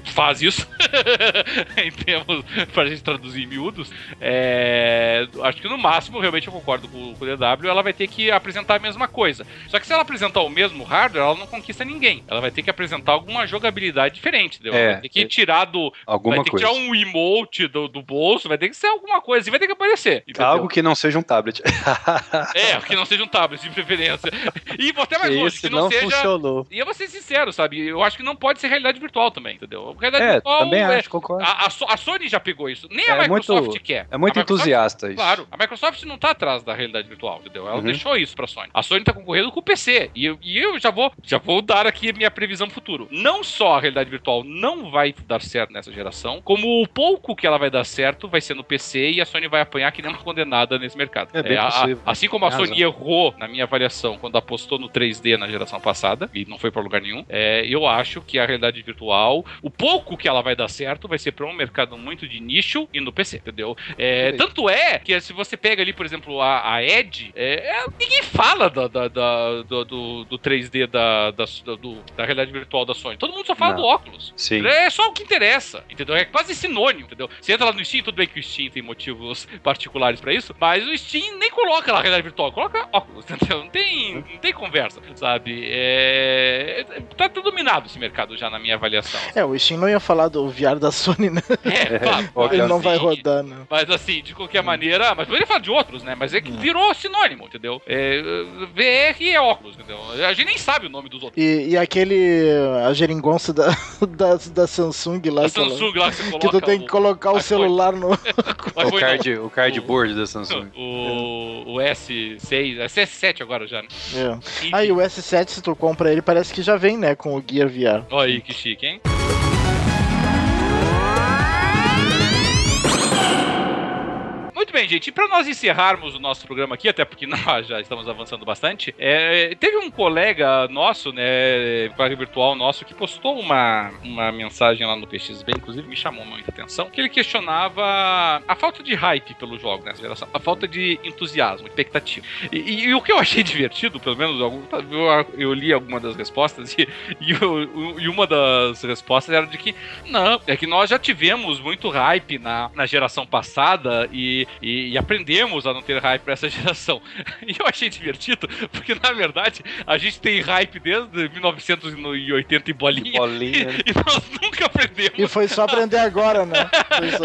faz isso *laughs* em termos pra gente traduzir em miúdos. É, acho que no máximo, realmente eu concordo com, com o DW, ela vai ter que apresentar a mesma coisa. Só que se ela apresentar o mesmo hardware, ela não conquista ninguém. Ela vai ter que apresentar alguma jogabilidade diferente, entendeu? Ela É, vai ter que é. tirar do. Alguma vai ter coisa. que tirar um emote do, do bolso, vai ter que ser alguma coisa, e vai ter que aparecer. entendeu? Algo que não seja um tablet. *laughs* É, que não seja um tablet, de preferência. E vou até mais longe, Esse que não, não seja. funcionou. E eu vou ser sincero, sabe? Eu acho que não pode ser realidade virtual também, entendeu? Realidade É, virtual também é- acho, concordo. A, a So- a Sony já pegou isso. Nem a É Microsoft muito- quer. É muito A entusiasta isso. Claro, a Microsoft não tá atrás da realidade virtual, entendeu? Ela Uhum. deixou isso pra Sony. A Sony tá concorrendo com o PC. E eu, e eu já vou já vou dar aqui a minha previsão futuro. Não só a realidade virtual não vai dar certo nessa geração, como o pouco que ela vai dar certo vai ser no PC e a Sony vai apanhar que nem uma condenada nesse mercado. É bem a- a- possível. assim como a Sony errou na minha avaliação quando apostou no 3D na geração passada e não foi pra lugar nenhum, é, eu acho que a realidade virtual, o pouco que ela vai dar certo vai ser pra um mercado muito de nicho e no PC, entendeu? É, tanto é que se você pega ali, por exemplo, a, a Edge, é, é, ninguém fala da, da- da- do, do- do 3D da, da, do- da realidade virtual da Sony. Todo mundo só fala Não. do óculos. Sim. É só o que interessa, entendeu? É quase sinônimo, entendeu? Você entra lá no Steam, tudo bem que o Steam tem motivos particulares pra isso, mas o Steam nem coloca lá a realidade virtual, coloca óculos, *laughs* entendeu? Não tem, não tem conversa, sabe? É... Tá tudo dominado esse mercado já na minha avaliação. É, o Steam não ia falar do VR da Sony, né? *laughs* É, claro. Ó, Ele não assim, vai rodar, né? Mas assim, de qualquer maneira, mas poderia falar de outros, né? Mas é que Hum. virou sinônimo, entendeu? É, VR é óculos, entendeu? A gente nem sabe o nome dos outros. E, e aquele. a geringonça da, *laughs* da, da Samsung lá. Que ela- Samsung lá que você que coloca. tu tem que o- colocar o celular no. *laughs* *laughs* o O card, o cardboard da Samsung. O, o S6, é S7 agora já, né? É. Aí o S7, se tu compra ele, parece que já vem, né? Com o Gear VR. Olha aí que chique, hein? Muito bem, gente. E pra nós encerrarmos o nosso programa aqui, até porque *laughs* nós já estamos avançando bastante, é, teve um colega nosso, né, colega virtual nosso, que postou uma, uma mensagem lá no PXB, inclusive me chamou muita atenção, que ele questionava a falta de hype pelo jogo nessa geração, a falta de entusiasmo, expectativa. E, e, e o que eu achei *laughs* divertido, pelo menos eu, eu li alguma das respostas, e, e, uma das respostas era de que não, é que nós já tivemos muito hype na, na geração passada e, e, aprendemos a não ter hype pra essa *laughs* geração. E eu achei divertido, porque na verdade a gente tem hype desde 1980 e bolinha. bolinha. E, e nós nunca aprendemos. E foi só aprender agora, né? *laughs*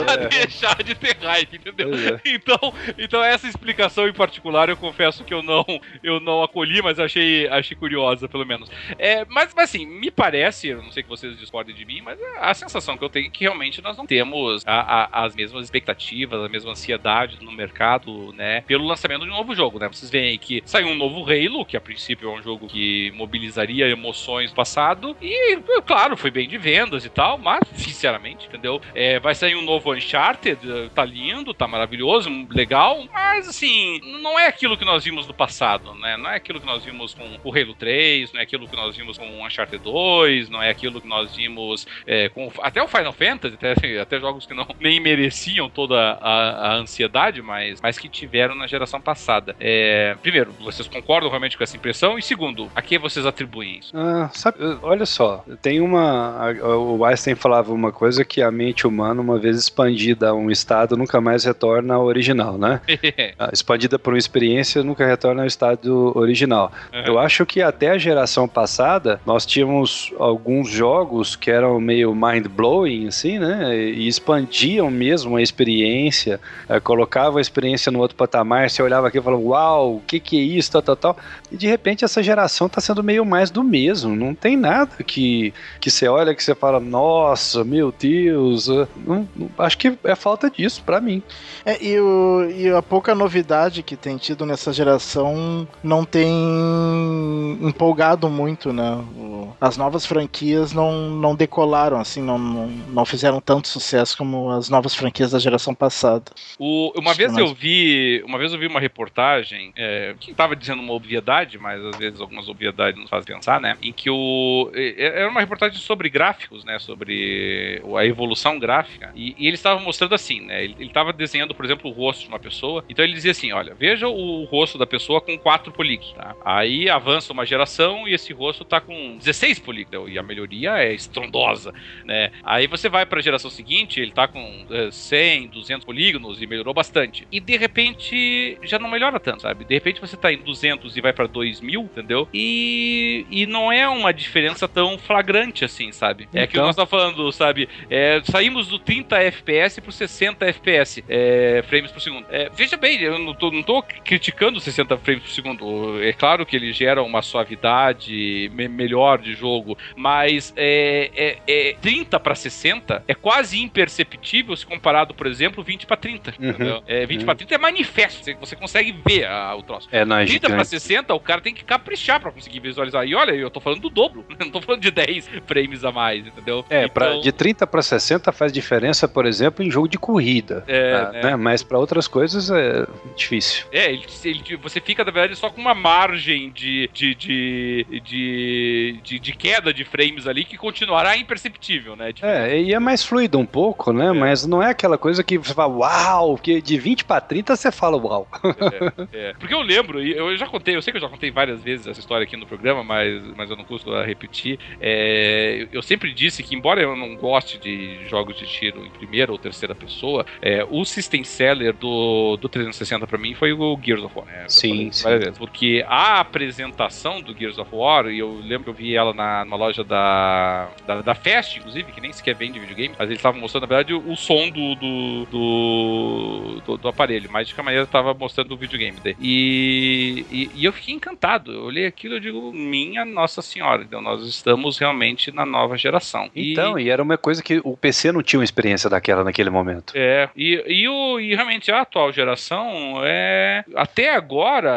a deixar de ter hype, entendeu? É. Então, então essa explicação em particular eu confesso que eu não, eu não acolhi, mas achei, achei curiosa, pelo menos. É, mas, mas assim, me parece, eu não sei que vocês discordem de mim, mas a sensação que eu tenho é que realmente nós não temos a, a, as mesmas expectativas, a mesma ansiedade no mercado, né? Pelo lançamento de um novo jogo, né? Vocês veem que saiu um novo Halo, que a princípio é um jogo que mobilizaria emoções do passado, e claro, foi bem de vendas e tal, mas sinceramente, entendeu? É, vai sair um novo Uncharted, tá lindo, tá maravilhoso, legal, mas assim, não é aquilo que nós vimos no passado, né? Não é aquilo que nós vimos com o Halo 3, não é aquilo que nós vimos com o Uncharted 2, não é aquilo que nós vimos é, com até o Final Fantasy, até, *laughs* até jogos que não nem mereciam toda a, a ansiedade, mas, mas que tiveram na geração passada. É, primeiro, vocês concordam realmente com essa impressão? E segundo, a que vocês atribuem isso? Ah, sabe, olha só, tem uma. A, o Einstein falava uma coisa que a mente humana, uma vez expandida a um estado, nunca mais retorna ao original, né? *laughs* expandida por uma experiência, nunca retorna ao estado original. Uhum. Eu acho que até a geração passada, nós tínhamos alguns jogos que eram meio mind-blowing, assim, né? E expandiam mesmo a experiência, colocavam a experiência no outro patamar, você olhava aqui e falava, uau, o que que é isso, tal, tal, tal. E de repente essa geração está sendo meio mais do mesmo, não tem nada que, que você olha que você fala, nossa, meu Deus, é, não, não, acho que é falta disso para mim. É, e, o, e a pouca novidade que tem tido nessa geração não tem empolgado muito, né? As novas franquias não, não decolaram, assim, não, não, não fizeram tanto sucesso como as novas franquias da geração passada. O, uma vez eu vi, uma vez eu vi uma reportagem é, que estava dizendo uma obviedade, mas às vezes algumas obviedades nos fazem pensar, né? Em que o era uma reportagem sobre gráficos, né? Sobre a evolução gráfica e, e ele estava mostrando assim, né? Ele estava desenhando, por exemplo, o rosto de uma pessoa. Então ele dizia assim, olha, veja o rosto da pessoa com quatro polígonos, tá? Aí avança uma geração e esse rosto tá com 16 polígonos e a melhoria é estrondosa, né? Aí você vai para a geração seguinte, ele tá com é, 100, 200 polígonos e melhorou bastante. E de repente já não melhora tanto, sabe? De repente você tá em 200 e vai para 2000, entendeu? E, e não é uma diferença tão flagrante assim, sabe? É que nós tá falando, sabe? É, saímos do 30 FPS pro 60 FPS é, frames por segundo. É, veja bem, eu não tô, não tô criticando 60 frames por segundo. É claro que ele gera uma suavidade me melhor de jogo, mas é, é, é 30 para 60 é quase imperceptível se comparado, por exemplo, 20 para 30. Uhum. É, 20 uhum. para 30 é manifesto, você consegue ver a, o troço. É, não, é 30 para 60, o cara tem que caprichar para conseguir visualizar. E olha, eu tô falando do dobro, *laughs* não tô falando de 10 frames a mais, entendeu? É, então... pra, de 30 para 60 faz diferença, por exemplo, em jogo de corrida. É, tá, né? Mas para outras coisas é difícil. É, ele, ele, você fica, na verdade, só com uma margem de, de, de, de, de, de queda de frames ali que continuará imperceptível, né? Tipo... É, e é mais fluido um pouco, né? É. Mas não é aquela coisa que você fala, uau, que de 20 para 30 você fala uau. É, é. Porque eu lembro, eu já contei, eu sei que eu já contei várias vezes essa história aqui no programa, mas, mas eu não custo a repetir. É, eu sempre disse que, embora eu não goste de jogos de tiro em primeira ou terceira pessoa, é, o system seller do, do 360 para mim foi o Gears of War. Né? Sim, sim. Vezes, porque a apresentação do Gears of War, e eu lembro que eu vi ela na, numa loja da, da, da Fest, inclusive, que nem sequer vende videogame, mas eles estavam mostrando, na verdade, o, o som do do, do, do, do, aparelho, mas de que maneira estava mostrando o videogame dele. E, e, e, eu fiquei encantado. Eu olhei aquilo e digo, minha Nossa Senhora, então nós estamos realmente na nova geração. Então, e, e era uma coisa que o PC não tinha uma experiência daquela naquele momento. É, e, e, o, e realmente a atual geração é. Até agora,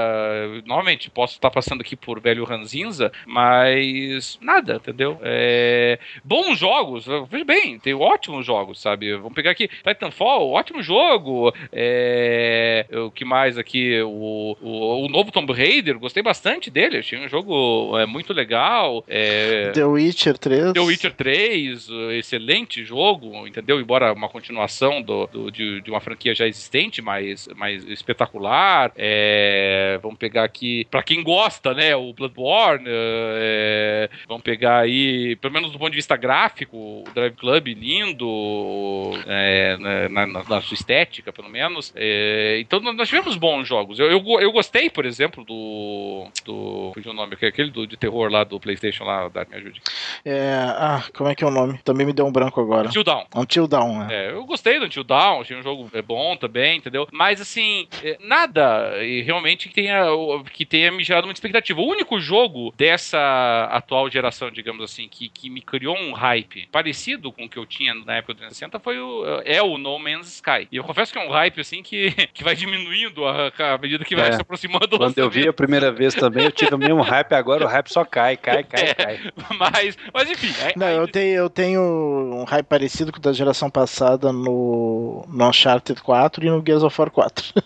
novamente, posso estar passando aqui por velho ranzinza, mas mas nada, entendeu? É, bons jogos, veja bem, tem ótimos jogos, sabe? Vamos pegar aqui Titanfall, ótimo jogo. É, o que mais aqui? O, o, o, novo Tomb Raider, gostei bastante dele. Achei um jogo é, muito legal. É, The Witcher 3. The Witcher 3, excelente jogo, entendeu? Embora uma continuação do, do de, de, uma franquia já existente, mas, mas espetacular. É, vamos pegar aqui, para quem gosta, né? O Bloodborne. É, vamos pegar aí, pelo menos do ponto de vista gráfico, o Drive Club lindo. É, na, na, na, sua estética, pelo menos. É, então nós tivemos bons jogos. Eu, eu, eu, gostei, por exemplo, do. do. Fugiu o nome, aquele do, de terror lá do PlayStation lá, da me ajude. É, ah, como é que é o nome? Também me deu um branco agora. Until Down. Until Down, é. é eu gostei do Until Down, achei um jogo é bom também, entendeu? Mas assim, é, nada realmente que tenha, que tenha me gerado muita expectativa. O único jogo dessa atual geração, digamos assim, que, que me criou um hype parecido com o que eu tinha na época do 360 foi o, é o No Man's Sky. E eu confesso que é um hype assim que, *laughs* que vai diminuindo a, a medida que vai é. se aproximando do Quando eu vi a primeira vez também, eu tive o mesmo hype, agora o hype só cai, cai, *laughs* cai, é, cai. Mas, mas enfim. É, Não, eu, tenho, eu tenho um hype parecido com o da geração passada no, no Uncharted 4 e no Gears of War 4. *laughs*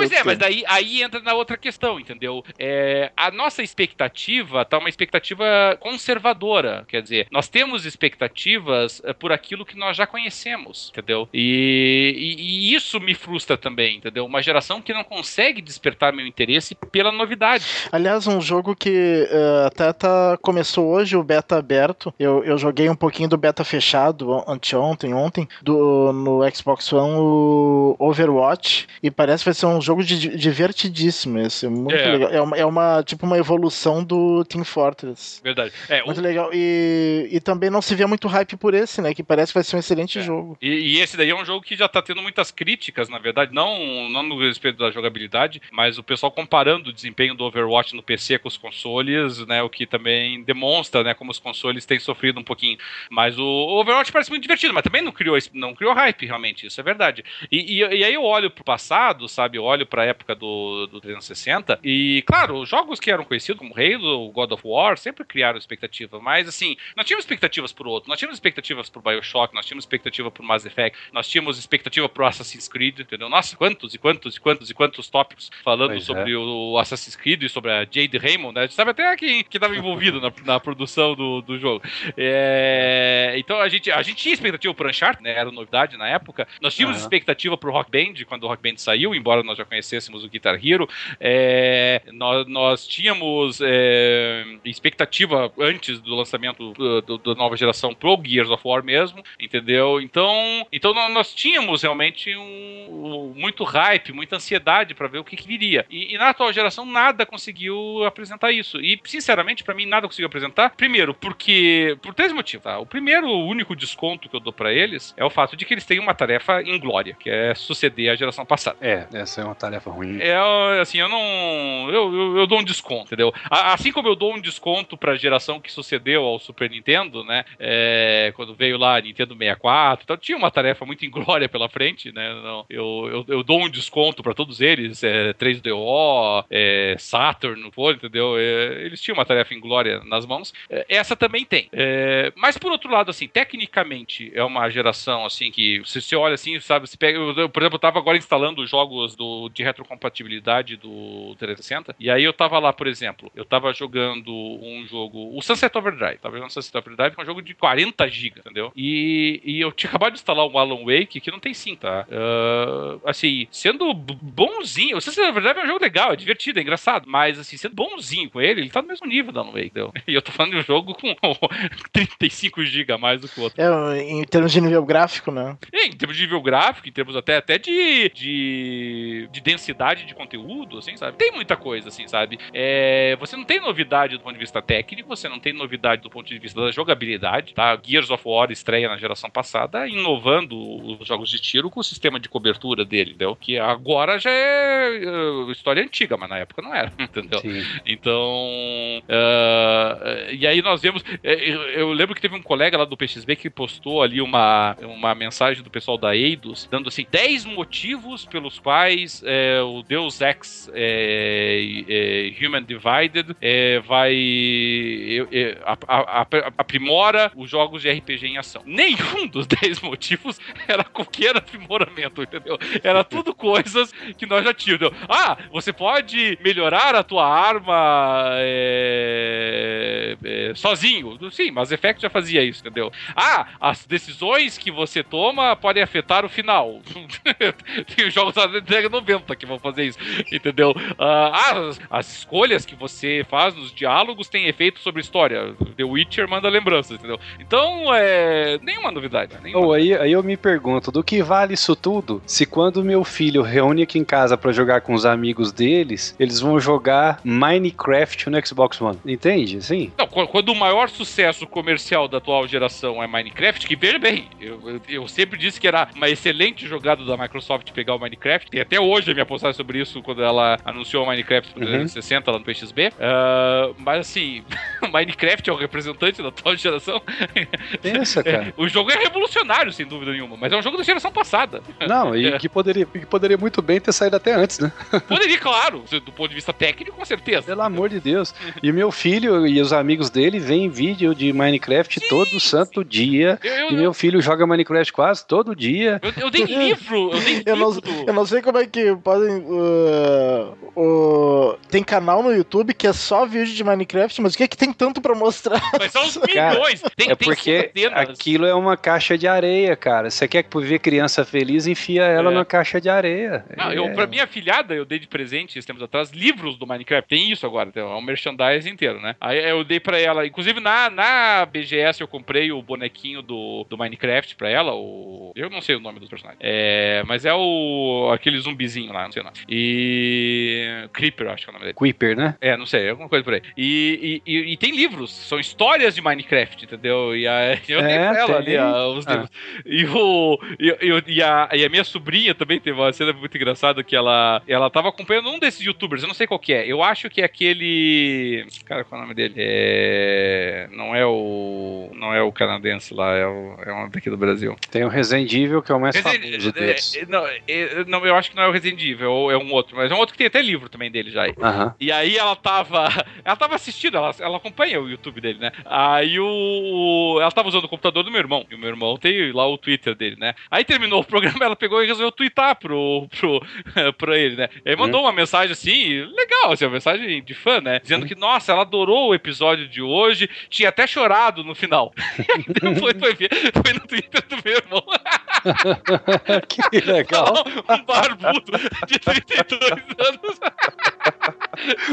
Pois é, mas daí aí entra na outra questão, entendeu? É, a nossa expectativa tá uma expectativa conservadora. Quer dizer, nós temos expectativas é, por aquilo que nós já conhecemos, entendeu? E, e, e isso me frustra também, entendeu? Uma geração que não consegue despertar meu interesse pela novidade. Aliás, um jogo que uh, até tá, começou hoje, o beta aberto. Eu, eu joguei um pouquinho do beta fechado anteontem, ontem, do, no Xbox One, o Overwatch. E parece que vai ser um jogo de, divertidíssimo esse. Muito é. legal. É uma, é uma, tipo uma evolução do Team Fortress. Verdade. É, muito o... legal. E, e também não se vê muito hype por esse, né? Que parece que vai ser um excelente é. jogo. E, e, esse daí é um jogo que já tá tendo muitas críticas, na verdade, não, não no respeito da jogabilidade, mas o pessoal comparando o desempenho do Overwatch no PC com os consoles, né? O que também demonstra, né, como os consoles têm sofrido um pouquinho. Mas o Overwatch parece muito divertido, mas também não criou, não criou hype, realmente, isso é verdade. E, e, e aí eu olho pro passado, sabe? Eu olho pra época do, do 360, e claro, os jogos que eram conhecidos como Halo, God of War, sempre criaram expectativa, mas assim, nós tínhamos expectativas pro outro, nós tínhamos expectativas pro Bioshock, nós tínhamos expectativa pro Mass Effect, nós tínhamos expectativa pro Assassin's Creed, entendeu? Nossa, quantos e quantos e quantos e quantos tópicos falando pois sobre é. o Assassin's Creed e sobre a Jade Raymond, né? A gente sabe até quem que estava envolvido na, na, produção do, do jogo. É, então a gente, a gente tinha expectativa pro Uncharted, né? Era novidade na época. Nós tínhamos uhum. expectativa pro Rock Band, quando o Rock Band saiu, embora nós já conhecêssemos o Guitar Hero. É, nós, nós tínhamos é, expectativa antes do lançamento da nova geração pro Gears of War mesmo, entendeu? Então, então nós tínhamos realmente um, um muito hype, muita ansiedade para ver o que, que viria. E, e, na atual geração nada conseguiu apresentar isso. E sinceramente para mim nada conseguiu apresentar. Primeiro, porque por três motivos. Tá? O primeiro, o único desconto que eu dou para eles é o fato de que eles têm uma tarefa inglória, que é suceder a geração passada. É, essa é uma tarefa ruim. É, assim, eu não. Eu, eu, eu dou um desconto, entendeu? Assim como eu dou um desconto pra geração que sucedeu ao Super Nintendo, né? É, quando veio lá a Nintendo 64, então tinha uma tarefa muito inglória pela frente, né? Não, eu, eu, eu dou um desconto para todos eles, é, 3DO, é, Saturn, for, entendeu? É, eles tinham uma tarefa inglória nas mãos. É, essa também tem. É, mas por outro lado, assim, tecnicamente é uma geração assim que se você olha assim, sabe, você pega, eu, por exemplo, eu tava agora instalando jogos do, de retrocompatibilidade do 360 e aí eu tava lá, por exemplo, eu tava jogando um jogo, o Sunset Overdrive, tava jogando Sunset Overdrive, que é um jogo de 40 GB, entendeu? E, e eu tinha *laughs* acabado de instalar um Alan Wake que não tem sim, tá? Uh, assim, sendo bonzinho, o Sunset Overdrive é um jogo legal, é divertido, é engraçado, mas assim, sendo bonzinho com ele, ele tá no mesmo nível da Wake, entendeu? *laughs* E eu tô falando de um jogo com *laughs* 35 GB a mais do que o outro. É, em termos de nível gráfico, né? É, em termos de nível gráfico, em termos até, até de, de, de densidade de conteúdo, assim, sabe? Tem muita coisa, assim, sabe? É, você não tem novidade do ponto de vista técnico, você não tem novidade do ponto de vista da jogabilidade, tá? Gears of War estreia na geração passada, inovando os jogos de tiro com o sistema de cobertura dele, entendeu? Que agora já é uh, história antiga, mas na época não era, *laughs* entendeu? Sim. Então, uh, e aí nós vemos, é, eu lembro que teve um colega lá do PXB que postou ali uma, uma mensagem do pessoal da Eidos, dando assim, 10 motivos pelos quais é, o Deus Ex é, é, Human Divided vai a- aprimora os jogos de RPG em ação. Nenhum dos 10 motivos *laughs* era qualquer aprimoramento, *laughs* entendeu? Era tudo coisas que nós já tínhamos. entendeu? Ah, você pode melhorar a tua arma é, é, sozinho. Sim, Mass Effect já fazia isso, entendeu? Ah, as decisões que você toma podem afetar o final. *laughs* Tem os jogos da década 90 que vão fazer isso, entendeu? Ah, as, as escolhas que você faz nos diálogos têm efeito sobre a história. The Witcher manda lembranças, entendeu? Então, é. Nenhuma novidade. Nenhuma Ou aí, aí eu me pergunto, do que vale isso tudo se quando meu filho reúne aqui em casa pra jogar com os amigos deles, eles vão jogar Minecraft no Xbox One? Entende? Sim. Não, qu- quando o maior sucesso comercial da atual geração é Minecraft, que veja bem, eu, eu- eu sempre disse que era uma excelente jogada da Microsoft pegar o Minecraft, tem até hoje a minha postagem sobre isso quando ela anunciou o Minecraft pro Uhum. 360 lá no PXB. Ah, mas assim, *laughs* Minecraft é o representante da atual geração. Pensa, *laughs* cara. o jogo é revolucionário, sem dúvida nenhuma, mas é um jogo da geração passada. Não, e que poderia, que poderia muito bem ter saído até antes, né? *laughs* Poderia, claro, do ponto de vista técnico, com certeza. Pelo amor de Deus. E meu filho e os amigos dele veem vídeo de Minecraft todo santo dia. Eu, eu, E meu filho joga Minecraft quase todo dia. eu, eu dei livro, eu dei Eu não, livro. eu não sei como é que podem. uh, uh, tem canal no YouTube que é só vídeo de Minecraft, mas o que é que tem tanto pra mostrar? *laughs* Mas são uns Cara, milhões. Tem, É tem porque centenas. aquilo é uma caixa de areia, cara. Você quer ver criança feliz, enfia ela É. numa caixa de areia. Não, É. eu, pra minha filhada, eu dei de presente, esses tempos atrás, livros do Minecraft. Tem isso agora, é um merchandise inteiro, né? Aí eu dei pra ela, inclusive na, na BGS eu comprei o bonequinho do, do Minecraft pra ela, o... Eu não sei o nome dos personagens. É, mas é o... aquele zumbizinho lá, não sei o nome. E... Creeper, acho que é o nome dele. Quipper, né? É, não sei, alguma coisa por aí. E, e, e- e tem livros, são histórias de Minecraft, entendeu? E a, eu dei É, pra ela ali a- os Ah. livros. E, o, e, e- e a, e a minha sobrinha também teve uma cena muito engraçada que ela, ela tava acompanhando um desses youtubers, eu não sei qual que é. Eu acho que é aquele. Cara, qual é o nome dele? É. Não é o. Não é o canadense lá, é, o, é um daqui do Brasil. Tem o Resident Evil, que é o mais Resident- famoso é, deles. é, não, é, não, eu acho que não é o Resident Evil, é um outro, mas é um outro que tem até livro também dele já. Aham. E aí ela tava. *laughs* Ela tava assistindo, ela, ela acompanha o YouTube dele, né? Aí o. Ela tava usando o computador do meu irmão. E o meu irmão tem lá o Twitter dele, né? Aí terminou o programa, ela pegou e resolveu twittar pro, pro, *laughs* pra ele, né? Aí mandou uma mensagem assim, legal, assim, uma mensagem de fã, né? Dizendo que, nossa, ela adorou o episódio de hoje, tinha até chorado no final. *laughs* Depois foi, ver- foi no Twitter do meu irmão. *laughs* que legal. um barbudo de 32 anos.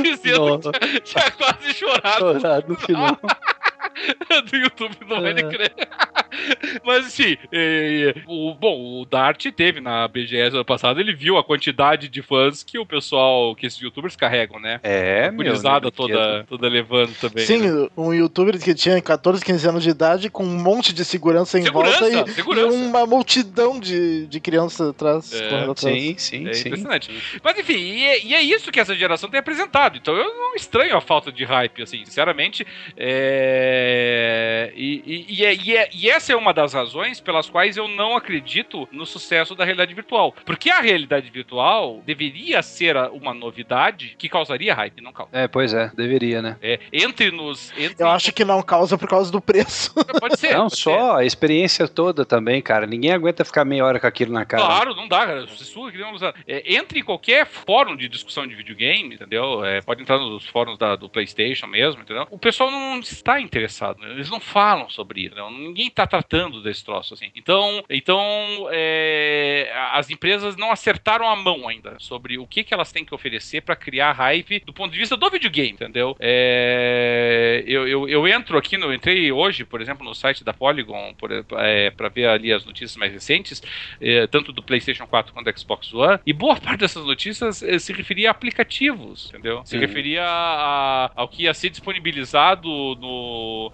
Dizendo Nossa. que tinha quase chorado Chorado no final. *laughs* do YouTube do Minecraft. *laughs* Mas assim, é, o, bom, o Dart teve na BGS ano passado, ele viu a quantidade de fãs que o pessoal, que esses youtubers carregam, né? É, A meu. gurizada né, toda, toda levando também. né? Sim, um youtuber que tinha 14, 15 anos de idade com um monte de segurança em Segurança, volta e, segurança. e uma multidão de, de crianças atrás. É. Sim, sim, É sim. impressionante. Mas enfim, e é, e é isso que essa geração tem apresentado. Então eu não estranho a falta de hype, assim, sinceramente. É, E, e- e é- e é- e essa é uma das razões pelas quais eu não acredito no sucesso da realidade virtual. Porque a realidade virtual deveria ser a- uma novidade que causaria hype, não causa. É, pois é, deveria, né? É, entre nos. Entre Eu acho que não causa por causa do preço. *laughs* Pode ser. Não pode só, a experiência toda também, cara. Ninguém aguenta ficar meia hora com aquilo na cara. Claro, não dá, cara. Você suga que nem um é, Entre em qualquer fórum de discussão de videogame, entendeu? É, pode entrar nos fóruns da- do PlayStation mesmo, entendeu? O pessoal não está interessado, né? eles não falam sobre isso, entendeu? ninguém está tratando desse troço assim. Então, então é, as empresas não acertaram a mão ainda sobre o que, que elas têm que oferecer para criar hype do ponto de vista do videogame, entendeu? É, eu, eu, eu entro aqui, no, entrei hoje, por exemplo, no site da Polygon para ver ali as notícias mais recentes eh, tanto do PlayStation 4 quanto do Xbox One, e boa parte dessas notícias eh, se referia a aplicativos, entendeu? Se Uhum. referia a- ao que ia ser disponibilizado no,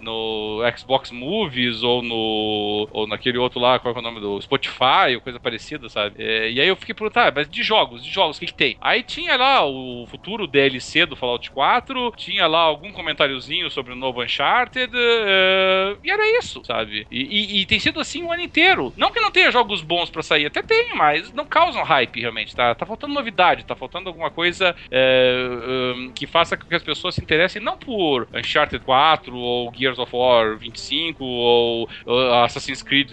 no Xbox Movies ou no. Ou naquele outro lá, qual é o nome do Spotify, ou coisa parecida, sabe? É, e aí eu fiquei perguntando, ah, mas de jogos, de jogos, o que, que tem? Aí tinha lá o futuro DLC do Fallout 4, tinha lá algum comentáriozinho sobre o novo Uncharted, uh, e era isso, sabe? E, e, e, tem sido assim o ano inteiro. Não que não tenha jogos bons para sair, até tem, mas não causam hype realmente, tá? Tá faltando novidade, tá faltando alguma coisa é, um, que faça com que as pessoas se interessem não por Uncharted 4 ou Gears of War 25 ou, ou Assassin's Creed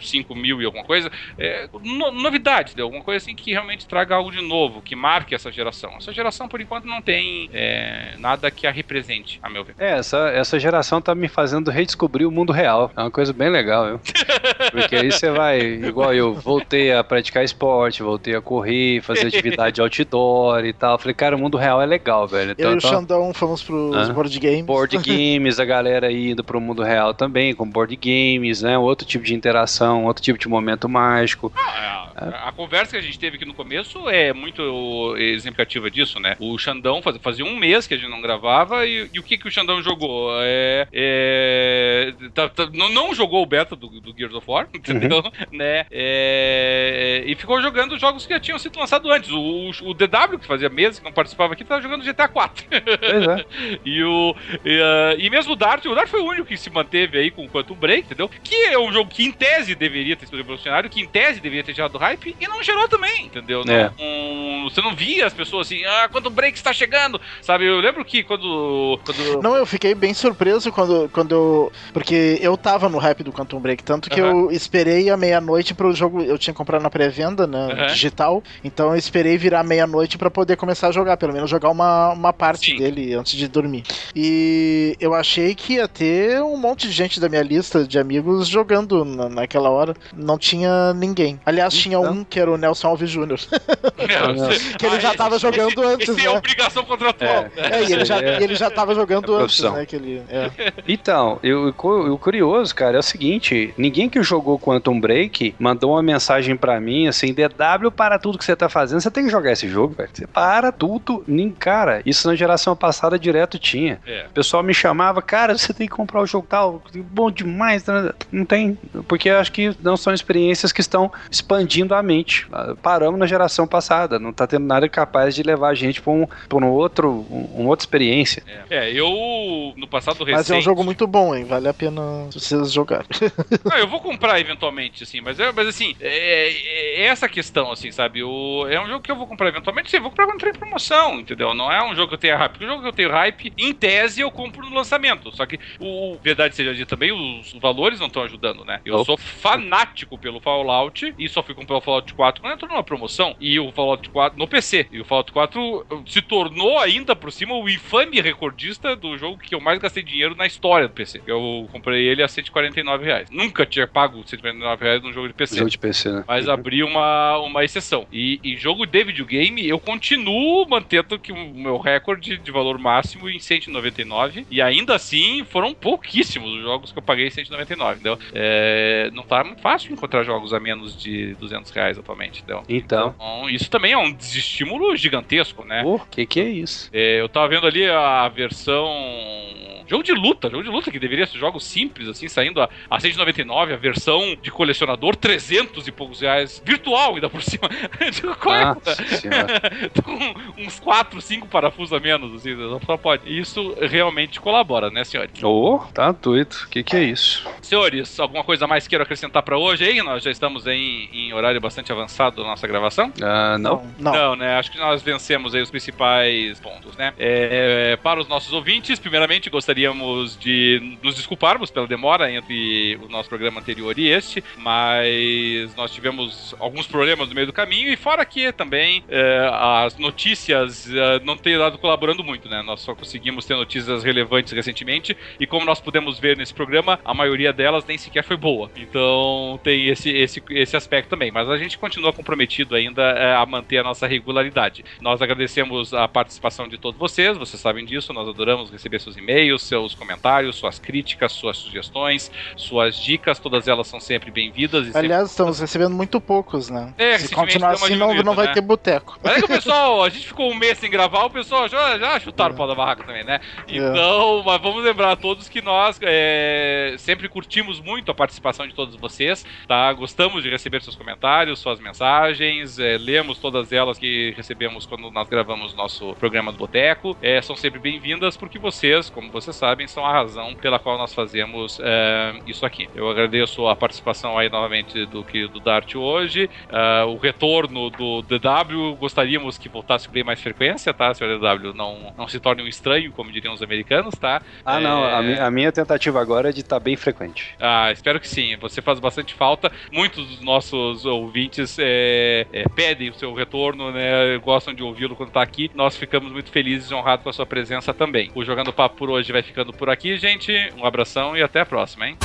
5000 e alguma coisa, é, no, novidade, né? alguma coisa assim que realmente traga algo de novo, que marque essa geração. Essa geração, por enquanto, não tem é, nada que a represente, a meu ver. É, essa, essa geração tá me fazendo redescobrir o mundo real. É uma coisa bem legal, viu? *laughs* Porque aí você vai, igual eu, voltei a praticar esporte, voltei a correr, fazer atividade *laughs* outdoor e tal. Falei, cara, o mundo real é legal, velho. Então, eu e o então Xandão fomos pros ah, board games. Board *laughs* games, a galera aí indo pro mundo real também, com board games, né? Outro tipo de interação, outro tipo de momento mágico. Ah, é, a conversa que a gente teve aqui no começo é muito exemplificativa disso, né? O Xandão faz, fazia um mês que a gente não gravava e, e o que, que o Xandão jogou? É, é tá, tá, não, não, jogou o beta do, do Gears of War, *laughs* entendeu? Uhum. Né? É, e ficou jogando jogos que já tinham sido lançados antes. O, o DW, que fazia meses que não participava aqui, tava jogando GTA 4. Pois é. *laughs* e, o, e, uh, e, mesmo o Dart, o Dart foi o único que se manteve aí com o Quantum Break, entendeu? Que é um jogo que em tese deveria ter sido revolucionário, que em tese deveria ter gerado hype e não gerou também, entendeu? É. Não, você não via as pessoas assim, ah, Quantum Break está chegando, sabe? Eu lembro que quando, quando... Não, eu fiquei bem surpreso quando, quando eu... Porque eu tava no hype do Quantum Break, tanto que eu esperei a meia-noite pro jogo, eu tinha comprado na pré-venda, né, digital, então eu esperei virar meia-noite para poder começar a jogar, pelo menos jogar uma, uma parte Sim. dele antes de dormir. E eu achei que ia ter um monte de gente da minha lista de amigos jogando na, naquela hora. Não tinha ninguém. Aliás, então... tinha um que era o Nelson Alves Jr. *laughs* *laughs* que ele já tava jogando esse, antes, esse é né? é obrigação contratual. É, é e ele já, ele já tava jogando é antes, né? Que ele, é. *laughs* Então, eu, o curioso, cara, é o seguinte: ninguém que jogou Quantum Break mandou uma mensagem para mim assim: DW para tudo que você tá fazendo, você tem que jogar esse jogo, velho. Você para tudo. Nem, cara, isso na geração passada direto tinha. É. O pessoal me chamava, cara, você tem que comprar o jogo tal, bom demais. né? Não tem, porque eu acho que não são experiências que estão expandindo a mente. Paramos na geração passada, não tá tendo nada capaz de levar a gente pra um, pra um outro, um, uma outra experiência. É. é, eu no passado recente... Mas é um jogo muito bom, hein? Vale a pena vocês jogarem. *laughs* não, eu vou comprar eventualmente, assim, mas, é, mas assim, é, é, essa questão, assim, sabe? O, é um jogo que eu vou comprar eventualmente, sim, vou comprar quando entrar em promoção, entendeu? Não é um jogo que eu tenha hype. Porque o jogo que eu tenho hype, em tese, eu compro no lançamento. Só que, o verdade seja dita também, os valores não estão ajudando, né? Eu sou fanático pelo Fallout e só fui comprar o Fallout 4 quando entrou numa promoção. E o Fallout 4 no PC. E o Fallout 4 se tornou ainda por cima o infame recordista do jogo que eu mais gastei dinheiro na história do PC. Eu comprei ele a 149 reais. Nunca tinha pago 149 reais num jogo de PC. Jogo de PC, né? Mas abri uma, uma exceção. E em jogo de videogame, eu continuo mantendo que o meu recorde de valor máximo em 199. E ainda assim, foram pouquíssimos os jogos que eu paguei 199, entendeu? É, não tá muito fácil encontrar jogos a menos de 200 reais atualmente, entendeu? Então. então isso também é um desestímulo gigantesco, né? O que que é isso? É, eu tava vendo ali a versão Jogo de luta, jogo de luta que deveria ser jogos simples, assim, saindo a, a 199, a versão de colecionador, 300 e poucos reais, virtual ainda por cima. *laughs* Qual é? *laughs* Uns 4, 5 parafusos a menos, assim, só pode. Isso realmente colabora, né, senhores? Ô, oh, tá doido. O que, que é isso? Senhores, alguma coisa mais queiram acrescentar para hoje aí? Nós já estamos em, em horário bastante avançado da nossa gravação? Uh, não. não. Não, né? Acho que nós vencemos aí os principais pontos, né? É, para os nossos ouvintes, primeiramente gostaríamos de nos desculparmos pela demora entre o nosso programa anterior e este, mas nós tivemos alguns problemas no meio do caminho e fora que também é, as notícias é, não têm dado colaborando muito, né? Nós só conseguimos ter notícias relevantes recentemente e como nós pudemos ver nesse programa, a maioria delas nem sequer foi boa. Então tem esse, esse, esse aspecto também, mas a gente continua comprometido ainda é, a manter a nossa regularidade. Nós agradecemos a participação de todos vocês, vocês sabem disso, nós adoramos receber seus e-mails, seus comentários, suas críticas, suas sugestões, suas dicas, todas elas são sempre bem-vindas. Aliás, estamos recebendo muito poucos, né? É, Se continuar assim, não, não vai né? ter boteco. Mas é que o *laughs* pessoal, a gente ficou um mês sem gravar, o pessoal já, já chutaram o pau da barraca também, né? Então, mas vamos lembrar a todos que nós é, sempre curtimos muito a participação de todos vocês, tá? Gostamos de receber seus comentários, suas mensagens, é, lemos todas elas que recebemos quando nós gravamos nosso programa do Boteco. É, são sempre bem-vindas porque vocês, como vocês sabem, são a razão pela qual nós fazemos é, isso aqui. Eu agradeço a participação aí novamente do que do Dart hoje, ah, o retorno do DW, gostaríamos que voltasse com bem mais frequência, tá? Senhor DW, não, não se torne um estranho, como diriam os americanos, tá? Ah, não. É, A, mi- a minha tentativa agora é de estar bem frequente. ah, espero que sim. Você faz bastante falta. Muitos dos nossos ouvintes é, é, pedem o seu retorno, né? Gostam de ouvi-lo quando tá aqui. Nós ficamos muito felizes e honrados com a sua presença também. O Jogando Papo por hoje vai ficando por aqui, gente. Um abração e até a próxima, hein?